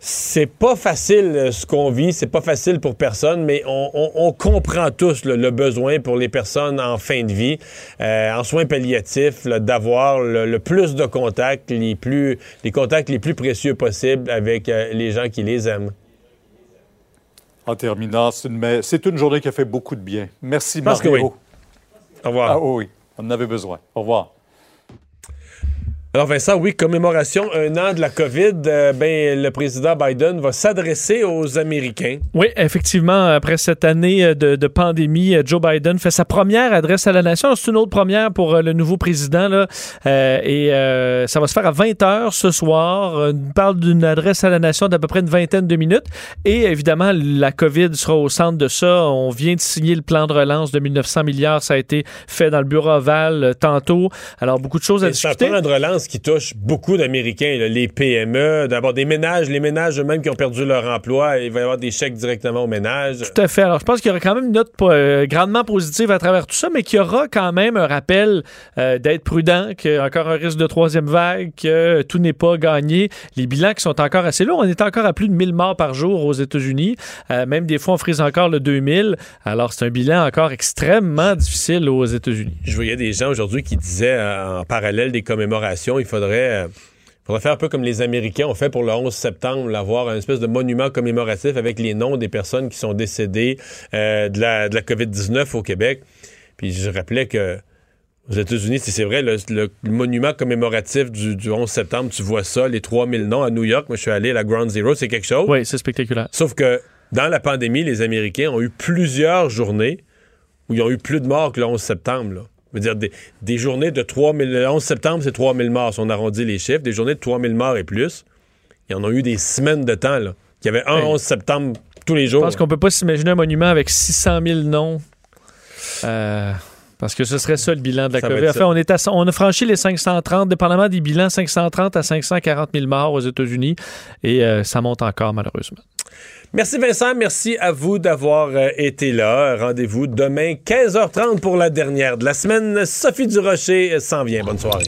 C'est pas facile euh, ce qu'on vit, c'est pas facile pour personne, mais on, on- on comprend tous le besoin pour les personnes en fin de vie, euh, en soins palliatifs, d'avoir le, le plus de contacts, les plus, les contacts les plus précieux possibles avec euh, les gens qui les aiment. En terminant, c'est une, journée qui a fait beaucoup de bien. Merci, Mario. oui. Au revoir. Ah oui, on en avait besoin. Au revoir. Alors Vincent, oui, commémoration un an de la COVID, euh, ben le président Biden va s'adresser aux Américains. Oui, effectivement, après cette année euh, de, de pandémie, euh, Joe Biden fait sa première adresse à la nation. C'est une autre première pour euh, le nouveau président. Là. Euh, et euh, ça va se faire à 20 h ce soir. On parle d'une adresse à la nation d'à peu près une vingtaine de minutes. Et évidemment, la COVID sera au centre de ça. On vient de signer le plan de relance de 1900 milliards. Ça a été fait dans le bureau ovale euh, tantôt. Alors, beaucoup de choses à Et discuter. plan de relance qui touche beaucoup d'Américains, là, les PME, d'abord des ménages, les ménages eux-mêmes qui ont perdu leur emploi, il va y avoir des chèques directement aux ménages. Tout à fait. Alors, je pense qu'il y aura quand même une note euh, grandement positive à travers tout ça, mais qu'il y aura quand même un rappel euh, d'être prudent, qu'il y a encore un risque de troisième vague, que tout n'est pas gagné. Les bilans qui sont encore assez lourds. On est encore à plus de 1000 morts par jour aux États-Unis. Euh, même des fois, on frise encore le 2000. Alors, c'est un bilan encore extrêmement difficile aux États-Unis. Je voyais des gens aujourd'hui qui disaient en parallèle des commémorations, il faudrait, euh, faudrait faire un peu comme les Américains ont fait pour le 11 septembre, avoir un espèce de monument commémoratif avec les noms des personnes qui sont décédées euh, de la, de la COVID-19 au Québec. Puis je rappelais que Aux États-Unis, c'est c'est vrai, le, le monument commémoratif du, du 11 septembre, tu vois ça, les 3000 noms à New York. Moi, je suis allé à la Ground Zero, c'est quelque chose. Oui, c'est spectaculaire. Sauf que dans la pandémie, les Américains ont eu plusieurs journées où ils ont eu plus de morts que le 11 septembre. Là. Je veux dire, des, des journées de 3000... Le 11 septembre, c'est 3000 morts, si on arrondit les chiffres. Des journées de 3000 morts et plus. Il y en a eu des semaines de temps, là. Il y avait un Oui. 11 septembre tous les Je jours. pense qu'on peut pas s'imaginer un monument avec 600 000 noms. Euh, parce que ce serait ça le bilan de la Ça COVID. Enfin, on, est à- on a franchi les 530, dépendamment des bilans, 530 à 540 000 morts aux États-Unis. Et euh, ça monte encore, malheureusement. Merci Vincent, merci à vous d'avoir euh, été là. Rendez-vous demain 15h30 pour la dernière de la semaine. Sophie Durocher euh, s'en vient. Bonne soirée.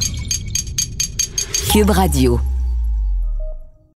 Cube Radio.